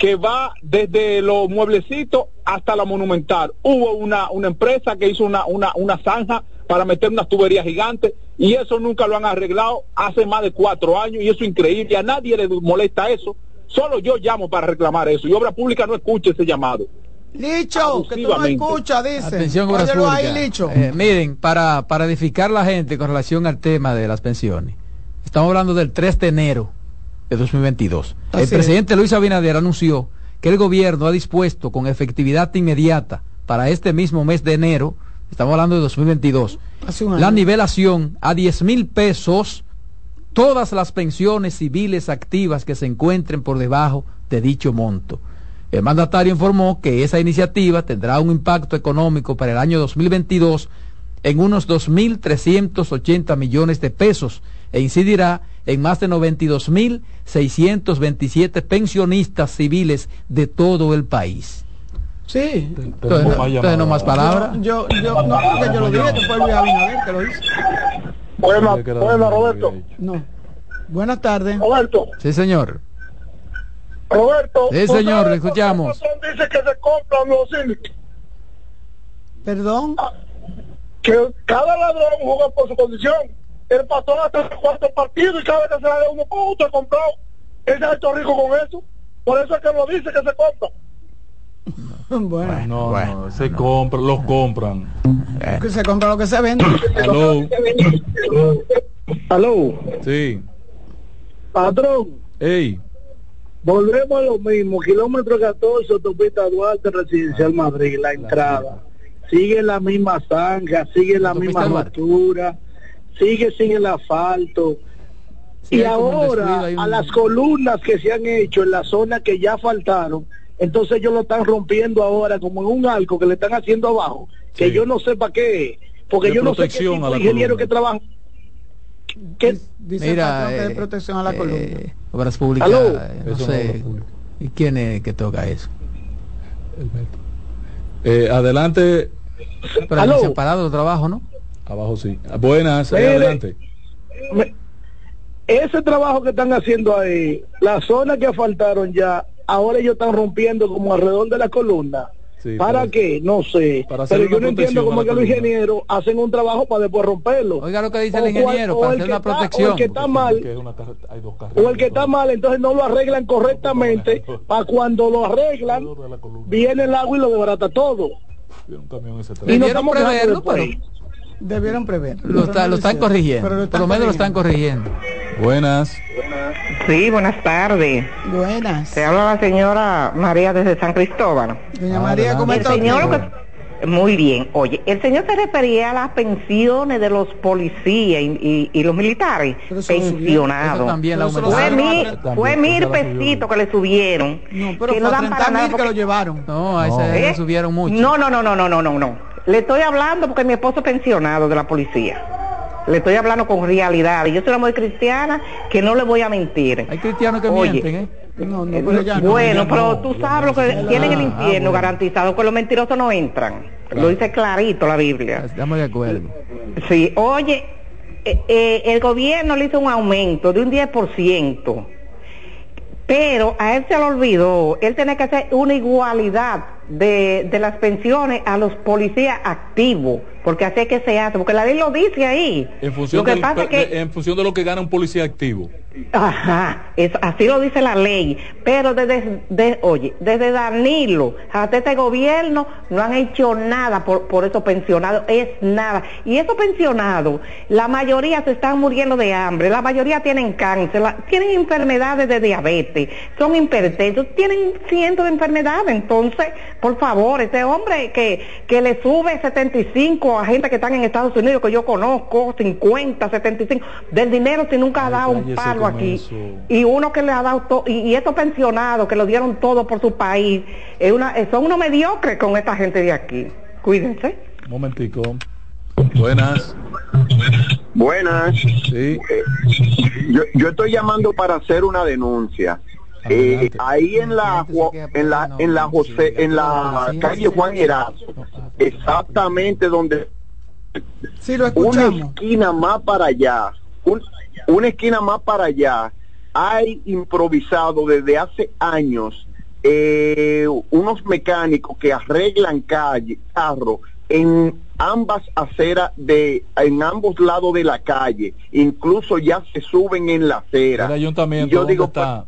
que va desde los mueblecitos hasta la monumental, hubo una, una empresa que hizo una, una, una zanja para meter unas tuberías gigantes y eso nunca lo han arreglado hace más de cuatro años y eso es increíble, a nadie le molesta eso, solo yo llamo para reclamar eso y Obra Pública no escucha ese llamado. Licho, que tú no escuchas, dice. Atención, ahí. Licho. Eh, miren, para, para edificar la gente con relación al tema de las pensiones, estamos hablando del 3 de enero de 2022. Así el es. presidente Luis Abinader anunció que el gobierno ha dispuesto con efectividad inmediata para este mismo mes de enero, estamos hablando de 2022, Hace un la nivelación a 10 mil pesos todas las pensiones civiles activas que se encuentren por debajo de dicho monto. El mandatario informó que esa iniciativa tendrá un impacto económico para el año 2022 en unos 2.380 millones de pesos e incidirá en más de 92.627 pensionistas civiles de todo el país. Sí. Entonces, no, entonces no más palabras. Yo, yo, no, porque yo lo dije, que fue Luis Abinader que lo hizo. Buenas, buenas, Roberto. No. Buenas tardes. Roberto, Sí, señor. Roberto. Sí, ¿tú señor, le escuchamos. Dice que se compran los cínicos. Perdón. Que cada ladrón juega por su condición. El patrón hace cuatro partidos y cada vez que se la de uno con otro comprado. Ha hecho rico con eso. Por eso es que lo dice que se compra. [laughs] Bueno, No, no, se compran, los compran. que se compra lo que se vende. Aló, Aló, sí. patrón. Ey, Volvemos a lo mismo, kilómetro 14, autopista Duarte, Residencial Madrid, la entrada. Sigue la misma zanja, sigue la misma Duarte. Sigue sin el asfalto. Sí, y descuido, ahora, un- a las columnas que se han hecho en la zona que ya faltaron, entonces ellos lo están rompiendo ahora como en un arco que le están haciendo abajo, que yo no sé para qué, es, porque De yo no sé qué tipo de ingeniero columna. que trabaja. ¿Qué? Dice el Mira, patrón que de eh, protección a la eh, columna. Obras públicas, Aló. eh, no sé. ¿Y quién es que toca eso? eh, adelante, Pero Aló. han separado el trabajo, ¿no? Abajo sí. Buenas, Mire. adelante. Me- ese trabajo que están haciendo ahí, la zona que faltaron ya, ahora ellos están rompiendo como alrededor de la columna. Sí, ¿Para para- qué? No sé. para hacer Pero yo no entiendo cómo es que los ingenieros hacen un trabajo para después romperlo. Oiga lo que dice O el ingeniero, o para el hacer que una está- protección. O el que está mal, o el que está mal, entonces no lo arreglan correctamente. Para cuando lo arreglan, viene el agua y lo desbarata todo. Viene un camión ese Y no estamos preverlo, pero Debieron prever. lo, está- lo están corrigiendo. Pero lo Por lo menos lo están corrigiendo. Buenas. Sí, buenas tardes. Buenas. Te habla la señora María desde San Cristóbal. Doña María, ¿cómo El está muy bien. Oye, el señor se refería a las pensiones de los policías y, y- y los militares pensionados. Eso también la Pero eso lo Fue mil, fue mil pesitos que le subieron. No, pero que fue no dan 30 para nada mil que porque- lo llevaron. No, a ese ¿Eh? le subieron mucho. No, no, no, no, no, no, no, no. Le estoy hablando porque mi esposo es pensionado de la policía. Le estoy hablando con realidad. Y yo soy una mujer cristiana que no le voy a mentir. Hay cristianos que Oye, mienten, ¿eh? No, no, pero ya no. bueno, pero tú sabes lo que tienen el Ah, infierno bueno. garantizado, que los mentirosos no entran. Lo dice clarito la Biblia. Estamos de acuerdo. Sí, oye, eh, eh, el gobierno le hizo un aumento de un 10%, pero a él se le olvidó, él tiene que hacer una igualdad de, de las pensiones a los policías activos, porque así es que se hace, porque la ley lo dice ahí. En función, Lo que del- pasa es que- en función de lo que gana un policía activo. Ajá, es, así lo dice la ley. Pero desde, de- oye, desde Danilo hasta este gobierno no han hecho nada por, por esos pensionados, es nada. Y esos pensionados, la mayoría se están muriendo de hambre, la mayoría tienen cáncer, la- tienen enfermedades de diabetes, son hipertensos, tienen cientos de enfermedades. Entonces, por favor, ese hombre que, que le sube 75 a gente que están en Estados Unidos, que yo conozco, 50, 75, del dinero si nunca ha dado un palo aquí. eso. Y uno que le ha dado todo, y, y estos pensionados que lo dieron todo por su país, es una, eh, son unos mediocres con esta gente de aquí. Cuídense. Un momentico. Buenas. Buenas. Sí. Yo, yo estoy llamando para hacer una denuncia. Eh, ahí en la en la en la José en la calle Juan Erazo, exactamente donde Sí, lo una esquina más para allá, un- una esquina más para allá, hay improvisado desde hace años eh, unos mecánicos que arreglan calle, carro en ambas aceras de, en ambos lados de la calle, incluso ya se suben en la acera. El ayuntamiento, yo ¿dónde digo, está?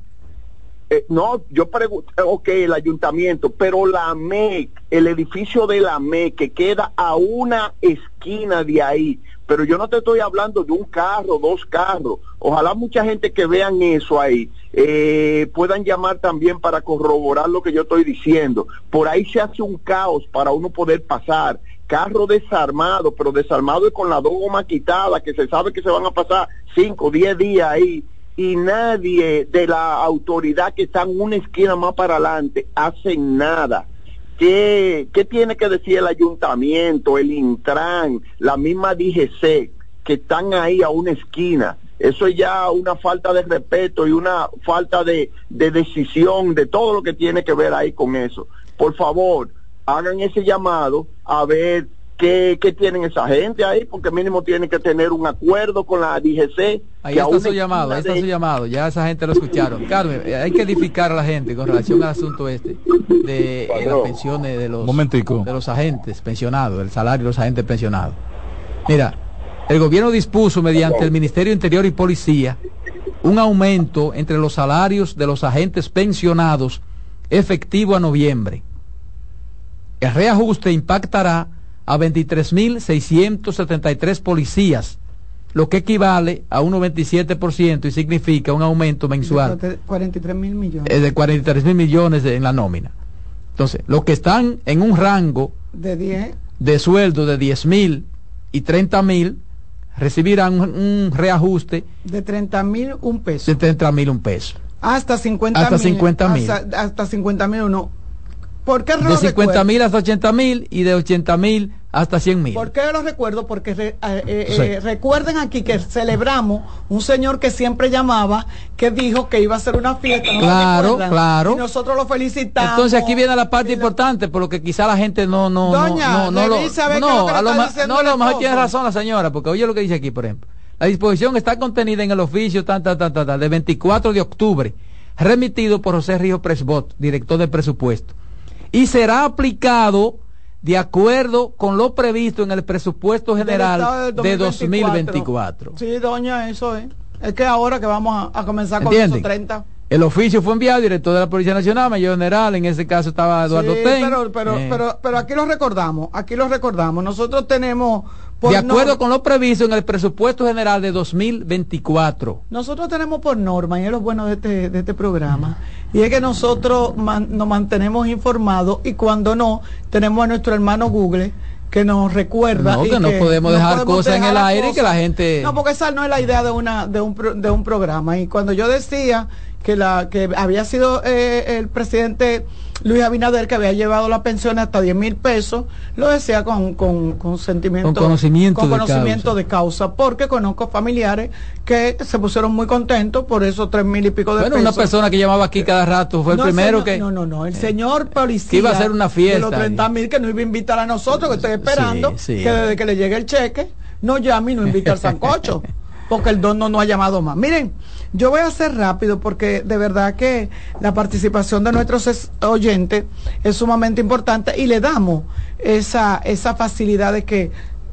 eh, no, yo pregunto, ok, el ayuntamiento, pero la MEC, el edificio de la MEC que queda a una esquina de ahí, pero yo no te estoy hablando de un carro, dos carros. Ojalá mucha gente que vean eso ahí eh, puedan llamar también para corroborar lo que yo estoy diciendo. Por ahí se hace un caos para uno poder pasar. Carro desarmado, pero desarmado y con la dos gomas quitadas, que se sabe que se van a pasar cinco, diez días ahí y nadie de la autoridad que está en una esquina más para adelante hacen nada. ¿Qué, qué tiene que decir el ayuntamiento, el Intran, la misma DGC, que están ahí a una esquina? Eso es ya una falta de respeto y una falta de, de decisión de todo lo que tiene que ver ahí con eso. Por favor, hagan ese llamado a ver qué, qué tienen esa gente ahí, porque mínimo tienen que tener un acuerdo con la DGC. Ahí está su llamado, ahí está de- su llamado, ya esa gente lo escucharon. Carmen, hay que edificar a la gente con relación al asunto este de eh, las pensiones de los, Momentico. de los agentes pensionados, el salario de los agentes pensionados. Mira, el gobierno dispuso mediante el Ministerio Interior y Policía un aumento entre los salarios de los agentes pensionados efectivo a noviembre. El reajuste impactará a 23.673 policías, lo que equivale a un 97% y significa un aumento mensual 43 mil millones. eh, de 43 mil millones de- en la nómina. Entonces, los que están en un rango De 10. de sueldo de 10 mil y 30 mil recibirán un, un reajuste De 30 mil un peso. de 30 mil un peso. Hasta 50 Hasta mil. 50.000. Hasta, hasta 50 mil uno. ¿Por qué De lo 50 recuerdo? mil hasta 80 mil y de 80 mil hasta 100 mil. ¿Por qué lo recuerdo? Porque re- eh, eh, Sí. eh, recuerden aquí que celebramos un señor que siempre llamaba, que dijo que iba a hacer una fiesta. ¿no Claro, claro. Y nosotros lo felicitamos. Entonces aquí viene la parte importante, por lo que quizá la gente no no Doña, no no no no, lo que a lo no, lo mejor tiene razón la señora, porque oye lo que dice aquí, por ejemplo. La disposición está contenida en el oficio tan, tan, tan, tan, tan, de 24 de octubre, remitido por José Río Presbot, director de presupuesto, y será aplicado de acuerdo con lo previsto en el presupuesto general de 2024. 2024. Sí, doña, eso es. Es que ahora que vamos a, a comenzar con ¿Entienden? esos 30. El oficio fue enviado director de la Policía Nacional, mayor general, en ese caso estaba Eduardo Sí, Ten. pero, pero, Eh, pero, pero aquí lo recordamos, aquí lo recordamos. Nosotros tenemos... por de acuerdo norma- con lo previsto en el presupuesto general de 2024. Nosotros tenemos por norma, y es lo bueno de este, de este programa, y es que nosotros man- nos mantenemos informados y cuando no, tenemos a nuestro hermano Google que nos recuerda. No, y que no podemos dejar podemos cosas en el aire y que la gente- No, porque esa no es la idea de, una, de, un, de un programa. Y cuando yo decía que, la, que había sido eh, el presidente Luis Abinader que había llevado la pensión hasta 10 mil pesos, lo decía con, con, con sentimiento, Con conocimiento con de conocimiento causa. de causa, porque conozco familiares que se pusieron muy contentos por esos tres mil y pico de Bueno, pesos. una persona que llamaba aquí cada rato fue el No, primero señor- que... No, no, no, el señor policía. que iba a hacer una fiesta. De los 30 mil que nos iba a invitar a nosotros, que estoy esperando, Sí, sí. que desde que le llegue el cheque, no llame y no invita al [laughs] sancocho, porque el don no nos ha llamado más. Miren, Yo voy a ser rápido porque de verdad que la participación de nuestros oyentes es sumamente importante y le damos esa, esa facilidad de que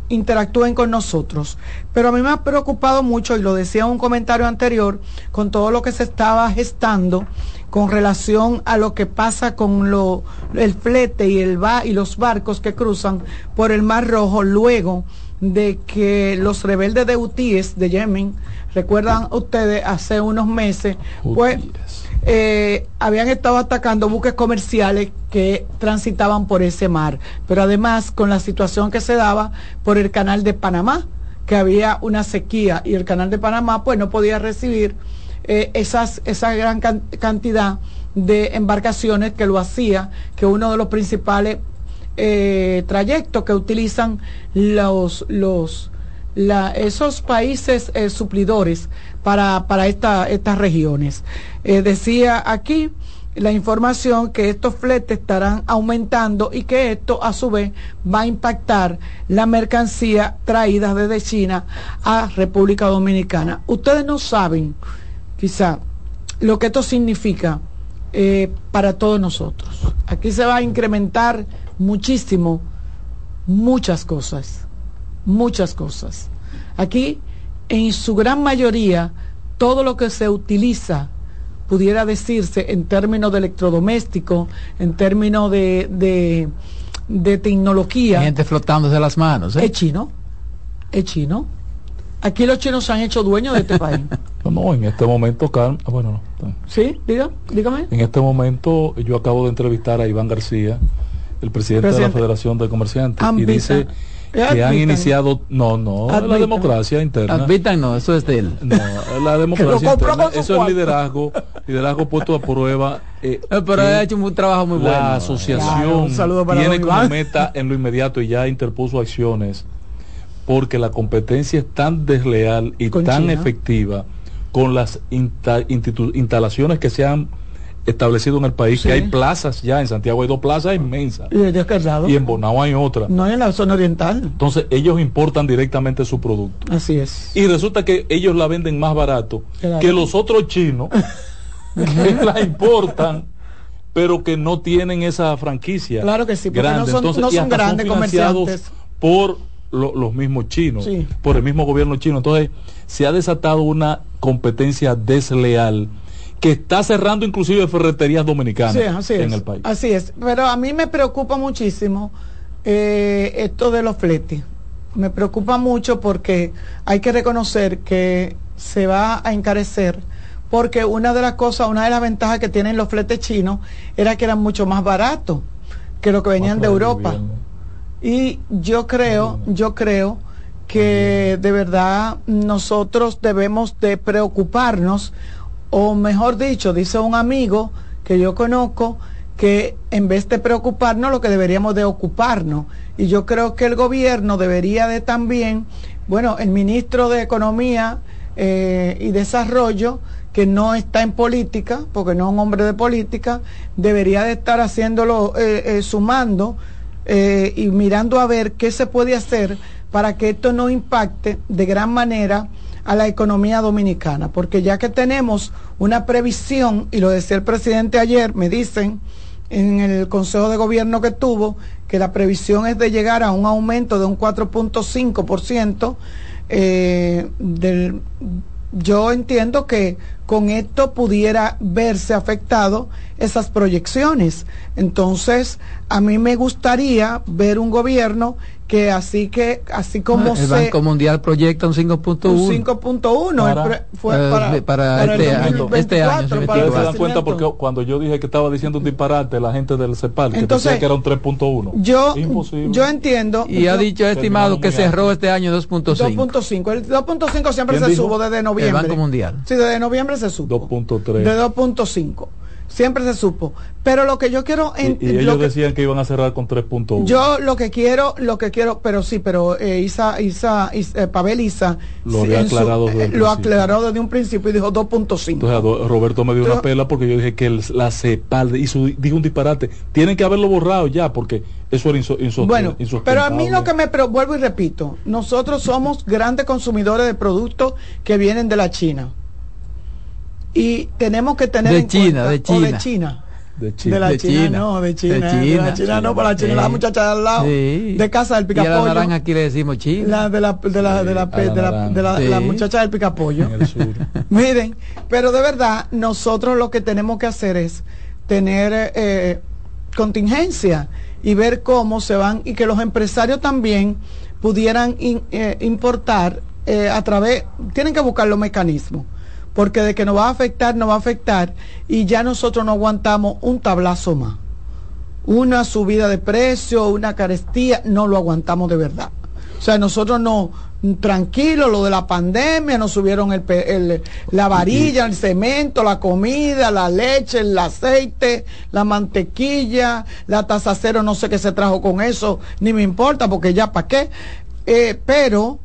interactúen con nosotros. Pero a mí me ha preocupado mucho, y lo decía en un comentario anterior, con todo lo que se estaba gestando con relación a lo que pasa con lo, el flete y, el y los barcos que cruzan por el Mar Rojo luego de que los rebeldes de Utíes de Yemen, recuerdan ustedes hace unos meses, pues eh, habían estado atacando buques comerciales que transitaban por ese mar, pero además con la situación que se daba por el canal de Panamá, que había una sequía y el canal de Panamá pues no podía recibir eh, esas, esa gran cantidad de embarcaciones que lo hacía, que uno de los principales eh, trayectos que utilizan los, los, esos países eh, suplidores para, para estas regiones. decía aquí la información que estos fletes estarán aumentando y que esto a su vez va a impactar la mercancía traída desde China a República Dominicana. Ustedes no saben quizá lo que esto significa eh, para todos nosotros. Aquí se va a incrementar muchísimo muchas cosas, muchas cosas. Aquí, en su gran mayoría, todo lo que se utiliza, pudiera decirse en términos de electrodoméstico, en términos de, de, tecnología. Gente flotándose las manos. ¿eh? Es chino, es chino. Aquí los chinos se han hecho dueños de este [laughs] país. No, en este momento, Carmen, ah, bueno, no. Sí, diga, dígame. En este momento yo acabo de entrevistar a Iván García, el presidente, de la Federación de Comerciantes, y dice que han iniciado, no, no, la democracia interna. Advitan, no, eso es de él. No, la [laughs] democracia interna, eso es liderazgo, liderazgo puesto a prueba. Eh, eh [laughs] pero ha hecho un trabajo muy bueno. La asociación tiene como meta en lo inmediato y ya interpuso acciones porque la competencia es tan desleal y tan efectiva con las instalaciones que se han establecido en el país, que hay plazas ya, en Santiago hay dos plazas inmensas. Y, en Bonao hay otra. No en la zona oriental. Entonces ellos importan directamente su producto. Así es. Y resulta que ellos la venden más barato que los otros chinos [laughs] que la importan pero que no tienen esa franquicia. Claro que sí, porque no son, no son grandes comerciantes. Por los mismos chinos, por el mismo gobierno chino. Entonces, se ha desatado una competencia desleal que está cerrando inclusive ferreterías dominicanas en el país. Así es, pero a mí me preocupa muchísimo eh, esto de los fletes. Me preocupa mucho porque hay que reconocer que se va a encarecer porque una de las cosas, una de las ventajas que tienen los fletes chinos era que eran mucho más baratos que lo que venían de Europa. Y yo creo, yo creo que de verdad nosotros debemos de preocuparnos, o mejor dicho, dice un amigo que yo conozco, que en vez de preocuparnos, lo que deberíamos de ocuparnos. Y yo creo que el gobierno debería de también, bueno, el ministro de Economía eh, y Desarrollo, que no está en política, porque no es un hombre de política, debería de estar haciéndolo, eh, eh, sumando y mirando a ver qué se puede hacer para que esto no impacte de gran manera a la economía dominicana, porque ya que tenemos una previsión, y lo decía el presidente ayer, me dicen en el Consejo de Gobierno que tuvo, que la previsión es de llegar a un aumento de un 4.5%, eh, del, yo entiendo que con esto pudiera verse afectado esas proyecciones. Entonces, a mí me gustaría ver un gobierno que así que así como el Banco Mundial proyecta un 5.1 un 5.1 fue eh, para, para, este, año, este año se dan cuenta porque cuando yo dije que estaba diciendo un disparate la gente del CEPAL que decía que era un 3.1 yo yo entiendo. Y ha dicho estimado que cerró este año 2.5 2.5 el 2.5 siempre se subo desde noviembre el Banco Mundial. Sí desde noviembre se subo 2.3 de 2.5 siempre se supo. Pero lo que yo quiero... En, y, ellos decían que iban a cerrar con 3.1. Yo lo que quiero, lo que quiero, pero sí, pero eh, Isa, Isa, Isa eh, Pavel Isa... Lo había aclarado desde eh, Lo aclaró desde un principio y dijo 2.5. Entonces Roberto me dio una pela porque yo dije que la CEPAL hizo, dijo un disparate. Tienen que haberlo borrado ya porque eso era insostenible. Bueno, pero a mí lo que me... Pero vuelvo y repito, nosotros somos grandes consumidores de productos que vienen de la China y tenemos que tener De en China, cuenta, de o China. de China. De China. De la De China, China. no, de China. De De, la China. China no, para la China, Sí. la muchacha de al lado. Sí. De casa del Y a la picapollo. naranja aquí le decimos china. La de la, de la, de la, Sí, a la de la, de la- muchacha del picapollo. En el sur. [laughs] Miren, pero de verdad, nosotros lo que tenemos que hacer es tener eh, contingencia y ver cómo se van y que los empresarios también pudieran in- eh, importar eh, a través, tienen que buscar los mecanismos, porque de que nos va a afectar, nos va a afectar y ya nosotros no aguantamos un tablazo más. Una subida de precio, una carestía, no lo aguantamos de verdad. O sea, nosotros no, tranquilo, lo de la pandemia, nos subieron el, la varilla, el cemento, la comida, la leche, el aceite, la mantequilla, la taza cero, no sé qué se trajo con eso, ni me importa, porque ya para qué. Eh, pero,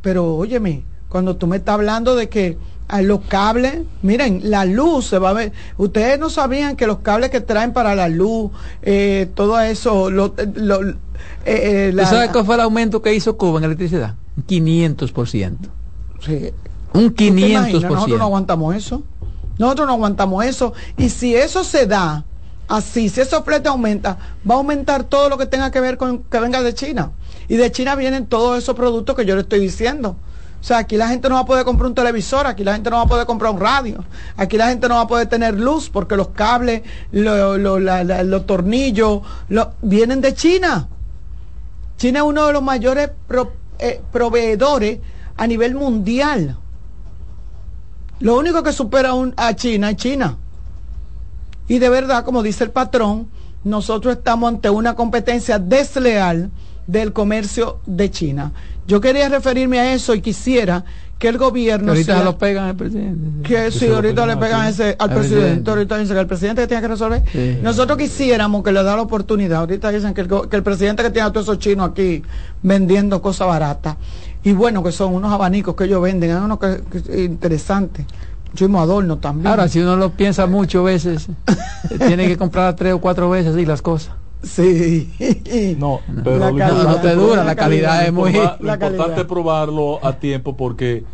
pero óyeme, cuando tú me estás hablando de que a los cables, miren, la luz se va a ver. Ustedes no sabían que los cables que traen para la luz, eh, todo eso, lo, lo- eh, eh, ¿Tú la- sabes cuál fue el aumento que hizo Cuba en electricidad? Un 500%. Sí. Un ¿Tú te imaginas? 500%. Nosotros no aguantamos eso. Nosotros no aguantamos eso. Y si eso se da así, si esos fletes aumenta, va a aumentar todo lo que tenga que ver con que venga de China. Y de China vienen todos esos productos que yo le estoy diciendo. O sea, aquí la gente no va a poder comprar un televisor, aquí la gente no va a poder comprar un radio, aquí la gente no va a poder tener luz porque los cables, los tornillos, lo- vienen de China. China es uno de los mayores eh, proveedores a nivel mundial. Lo único que supera a China es China. Y de verdad, como dice el patrón, nosotros estamos ante una competencia desleal del comercio de China. Yo quería referirme a eso y quisiera que el Que gobierno... ahorita sea- se lo pegan al presidente. que si ahorita le pegan ese al Al presidente, presidente. ahorita dicen que el presidente que tiene que resolver. Sí. Nosotros quisiéramos que le da la oportunidad. Ahorita dicen que el, que el presidente que tiene a todos esos chinos aquí vendiendo cosas baratas. Y bueno, que son unos abanicos que ellos venden, hay unos que, que- interesantes. Muchísimos adornos también. Ahora, si uno lo piensa mucho veces, [laughs] tiene que comprar tres o cuatro veces y las cosas. Sí. No, pero La lo calidad. importante- No te dura, la calidad es muy- Lo importante es probarlo a tiempo porque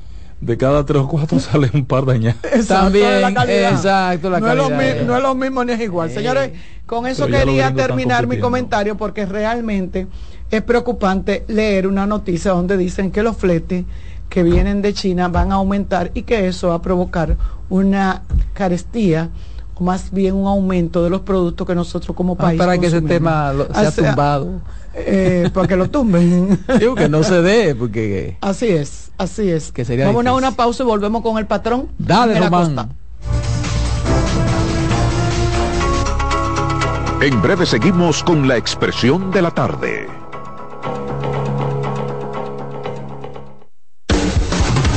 de cada tres o cuatro [laughs] sale un par dañados. Exacto, También, la calidad. exacto, la no, es lo calidad, mi- eh. no es lo mismo ni es igual. Señores, con eso Pero quería terminar mi comentario porque realmente es preocupante leer una noticia donde dicen que los fletes que vienen de China van a aumentar y que eso va a provocar una carestía o más bien un aumento de los productos que nosotros como Ah, país para que ese tema lo- sea tumbado. eh, para que lo tumben. [laughs] Digo que no se dé, porque Así es, así es. Que sería Vamos a una pausa y volvemos con el patrón. Dale, Román. Costa. En breve seguimos con la expresión de la tarde.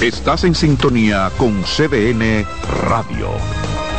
Estás en sintonía con CDN Radio.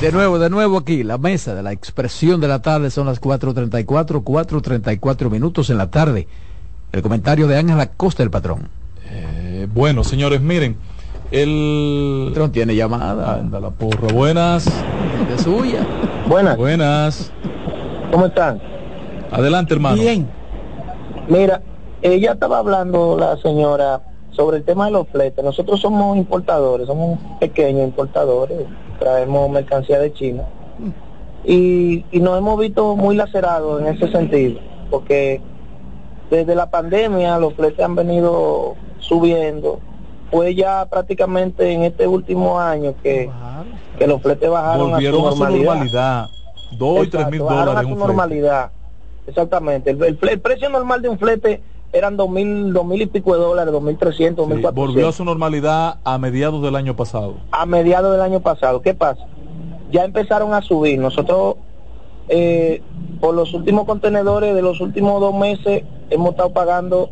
De nuevo, de nuevo aquí, la mesa de la expresión de la tarde son las 4.34, 4.34 minutos en la tarde. El comentario de Ángel Acosta, el patrón. Eh, bueno, señores, miren, el... patrón tiene llamada. Anda la porra. Buenas. De suya. Buenas. Buenas. ¿Cómo están? Adelante, hermano. Bien. Mira, ella estaba hablando, la señora, sobre el tema de los fletes. Nosotros somos importadores, somos pequeños importadores, traemos mercancía de China. Y, y nos hemos visto muy lacerados en ese sentido, porque desde la pandemia los fletes han venido subiendo. Fue ya prácticamente en este último año que, que los fletes bajaron Volvieron a su normalidad. Dos y tres mil dólares a su un flete. normalidad. Exactamente. El, el fle- el precio normal de un flete eran dos mil, dos mil y pico de dólares, dos mil trescientos, dos mil Volvió a cuatrocientos. su normalidad a mediados del año pasado. A mediados del año pasado. ¿Qué pasa? Ya empezaron a subir. Nosotros, eh, por los últimos contenedores de los últimos dos meses, hemos estado pagando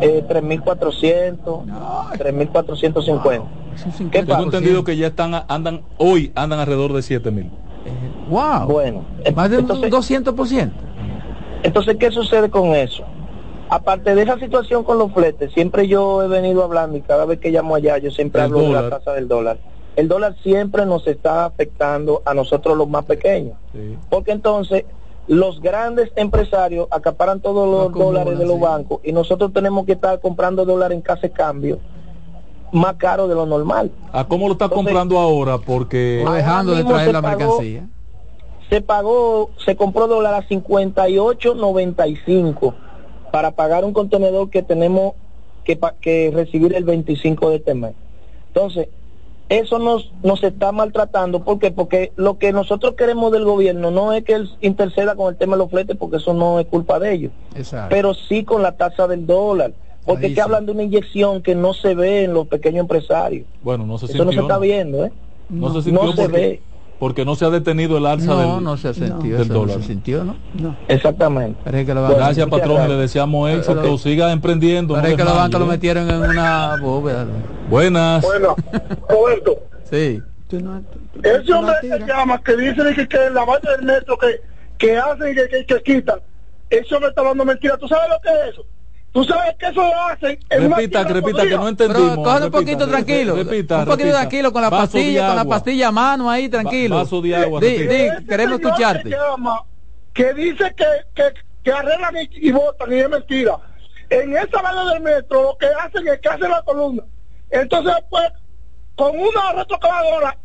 eh, 3.400, 3.450. ¿Qué Tengo pasa? entendido que ya están andan hoy andan alrededor de siete mil. Wow. Bueno, Más de un entonces- 200%. Entonces, ¿qué sucede con eso? Aparte de esa situación con los fletes, siempre yo he venido hablando y cada vez que llamo allá, yo siempre El hablo de la tasa del dólar. El dólar siempre nos está afectando a nosotros los más pequeños. Porque entonces los grandes empresarios acaparan todos los dólares de los bancos y nosotros tenemos que estar comprando dólares en casa de cambio más caro de lo normal. ¿A cómo lo está comprando ahora? Porque dejando de traer se la pagó- mercancía. se pagó, se compró dólar a 58.95 para pagar un contenedor que tenemos que, que recibir el 25 de este mes. Entonces, eso nos, nos está maltratando. ¿Por qué? Porque lo que nosotros queremos del gobierno no es que él interceda con el tema de los fletes, porque eso no es culpa de ellos, Exacto. pero sí con la tasa del dólar. Porque es que hablan de una inyección que no se ve en los pequeños empresarios. bueno, no se Eso no se está viendo, ¿eh? No, se No se porque, ve. Porque no se ha detenido el alza No, del, no se ha sentido del no se sintió, ¿no? No. Exactamente. Parece que la Bueno, Gracias, patrón, y le gracias. deseamos éxito. Pero- Siga emprendiendo. no Parece que la banca lo ¿eh? metieron en una bóveda. Buenas. Bueno, Roberto, Sí. ese hombre que llama, que dice que, que la vaina del metro que, que hacen y que, que, que quitan, ese hombre está hablando mentira. ¿Tú sabes lo que es eso? ¿Tú sabes que eso lo hacen en una Repita, repita, que podrida? no entendimos. Pero coge un poquito tranquilo. Repita, un poquito repita. tranquilo con la Vaso pastilla, con la pastilla a mano ahí, tranquilo. vaso de agua, Di, di, queremos escucharte. Que, llama, que dice que, que, que arreglan y, y votan y es mentira. En esa vaina del metro lo que hacen es que hacen la columna. Entonces, pues, con una retrocavadora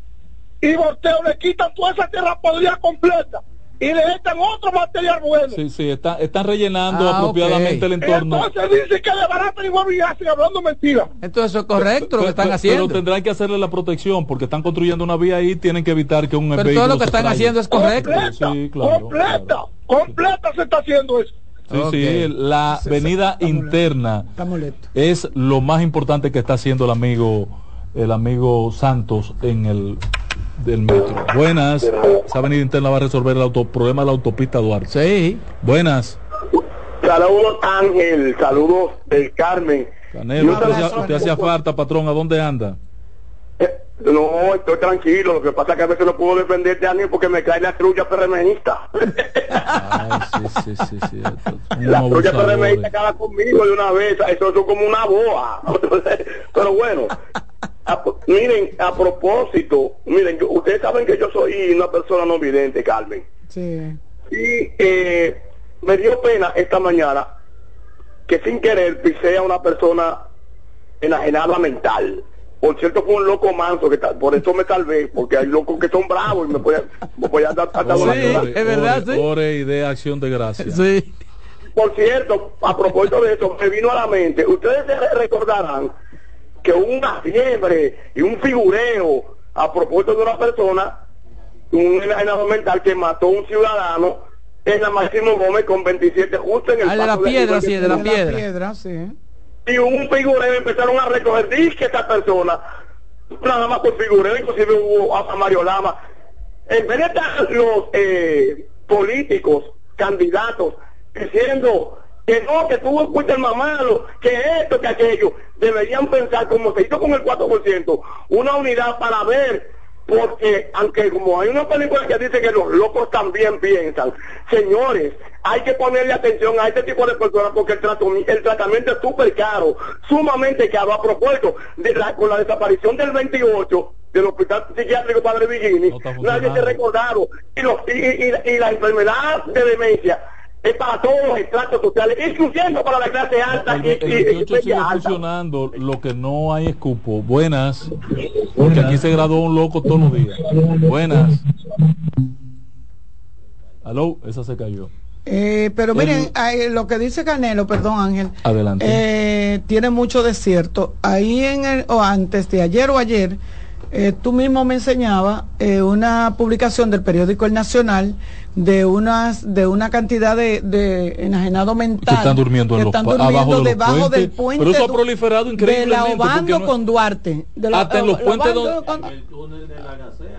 y volteo le quitan toda esa tierra podrida completa y le echan otro material bueno. Sí, sí, está- están rellenando Ah, apropiadamente el entorno. Entonces dice que de barato y hacen hablando mentira. Entonces eso es correcto lo que están Pero- haciendo. Pero tendrán que hacerle la protección porque están construyendo una vía ahí tienen que evitar que un Pero todo lo que están traiga. haciendo es correcto. Completa, Sí, claro, completa, completa se está haciendo eso. Sí, sí, la avenida interna molesto. es lo más importante que está haciendo el amigo el amigo Santos en el del metro. Buenas. Esa avenida interna va a resolver el auto, problema de la autopista Duarte. Sí. Buenas. Saludos Ángel, saludos del Carmen. Canelo, usted, hacía- usted hacía falta, patrón. ¿A dónde anda? No, estoy tranquilo, lo que pasa es que a veces no puedo defender de Ángel porque me cae la trulla perremenista. Ay, sí, sí, sí, sí. La trulla perremenista acaba conmigo de una vez, eso es como una boa. [laughs] Pero bueno, a- miren, a propósito, miren, yo- ustedes saben que yo soy una persona no vidente, Carmen. Sí. Y eh, me dio pena esta mañana que sin querer pisé a una persona enajenada mental. Por cierto, fue un loco manso, que tal- por eso me salvé, porque hay locos que son bravos y me pueden, me pueden dar hasta ore, ciudad. es verdad, ore, sí. ore y de acción de gracia. Sí. Por cierto, a propósito de eso, me vino a la mente, ustedes se re- recordarán que hubo una fiebre y un figureo a propósito de una persona, un enajenado mental que mató a un ciudadano en la Máximo Gómez con 27 justo en el Ah, de la piedra, sí, de la piedra. Piedra, sí. y un figureo empezaron a recoger disque esta persona nada más por figureo inclusive hubo a, a Mario Lama en vez de estar los eh, políticos candidatos diciendo que no, que fuiste el más malo, que esto, que aquello, deberían pensar como se hizo con el 4%, una unidad para ver porque aunque como hay una película que dice que los locos también piensan, señores, hay que ponerle atención a este tipo de personas porque el, trato- el tratamiento es súper caro, sumamente caro. A propósito, de la- con la desaparición del 28 del hospital psiquiátrico Padre Vigini, nadie se recordaron. Y, los, y, y- y la enfermedad de demencia es para todos los estratos sociales, incluyendo para la clase alta y, El y- y 28 sigue alta. funcionando, lo que no hay es cupo. Buenas, porque aquí se graduó un loco todos los días. Buenas. Aló, esa se cayó. Eh, pero miren, lo que dice Canelo, perdón Ángel, Adelante. eh, tiene mucho desierto. Ahí en el, o antes de ayer o ayer, eh, tú mismo me enseñaba eh, una publicación del periódico El Nacional de unas de una cantidad de, de enajenado mental Que están durmiendo, que están durmiendo abajo de debajo puentes. del puente Pero eso ha proliferado de la increíblemente. Obando no- con Duarte de la- hasta en los la puentes Obando donde- con-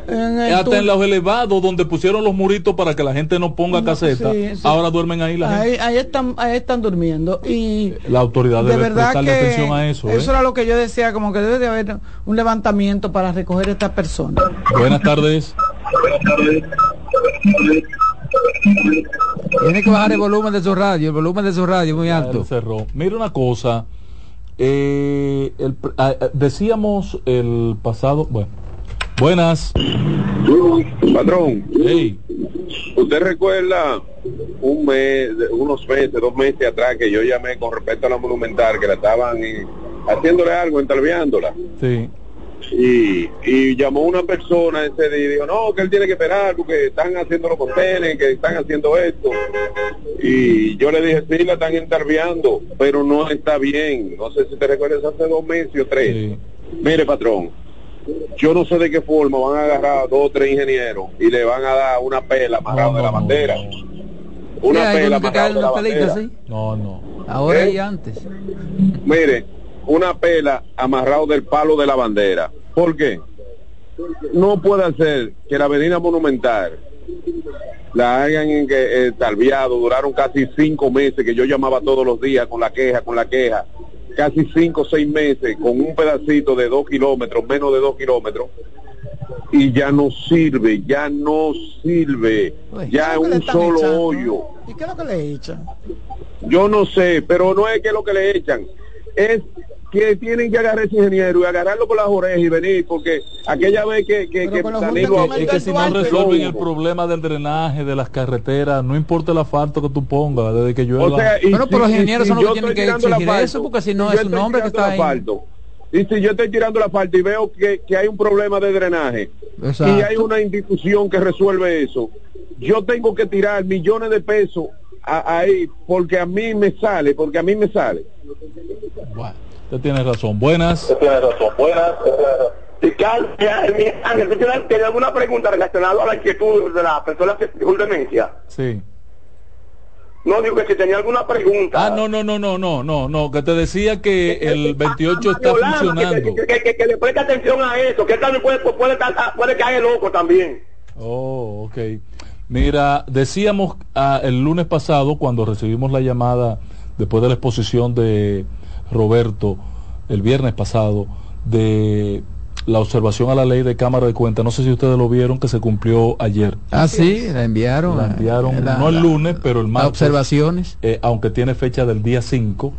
en el hasta en túnel. los elevados donde pusieron los muritos para que la gente no ponga caseta, sí, sí. ahora duermen ahí la gente. ahí, están ahí están durmiendo y La autoridad de debe verdad prestarle que atención a eso. ¿eh? era lo que yo decía como que debe de haber un levantamiento para recoger a estas personas Buenas tardes. Tiene que bajar el volumen de su radio, el volumen de su radio muy alto. cerró. Mira una cosa. eh, el ah, ah, decíamos el pasado. Bueno. Buenas. Patrón, Hey. ¿usted recuerda un mes, unos meses, dos meses atrás que yo llamé con respecto a la monumental, que la estaban eh, haciéndole algo, entalviándola? Sí. Y, y llamó una persona ese día y dijo, no, que él tiene que esperar porque están haciendo los contenes, que están haciendo esto. Y yo le dije, sí, la están entalviando, pero no está bien. No sé si te recuerdas hace dos meses o tres. Mire, patrón, yo no sé de qué forma van a agarrar a dos o tres ingenieros y le van a dar una pela amarrada de la bandera. Una Sí, hay pela amarrada de la una pelita bandera. así. No, no. Ahora ¿Eh? y antes. Mire, una pela amarrado del palo de la bandera. ¿Por qué? No puede ser que la avenida monumental la hayan en que, eh, talviado, duraron casi cinco meses que yo llamaba todos los días con la queja, con la queja, casi cinco o seis meses con un pedacito de dos kilómetros, menos de dos kilómetros, y ya no sirve, ya no sirve, ya es ¿Qué le un solo echando? hoyo. ¿y qué es lo que le echan? Yo no sé, pero no es que lo que le echan, es que tienen que agarrar ese ingeniero y agarrarlo por las orejas y venir, porque aquella vez que, que, que Danilo Es que si no resuelven el problema del drenaje de las carreteras, no importa el asfalto que tú pongas, desde que llueva. O sea, y Bueno, pero los ingenieros si son los que tienen estoy que exigir asfalto, eso, porque si no es un hombre que está el ahí. asfalto, Y si yo estoy tirando la falta y veo que, que hay un problema de drenaje Exacto. y hay una institución que resuelve eso, yo tengo que tirar millones de pesos ahí porque a mí me sale, porque a mí me sale. Usted tiene razón. Buenas. tiene razón. Buenas. Ángel, ¿tú tienes, tienes alguna pregunta relacionada a la inquietud de la persona que con demencia? Sí. No, digo que si tenía alguna pregunta. Ah, no, no, no, no, no, no, no, que te decía que el 28 está funcionando. Que, que- que- que le preste atención a eso, que él también puede, puede, estar- puede caer loco también. Oh, ok. Mira, decíamos ah, el lunes pasado, cuando recibimos la llamada después de la exposición de Roberto, el viernes pasado, de la observación a la ley de Cámara de Cuentas, no sé si ustedes lo vieron, que se cumplió ayer. Ah, sí, la enviaron. La enviaron, La- no el la- lunes, pero el las martes. observaciones. eh, aunque tiene fecha del día 5,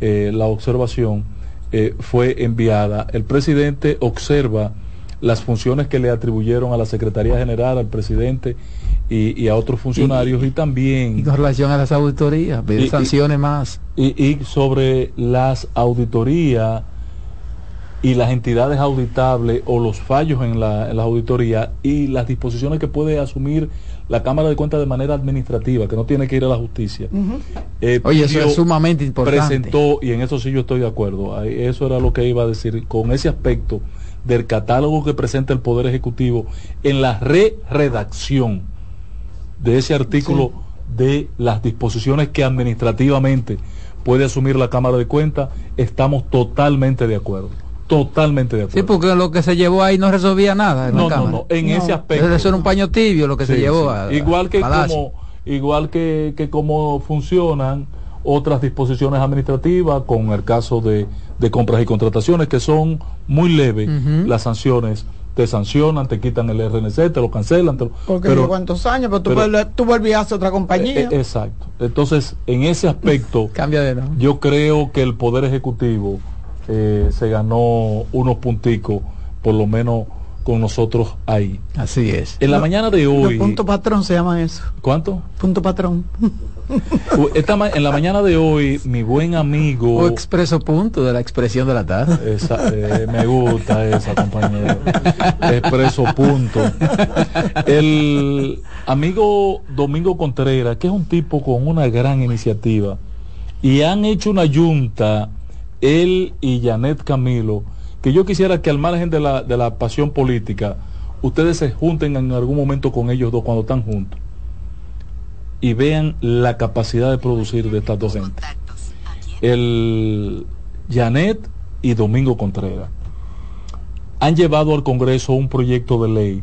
eh, la observación eh, fue enviada. El presidente observa las funciones que le atribuyeron a la Secretaría General, al presidente y, y a otros funcionarios y, también Y con relación a las auditorías, pedir Y- y- sanciones más. y, y sobre las auditorías y las entidades auditables o los fallos en, la, en las auditorías y las disposiciones que puede asumir la Cámara de Cuentas de manera administrativa, que no tiene que ir a la justicia. Eh, Oye, eso es sumamente importante. presentó, y en eso sí yo estoy de acuerdo, eso era lo que iba a decir, con ese aspecto del catálogo que presenta el Poder Ejecutivo en la re-redacción de ese artículo de las disposiciones que administrativamente puede asumir la Cámara de Cuentas, estamos totalmente de acuerdo. Totalmente de acuerdo. Sí, porque lo que se llevó ahí no resolvía nada. En No, la no, Cámara. no, en ese aspecto. Eso era un paño tibio lo que se llevó. sí. a- igual que como igual que, que como funcionan otras disposiciones administrativas con el caso de, de compras y contrataciones que son muy leves las sanciones te sancionan, te quitan el RNC, te lo cancelan. Te lo, Porque pero, cuántos años, pero tú, pero- vuelves- tú volvías a otra compañía. eh, eh, exacto. Entonces, en ese aspecto, [laughs] Cambia de nombre. yo creo que el Poder Ejecutivo eh, se ganó unos punticos, por lo menos con nosotros ahí. Así es. En la mañana de hoy, punto patrón se llaman eso. ¿cuánto? Punto patrón. [laughs] U- Esta ma- en la mañana de hoy, mi buen amigo... O expreso punto de la expresión de la tarde. Esa, eh, me gusta esa, compañero. Expreso punto. El amigo Domingo Contreras, que es un tipo con una gran iniciativa, y han hecho una junta, él y Janet Camilo, que yo quisiera que al margen de la, de la pasión política, ustedes se junten en algún momento con ellos dos cuando están juntos y vean la capacidad de producir de estas dos gentes. El Janet y Domingo Contreras han llevado al Congreso un proyecto de ley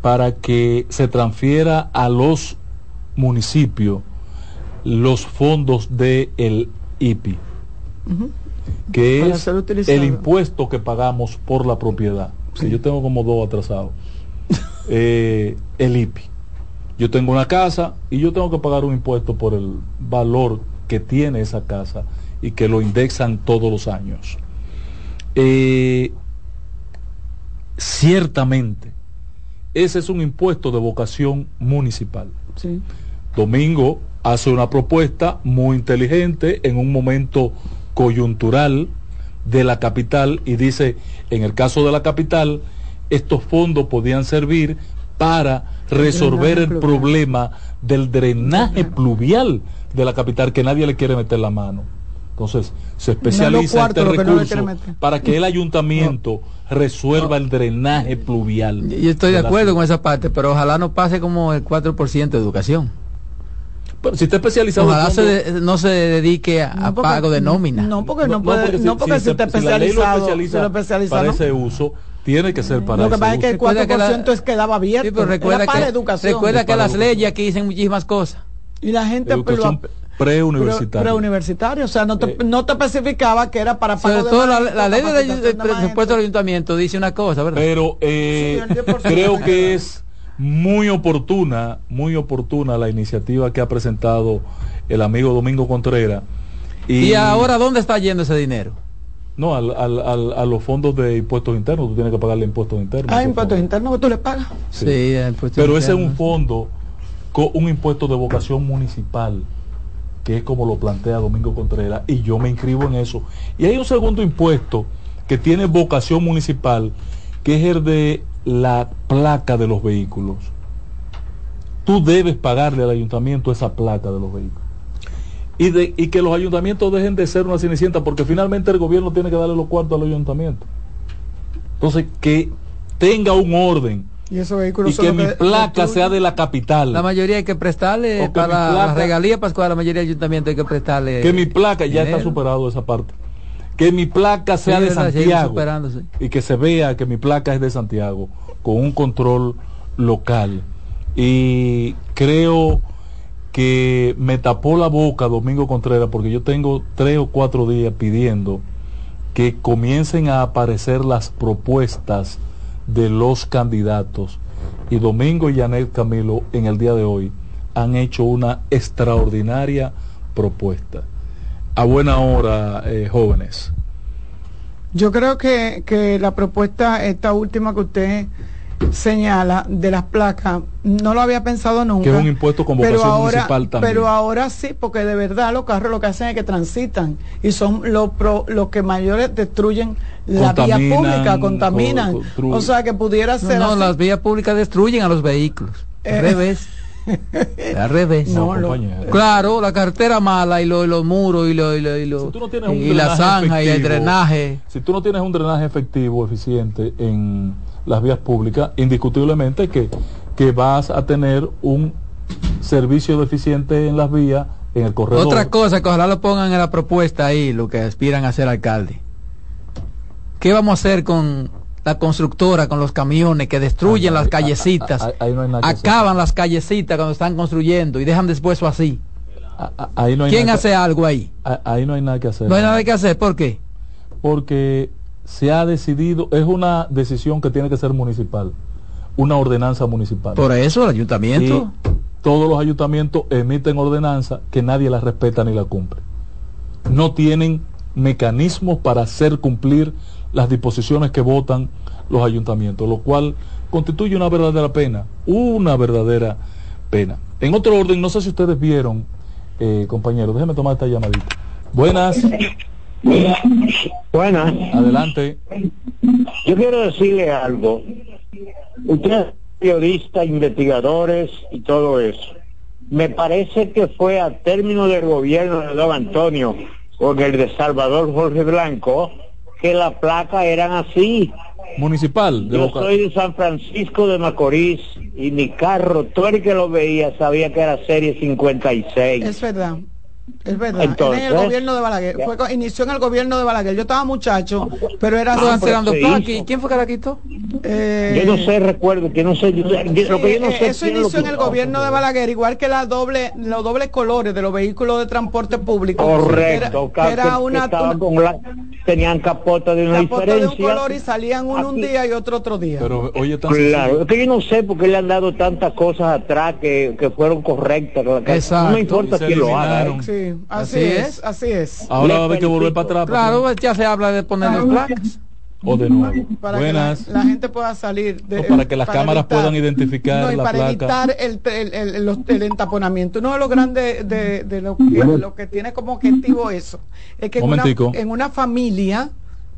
para que se transfiera a los municipios los fondos del el IPI, que es el impuesto que pagamos por la propiedad. Si yo tengo como dos atrasados. [laughs] Eh, el IPI. Yo tengo una casa y yo tengo que pagar un impuesto por el valor que tiene esa casa y que lo indexan todos los años. Eh, ciertamente, ese es un impuesto de vocación municipal. Sí. Domingo hace una propuesta muy inteligente en un momento coyuntural de la capital y dice, en el caso de la capital, estos fondos podían servir para resolver el problema del drenaje pluvial de la capital que nadie le quiere meter la mano. Entonces, se especializa este no le recurso quiere meter. para que el ayuntamiento resuelva el drenaje pluvial. Yo estoy de acuerdo ciudad. con esa parte, pero ojalá no pase como el 4% de educación. Pero si está especializado Ojalá se fondo- de- no se dedique a, a No, porque- pago de nómina. No, porque no, No, puede, porque no, porque si, está si la ley lo especializado, especializa si lo especializa, para ¿no? ese uso, tiene que ser para Lo que pasa es que el uso. 4% Recuerda que la- es quedaba abierto. Sí, pero recuerda Era para que, la educación. recuerda que las educación. leyes aquí dicen muchísimas cosas. y la gente Educación pero- preuniversitaria. pre- preuniversitaria, o sea, no te, no te especificaba que era para pago Sobre de todo la, ley del de presupuesto del ayuntamiento dice una cosa, ¿verdad? Pero eh, Sí, el 10% creo que es muy oportuna, muy oportuna la iniciativa que ha presentado el amigo Domingo Contreras. y, ahora, ¿dónde está yendo ese dinero? No, al- al- al- a los fondos de impuestos internos, tú tienes que pagarle impuestos internos. Ah, impuestos fondos. internos que tú le pagas. Sí. el impuesto Pero ese es un fondo con un impuesto de vocación municipal, que es como lo plantea Domingo Contreras, y yo me inscribo en eso. Y hay un segundo impuesto que tiene vocación municipal, que es el de la placa de los vehículos. Tú debes pagarle al ayuntamiento esa placa de los vehículos. Y, de, y que los ayuntamientos dejen de ser una cenicienta, porque finalmente el gobierno tiene que darle los cuartos al ayuntamiento. Entonces, que tenga un orden Y esos vehículos y que mi placa sea de la capital. La mayoría hay que prestarle que para mi la placa- regalía pascual, la mayoría del ayuntamiento hay que prestarle. que mi placa ya está superado esa parte. Que mi placa sea Sí, de Santiago y que se vea que mi placa es de Santiago con un control local. Y creo que me tapó la boca Domingo Contreras porque yo tengo tres o cuatro días pidiendo que comiencen a aparecer las propuestas de los candidatos. Y Domingo y Janet Camilo en el día de hoy han hecho una extraordinaria propuesta. A buena hora, eh, jóvenes. Yo creo que, que la propuesta, esta última que usted señala de las placas, no lo había pensado nunca. Que es un impuesto con pero vocación ahora, municipal también. Pero ahora sí, porque de verdad los carros lo que hacen es que transitan y son los pro- los que mayores destruyen la vía pública, contaminan. O sea que pudiera No, ser no, así. las vías públicas destruyen a los vehículos. Eh. Al revés. [laughs] [laughs] Al revés. No, lo-. Claro, la cartera mala y, lo- y los muros y, lo- y, lo- y, lo- Si tú no tienes un y la zanja y el drenaje. Si tú no tienes un drenaje efectivo, eficiente en las vías públicas, indiscutiblemente que, que vas a tener un servicio deficiente en las vías, en el corredor. Otra cosa que ojalá lo pongan en la propuesta ahí, lo que aspiran a ser alcalde. ¿Qué vamos a hacer con la constructora, con los camiones que destruyen las callecitas? no que acaban las callecitas cuando están construyendo y dejan después eso así. A- a- ahí no hay ¿Quién hace algo ahí? que, a- ahí no hay nada que hacer. No hay nada que hacer, ¿por qué? Porque se ha decidido, es una decisión que tiene que ser municipal, una ordenanza municipal. Por eso el ayuntamiento. Y todos los ayuntamientos emiten ordenanza que nadie la respeta ni la cumple. No tienen mecanismos para hacer cumplir las disposiciones que votan los ayuntamientos, lo cual constituye una verdadera pena, una verdadera pena. En otro orden, no sé si ustedes vieron, eh, compañeros, déjenme tomar esta llamadita. Buenas. Buenas. Adelante. Yo quiero decirle algo. Ustedes periodistas, investigadores y todo eso. Me parece que fue a término del gobierno de Don Antonio con el de Salvador Jorge Blanco que la placa eran así. Municipal. De Yo soy de San Francisco de Macorís y mi carro, todo el que lo veía sabía que era serie 56. Es verdad. Es verdad, en el gobierno de Balaguer. Fue, inició en el gobierno de Balaguer. Yo estaba muchacho, pero era ah, ¿Quién fue que la quitó? Eh, yo no sé, recuerdo, que no sé. Yo, lo que yo no sé eso inició en el gobierno de Balaguer, igual que la doble, los dobles colores de los vehículos de transporte público. Correcto, era, era una, con la, tenían capota de una capota de un color y salían uno un día y otro otro día. Pero oye, claro, es que yo no sé por qué le han dado tantas cosas atrás que, que fueron correctas. Exacto. No me importa quién lo haga. ¿eh? Sí, así, es, así es. Ahora va a haber que volver para atrás. Claro, ya se habla de poner placas o de nuevo. Para Buenas. que la, gente pueda salir. De, para que las cámaras puedan identificar no, y para evitar el, el, el, entaponamiento. Uno de los grandes de, de lo, que, lo, que, tiene como objetivo eso es que en una, en una, familia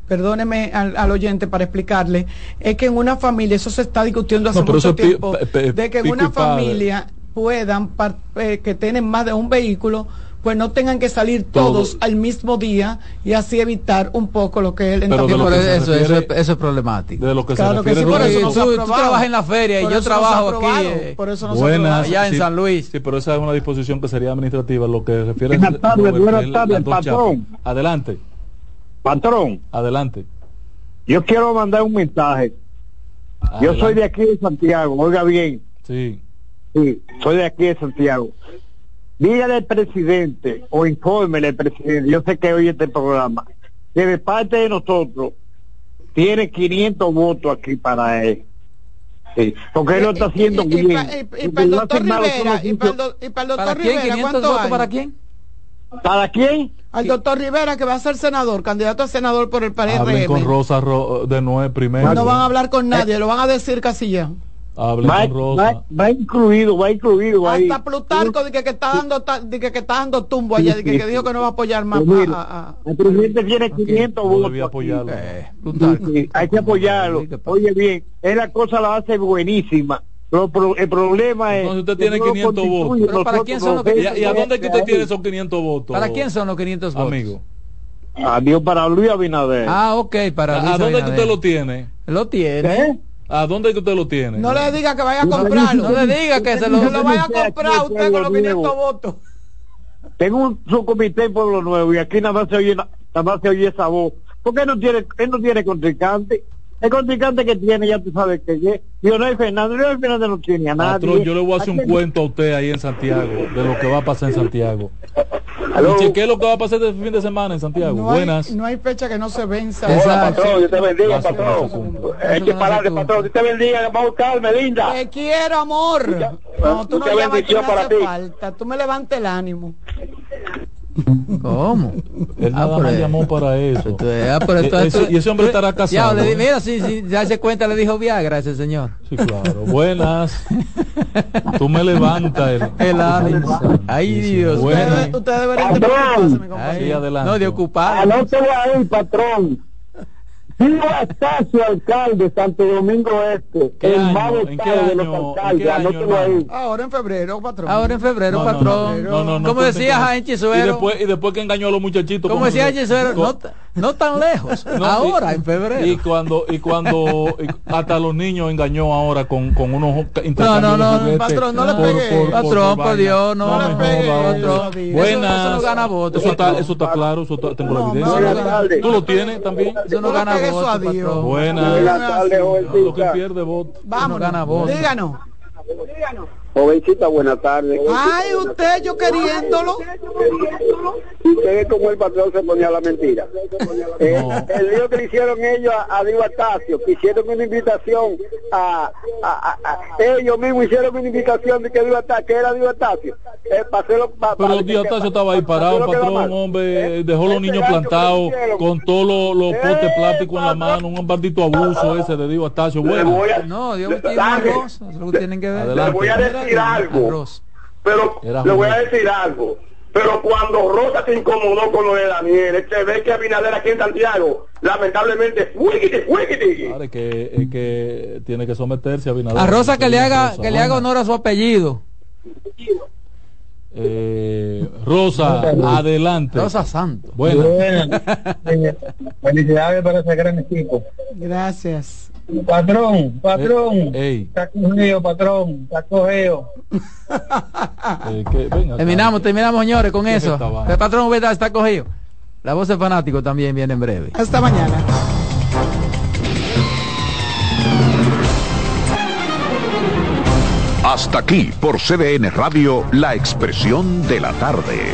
perdóneme al, oyente para explicarle, es que en una familia, eso se está discutiendo hace mucho tiempo, de que en una familia puedan, eh, que tienen más de un vehículo, pues no tengan que salir todos al mismo día y así evitar un poco lo que es el Pero eso, eso, es problemático. De lo que claro se refiere por eso tú, tú, trabajas en la feria y yo trabajo aquí. Eh, por eso no buenas, allá en San Luis. Sí, pero esa es una disposición que sería administrativa. Lo que refiere buenas tardes, buenas tardes, patrón. Adelante. Patrón. Adelante. Yo quiero mandar un mensaje. Yo soy de aquí de Santiago, oiga bien. Sí. Sí, soy de aquí de Santiago. Dígale al presidente o infórmele al presidente, yo sé que oye este programa, que de parte de nosotros tiene 500 votos aquí para él. Sí, porque él lo está haciendo y, bien. Y, para el doctor Rivera, y para el, doctor Rivera, ¿cuánto hay? ¿Para quién? ¿Para quién? Al doctor Rivera, que va a ser senador, candidato a senador por el PRM. con Rosa de Nueve primero. No van a hablar con nadie, lo van a decir casi ya va, incluido, va incluido Hasta ahí. Plutarco de que, que, está dando de que, que, está dando tumbo allá, de que, que, dijo que no va a apoyar más. Pues a, el presidente tiene 500 votos. Eh, hay que apoyarlo. Oye bien, es la cosa la hace buenísima. Pero, el problema es. Entonces usted tiene 500 votos. ¿Pero para quién son los 500 ¿Y, a dónde es que usted tiene esos 500 votos? ¿Para quién son los 500 votos? Amigo. Adiós para Luis Abinader. Ah, ok, para Luis ¿A dónde que usted lo tiene? Lo tiene. ¿Eh? ¿A dónde que usted lo tiene? No le diga que vaya a comprarlo. No le diga que se lo, lo vaya a comprar usted con los 500 votos. Tengo un subcomité en Pueblo Nuevo y aquí nada más se oye, nada más se oye esa voz. Porque él no tiene, él no tiene contrincante. El contrincante que tiene, ya tú sabes que es Leonel Fernández. Leonel Fernández no tiene a nadie. yo le voy a hacer un cuento a usted ahí en Santiago, de lo que va a pasar en Santiago. ¿Qué es lo que va a pasar este fin de semana en Santiago? No Buenas. Hay, no hay fecha que no se venza. Hola, patrón, Dios te bendiga, patrón. Hay que pararle, patrón. Dios te bendiga, vamos a buscarme, linda. Te quiero, amor. No, tú no llamas que me hace falta. Tú me levantes el ánimo. [laughs] ¿Cómo? Él nada ah, más llamó para eso. Ah, pero eh, y ese hombre estará casado. Ya, le, mira, si sí, ya se cuenta, le dijo Viagra ese señor. Sí, claro. Buenas. [laughs] Tú me levantas el, el Ay, Dios. Ustedes usted deberían Sí, adelante. No, de ocupar. Anótelo ahí, patrón. Pío Astacio, alcalde, Santo Domingo Este. el año? ¿En qué año? de los alcaldes. ahí. Ahora en febrero, patrón. Ahora en febrero, patrón. No, no, no, Como decía Jaime Chisuero. Y después, y después que engañó a los muchachitos. Como decía Chisuero, no, no tan lejos. ahora, en febrero. Y cuando, y cuando hasta los niños engañó ahora con, con unos No, no, no, patrón, no le pegué. Patrón, por Dios, no. No le pegué. Buenas. Eso no gana votos. Eso está, eso está claro, eso tengo la evidencia. ¿Tú lo tienes también? Eso no gana votos eso a Dios. Buenas. Buenas tardes, Lo que pierde voto. Vamos, no gana voto. Díganos. Jovencita, buenas tardes. Ay, usted, yo queriéndolo. Usted es como el patrón se ponía la mentira. Eh, el lío que le hicieron ellos a, a Diego Astacio, que hicieron una invitación a, a- a- a- ellos mismos hicieron una invitación de que Diego que era Diego Astacio. Eh, hacerlo- pa- Pero Díaz Tacho estaba ahí parado, patrón, hombre, dejó los niños plantados con todos los, los potes plásticos en la mano, un maldito abuso ese de Diego Astacio. Bueno, No, Dios me tiene arroz, eso es lo que tienen que ver. Adelante. Le voy a decir algo, pero le voy a decir algo. Pero cuando Rosa se incomodó con lo de Daniel, se ve que Abinader aquí en Santiago, lamentablemente, es que, es que tiene que someterse a Abinader. A Rosa que le haga, Rosa. que le haga honor a su apellido. Eh, Rosa, adelante. Rosa Santo. Bueno. [laughs] Felicidades para ese gran equipo. Gracias. Patrón, patrón. Ey, Está cogido, patrón. Está cogido. [laughs] eh, que, venga, Terminamos, terminamos, señores, con ¿Qué es eso. El patrón Ubeda está cogido. La voz de fanático también viene en breve. Hasta mañana. Hasta aquí por CDN Radio, la expresión de la tarde.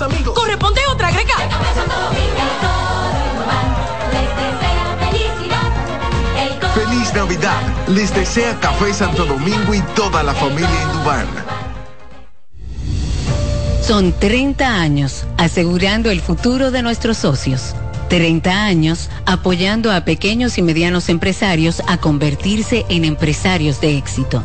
Los amigos. Corresponde otra greca. Feliz Navidad. Les desea Café Santo Domingo y toda la familia Indubán. Son 30 años asegurando el futuro de nuestros socios. 30 años apoyando a pequeños y medianos empresarios a convertirse en empresarios de éxito.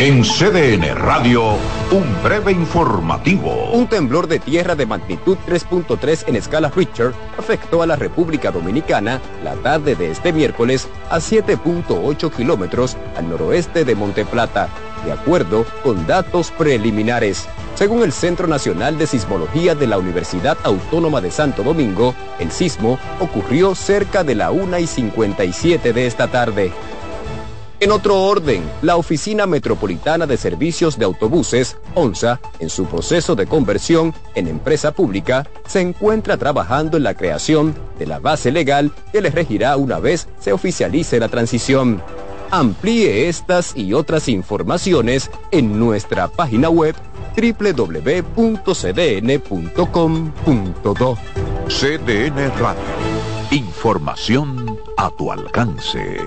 En CDN Radio, un breve informativo. Un temblor de tierra de magnitud 3.3 en escala Richter afectó a la República Dominicana la tarde de este miércoles a 7.8 kilómetros al noroeste de Monteplata, de acuerdo con datos preliminares. Según el Centro Nacional de Sismología de la Universidad Autónoma de Santo Domingo, el sismo ocurrió cerca de la 1 y 57 de esta tarde. En otro orden, la Oficina Metropolitana de Servicios de Autobuses, ONSA, en su proceso de conversión en empresa pública, se encuentra trabajando en la creación de la base legal que les regirá una vez se oficialice la transición. Amplíe estas y otras informaciones en nuestra página web www.cdn.com.do. CDN Radio. Información a tu alcance.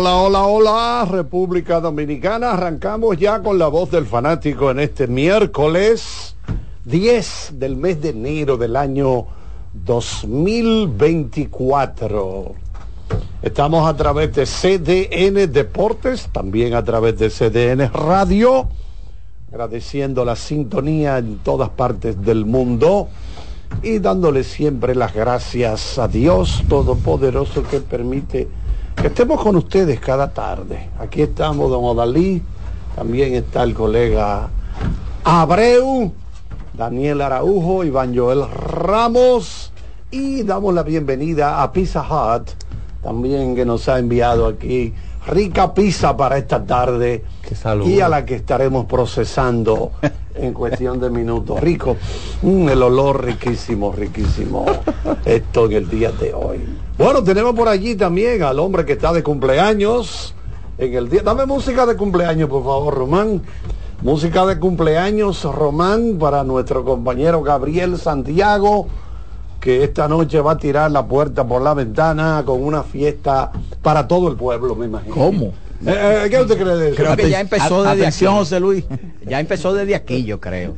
Hola, hola, hola, República Dominicana. Arrancamos ya con la voz del fanático en este miércoles 10 del mes de enero del año 2024. Estamos a través de CDN Deportes, también a través de CDN Radio, agradeciendo la sintonía en todas partes del mundo y dándole siempre las gracias a Dios Todopoderoso que permite que estemos con ustedes cada tarde. Aquí estamos, don Odalí, también está el colega Abreu, Daniel Araujo, Iván Joel Ramos. Y damos la bienvenida a Pizza Hut, también que nos ha enviado aquí rica pizza para esta tarde y a la que estaremos procesando [laughs] en cuestión de minutos. Rico, mm, el olor riquísimo, riquísimo. [laughs] Esto en el día de hoy. Bueno, tenemos por allí también al hombre que está de cumpleaños. En el día. Dame música de cumpleaños, por favor, Román. Música de cumpleaños, Román, para nuestro compañero Gabriel Santiago, que esta noche va a tirar la puerta por la ventana con una fiesta para todo el pueblo, me imagino. ¿Cómo? Eh, eh, ¿Qué usted cree de eso? Creo que ya empezó desde Atención, aquí. José Luis. [laughs] Ya empezó desde aquí, yo creo.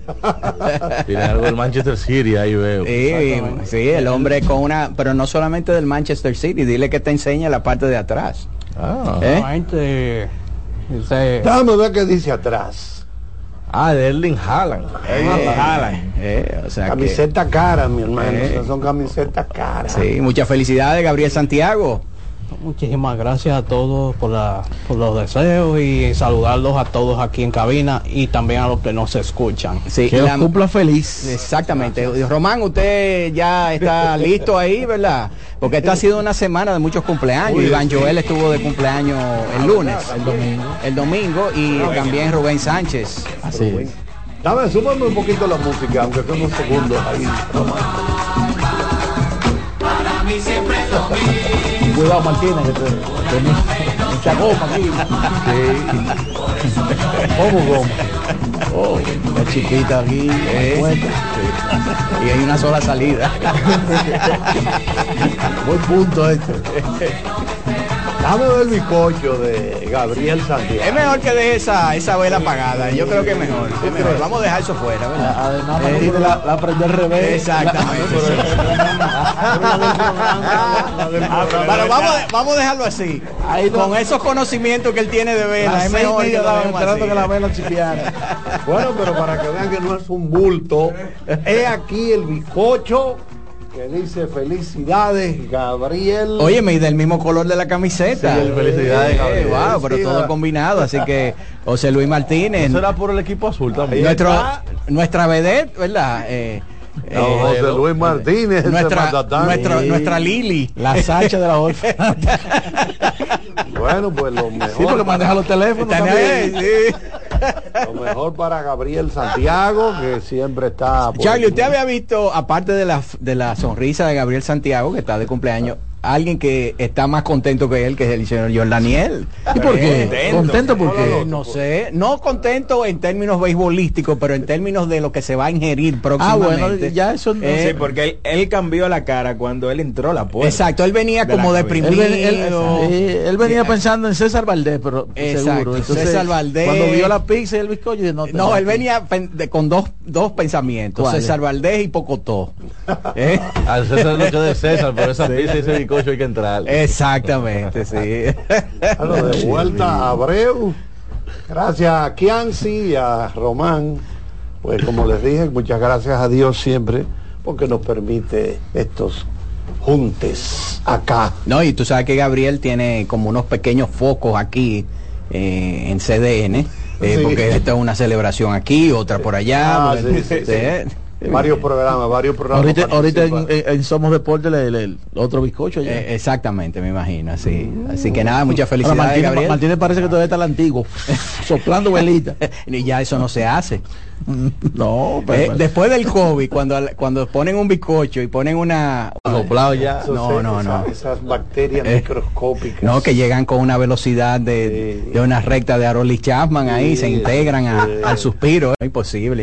[laughs] Tiene algo del Manchester City, ahí veo. Sí, sí, el hombre con una, pero no solamente del Manchester City, dile que te enseña la parte de atrás. Ah. ¿Eh? Déjame ver qué dice atrás. Ah, de Erling Haaland. Eh, Haaland. Eh, o sea que- Camiseta cara, mi hermano. Eh. Esas son camisetas caras. Sí, muchas felicidades, Gabriel Santiago. Muchísimas gracias a todos por, la- por los deseos y saludarlos a todos aquí en cabina y también a los que nos escuchan. Sí, que la- cumpla feliz. Exactamente. Román, usted ya está listo ahí, ¿verdad? Porque esta ha sido una semana de muchos cumpleaños. Uy, Iván sí. Joel estuvo de cumpleaños el lunes. El domingo. El domingo y también Rubén Sánchez. Así es. Dame, súbame un poquito la música, aunque son unos segundos ahí. Para mí siempre es lo mismo. Cuidado, Martínez, que te, te- mucha goma aquí. ¿Cómo goma? Oh, la chiquita aquí. Cuenta. Y hay una sola salida. [laughs] Buen punto este. Dame el bizcocho de Gabriel Santiago. Es mejor que deje esa, esa vela apagada. Yo creo que es mejor. es mejor. Vamos a dejar eso fuera, ¿verdad? Además, Eh, la, la aprendió al revés. Exactamente. [laughs] [laughs] Pero vamos, a- vamos a dejarlo así. Con esos conocimientos que él tiene de vela, es mejor que así. la vela chipiara. [laughs] Bueno, pero para que vean que no es un bulto, he aquí el bizcocho que dice felicidades, Gabriel. Óyeme, y del mismo color de la camiseta. Sí, felicidades, Eh, Gabriel. wow, pero todo combinado, así que José Luis Martínez. Será por el equipo azul también. Nuestro, nuestra vedette, ¿verdad? Eh, No, José Luis Martínez, nuestra, nuestra, Sí. nuestra Lili. La Sacha de la [laughs] Golfa. Bueno, pues lo mejor. Sí, porque maneja los teléfonos también. bien, [laughs] Lo mejor para Gabriel Santiago, que siempre está. Charlie. ¿usted había visto, aparte de la, de la sonrisa de Gabriel Santiago, que está de cumpleaños, alguien que está más contento que él, que es el señor John Daniel? ¿Y por qué? Contento. ¿Contento por qué? Eh, No sé, no contento en términos beisbolísticos, pero en términos de lo que se va a ingerir Ah, próximamente. bueno, ya eso no Eh, Sí, porque él, él cambió la cara cuando él entró a la puerta. Exacto, él venía De como deprimido. Él, ven- él- sí, él venía pensando en César Valdés, pero Exacto, seguro. César Valdés. Cuando vio la pizza y el bizcocho, no, No, él venía con dos, dos pensamientos. César Valdés y Pocotó. [laughs] ¿Eh? Al César lo que de César, pero esa pizza y ese bizcocho hay que entrar. Exactamente, sí. [laughs] Bueno, de vuelta a Abreu. Gracias a Kianci y a Román. Pues como les dije, muchas gracias a Dios siempre porque nos permite estos juntes acá. No, y tú sabes que Gabriel tiene como unos pequeños focos aquí eh, en CDN, eh, Sí. porque esta es una celebración aquí, otra por allá. Ah, porque- sí, sí, sí. Varios programas, varios programas. Ahorita, ahorita en, Somos Deporte el, otro bizcocho ya. eh, exactamente, me imagino, así. Así que nada, muchas Ahora, felicidades, Martínez, Gabriel. Martínez parece que todavía está el antiguo, [laughs] soplando velita. [laughs] y ya eso no se hace. [laughs] No, Eh, pero, después del COVID, cuando, cuando ponen un bizcocho y ponen una... Soplado ya. No, no, no. Esas bacterias Eh, microscópicas. No, que llegan con una velocidad de, Sí. de una recta de Arolis Chapman ahí, se Sí, integran a- al suspiro. Es imposible.